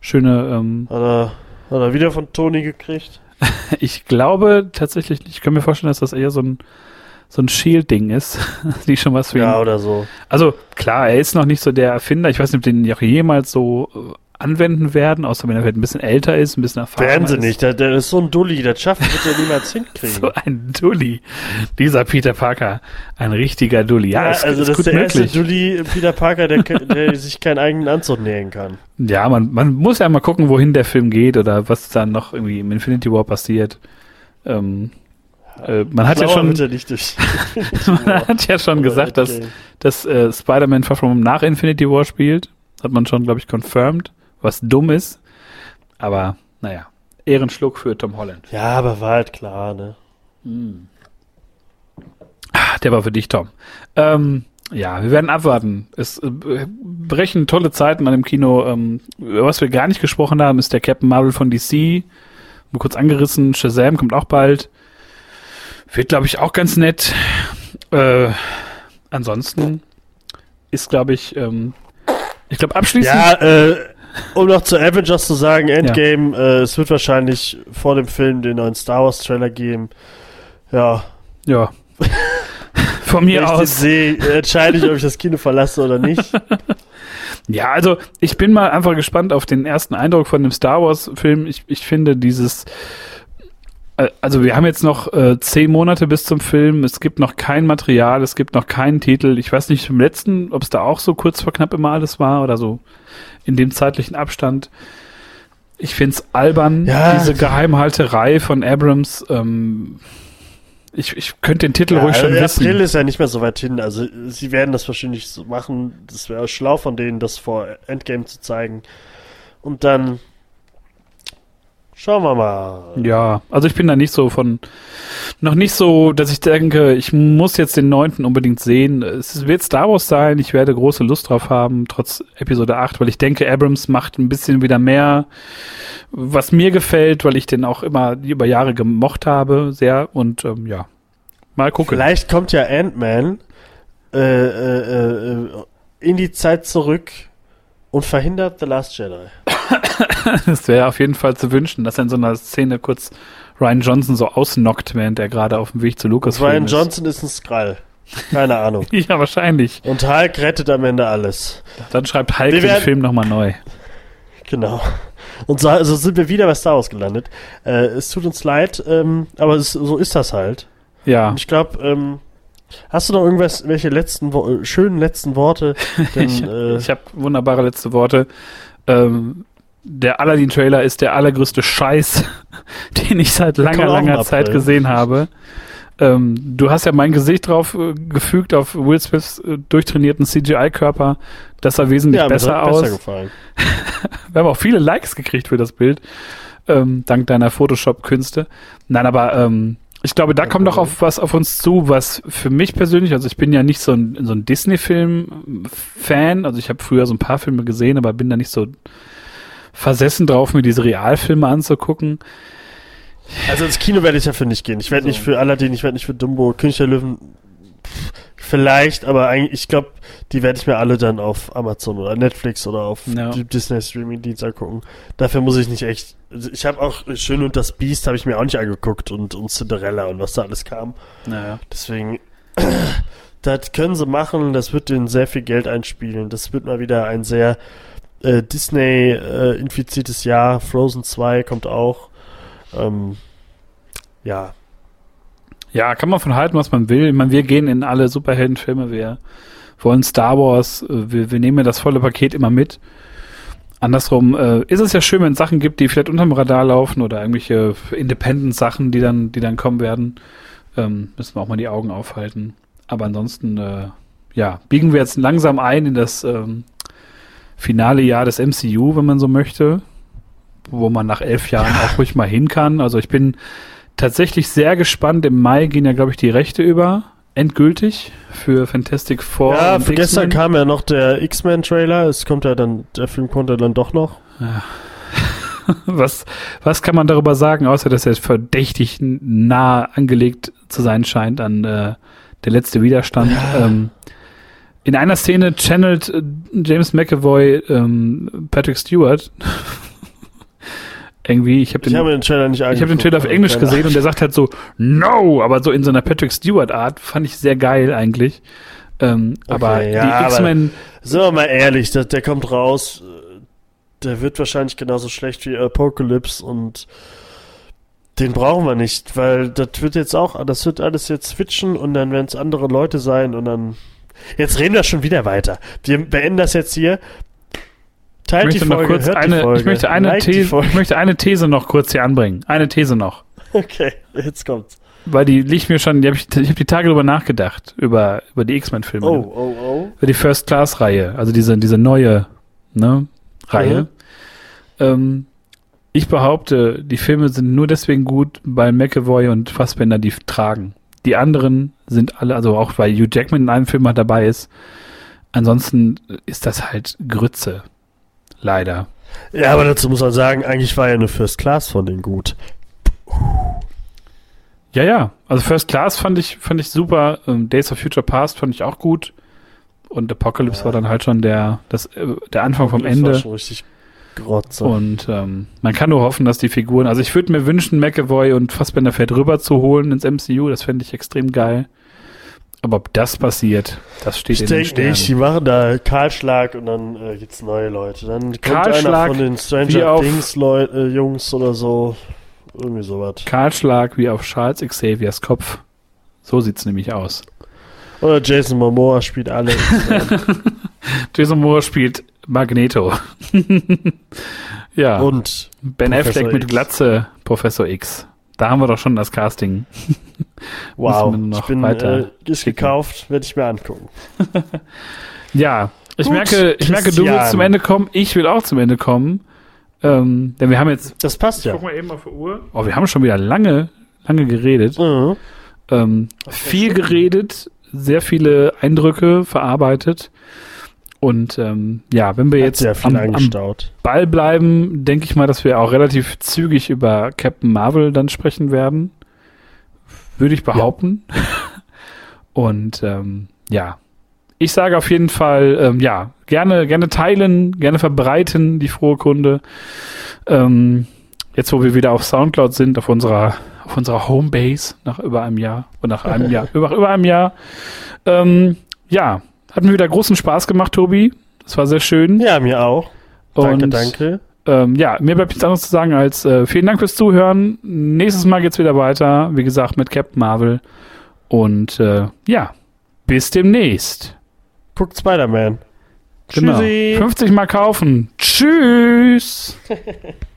Schöne, ähm, Hat er, hat er wieder von Tony gekriegt? ich glaube tatsächlich. Ich kann mir vorstellen, dass das eher so ein, so ein Shield-Ding ist, die schon was für ihn. Ja, oder so. Also klar, er ist noch nicht so der Erfinder. Ich weiß nicht, ob den auch jemals so äh, anwenden werden, außer wenn er halt ein bisschen älter ist, ein bisschen erfahrener Werden sie nicht, der, der, ist so ein Dulli, das schafft wird er niemals hinkriegen. so ein Dulli. Dieser Peter Parker, ein richtiger Dulli. Ja, ja ist, also ist das ist der möglich. erste Dulli Peter Parker, der, der sich keinen eigenen Anzug nähen kann. Ja, man, man muss ja mal gucken, wohin der Film geht oder was dann noch irgendwie im Infinity War passiert. Ähm, äh, man hat ja schon, man hat ja schon gesagt, dass, dass äh, Spider-Man Far From nach Infinity War spielt. Hat man schon, glaube ich, confirmed was dumm ist. Aber naja, Ehrenschluck für Tom Holland. Ja, aber war halt klar, ne? Hm. Der war für dich, Tom. Ähm, ja, wir werden abwarten. Es äh, brechen tolle Zeiten an dem Kino. Ähm, über was wir gar nicht gesprochen haben, ist der Captain Marvel von DC. Mal kurz angerissen. Shazam kommt auch bald. Wird, glaube ich, auch ganz nett. Äh, ansonsten ist, glaube ich, ähm, ich glaube abschließend. Ja, äh, um noch zu Avengers zu sagen, Endgame, ja. äh, es wird wahrscheinlich vor dem Film den neuen Star Wars Trailer geben. Ja. Ja. Von mir Wenn aus. Sehe, entscheide ich, ob ich das Kino verlasse oder nicht. Ja, also ich bin mal einfach gespannt auf den ersten Eindruck von dem Star Wars Film. Ich, ich finde dieses also wir haben jetzt noch äh, zehn Monate bis zum Film. Es gibt noch kein Material, es gibt noch keinen Titel. Ich weiß nicht im letzten, ob es da auch so kurz vor knapp immer alles war oder so in dem zeitlichen Abstand. Ich find's albern, ja. diese Geheimhalterei von Abrams. Ähm, ich, ich könnte den Titel ja, ruhig schon April wissen. April ist ja nicht mehr so weit hin. Also sie werden das wahrscheinlich so machen. Das wäre schlau von denen, das vor Endgame zu zeigen. Und dann Schauen wir mal. Ja, also ich bin da nicht so von, noch nicht so, dass ich denke, ich muss jetzt den neunten unbedingt sehen. Es wird Star Wars sein, ich werde große Lust drauf haben, trotz Episode 8, weil ich denke, Abrams macht ein bisschen wieder mehr, was mir gefällt, weil ich den auch immer über Jahre gemocht habe, sehr und ähm, ja, mal gucken. Vielleicht kommt ja Ant-Man äh, äh, äh, in die Zeit zurück und verhindert The Last Jedi. das wäre auf jeden Fall zu wünschen, dass er in so einer Szene kurz Ryan Johnson so ausnockt, während er gerade auf dem Weg zu Lucas Ryan ist. Johnson ist ein Skrull. Keine Ahnung. ja, wahrscheinlich. Und Hulk rettet am Ende alles. Dann schreibt Hulk den Film nochmal neu. Genau. Und so also sind wir wieder bei Star Wars gelandet. Äh, es tut uns leid, ähm, aber es, so ist das halt. Ja. Und ich glaube, ähm, hast du noch irgendwas, welche letzten, schönen letzten Worte? Denn, ich äh, ich habe wunderbare letzte Worte. Ähm, der Aladdin-Trailer ist der allergrößte Scheiß, den ich seit langer, langer Zeit gesehen habe. Ähm, du hast ja mein Gesicht drauf äh, gefügt auf Will Smiths äh, durchtrainierten CGI-Körper. Das sah wesentlich ja, besser aus. Besser gefallen. Wir haben auch viele Likes gekriegt für das Bild, ähm, dank deiner Photoshop-Künste. Nein, aber ähm, ich glaube, da okay. kommt doch auf was auf uns zu, was für mich persönlich, also ich bin ja nicht so ein, so ein Disney-Film-Fan, also ich habe früher so ein paar Filme gesehen, aber bin da nicht so versessen drauf, mir diese Realfilme anzugucken. Also ins Kino werde ich dafür nicht gehen. Ich werde also. nicht für Aladdin, ich werde nicht für Dumbo, König der Löwen. Vielleicht, aber eigentlich, ich glaube, die werde ich mir alle dann auf Amazon oder Netflix oder auf ja. Disney Streaming Dienst angucken. Dafür muss ich nicht echt. Also ich habe auch Schön und das Biest habe ich mir auch nicht angeguckt und, und Cinderella und was da alles kam. Naja. Deswegen, das können sie machen. Das wird denen sehr viel Geld einspielen. Das wird mal wieder ein sehr äh, Disney äh, infiziertes Jahr. Frozen 2 kommt auch. Ähm, ja. Ja, kann man von halten, was man will. Ich meine, wir gehen in alle Superheldenfilme, wir wollen Star Wars, äh, wir, wir nehmen das volle Paket immer mit. Andersrum äh, ist es ja schön, wenn es Sachen gibt, die vielleicht unterm Radar laufen oder irgendwelche Independent-Sachen, die dann, die dann kommen werden. Ähm, müssen wir auch mal die Augen aufhalten. Aber ansonsten, äh, ja, biegen wir jetzt langsam ein in das ähm, finale Jahr des MCU, wenn man so möchte wo man nach elf Jahren ja. auch ruhig mal hin kann. Also ich bin tatsächlich sehr gespannt. Im Mai gehen ja, glaube ich, die Rechte über. Endgültig für Fantastic Four. Ja, für gestern kam ja noch der X-Men-Trailer. Es kommt ja dann, der Film kommt ja dann doch noch. Ja. was, was kann man darüber sagen, außer dass er verdächtig nah angelegt zu sein scheint an äh, der letzte Widerstand? Ja. Ähm, in einer Szene channelt äh, James McAvoy ähm, Patrick Stewart irgendwie, ich habe den, hab den Trailer nicht Ich habe den Trailer auf Englisch gesehen und der sagt halt so, no, aber so in so einer Patrick Stewart Art fand ich sehr geil eigentlich. Ähm, okay, aber ja, die X-Men. Sind wir mal ehrlich, der, der kommt raus, der wird wahrscheinlich genauso schlecht wie Apocalypse und den brauchen wir nicht, weil das wird jetzt auch, das wird alles jetzt switchen und dann werden es andere Leute sein und dann. Jetzt reden wir schon wieder weiter. Wir beenden das jetzt hier. Teilt ich möchte Folge, noch kurz eine, ich möchte eine These, ich möchte eine These noch kurz hier anbringen. Eine These noch. Okay, jetzt kommt's. Weil die liegt mir schon, die hab ich, ich habe die Tage darüber nachgedacht, über, über die X-Men-Filme. Oh, oh, oh. Über die First Class-Reihe, also diese, diese neue, ne, Reihe. Mhm. Ähm, ich behaupte, die Filme sind nur deswegen gut, weil McAvoy und Fassbender die tragen. Die anderen sind alle, also auch weil Hugh Jackman in einem Film mal dabei ist. Ansonsten ist das halt Grütze. Leider. Ja, aber dazu muss man sagen, eigentlich war ja eine First Class von denen gut. Ja, ja. Also First Class fand ich, fand ich super. Ähm, Days of Future Past fand ich auch gut. Und Apocalypse ja. war dann halt schon der, das, äh, der Anfang vom Ende. War schon richtig Grotze. Und ähm, man kann nur hoffen, dass die Figuren. Also ich würde mir wünschen, McAvoy und Fassbender fährt rüber zu holen ins MCU. Das fände ich extrem geil. Aber ob das passiert, das steht ich in den Sternen. nicht, die machen da Kahlschlag und dann äh, gibt's neue Leute. Dann kommt Kahlschlag einer von den Stranger Things Leu äh, Jungs oder so. Irgendwie sowas. Kahlschlag wie auf Charles Xaviers Kopf. So sieht's nämlich aus. Oder Jason Momoa spielt alle. Jason Momoa spielt Magneto. ja. Und Ben Professor Affleck mit Glatze, Professor X. Da haben wir doch schon das Casting. wow, ich bin weiter äh, ist gekauft, werde ich mir angucken. ja, ich Gut, merke, ich merke, du willst zum Ende kommen, ich will auch zum Ende kommen. Ähm, denn wir haben jetzt. Das passt ja. Guck mal eben auf die Uhr. Oh, wir haben schon wieder lange, lange geredet. Mhm. Ähm, viel geredet, sehr viele Eindrücke verarbeitet. Und ähm, ja, wenn wir Hat jetzt am, am, Ball bleiben, denke ich mal, dass wir auch relativ zügig über Captain Marvel dann sprechen werden. Würde ich behaupten. Ja. Und ähm, ja, ich sage auf jeden Fall, ähm, ja, gerne, gerne teilen, gerne verbreiten die frohe Kunde. Ähm, jetzt, wo wir wieder auf Soundcloud sind, auf unserer, auf unserer Homebase nach über einem Jahr und nach einem Jahr, über, über einem Jahr. Ähm, ja, hat mir wieder großen Spaß gemacht, Tobi. Das war sehr schön. Ja, mir auch. Danke, Und, danke. Ähm, ja, mir bleibt nichts anderes zu sagen als äh, vielen Dank fürs Zuhören. Nächstes Mal geht's wieder weiter. Wie gesagt, mit Captain Marvel. Und äh, ja, bis demnächst. Guckt Spider-Man. Genau. 50 Mal kaufen. Tschüss.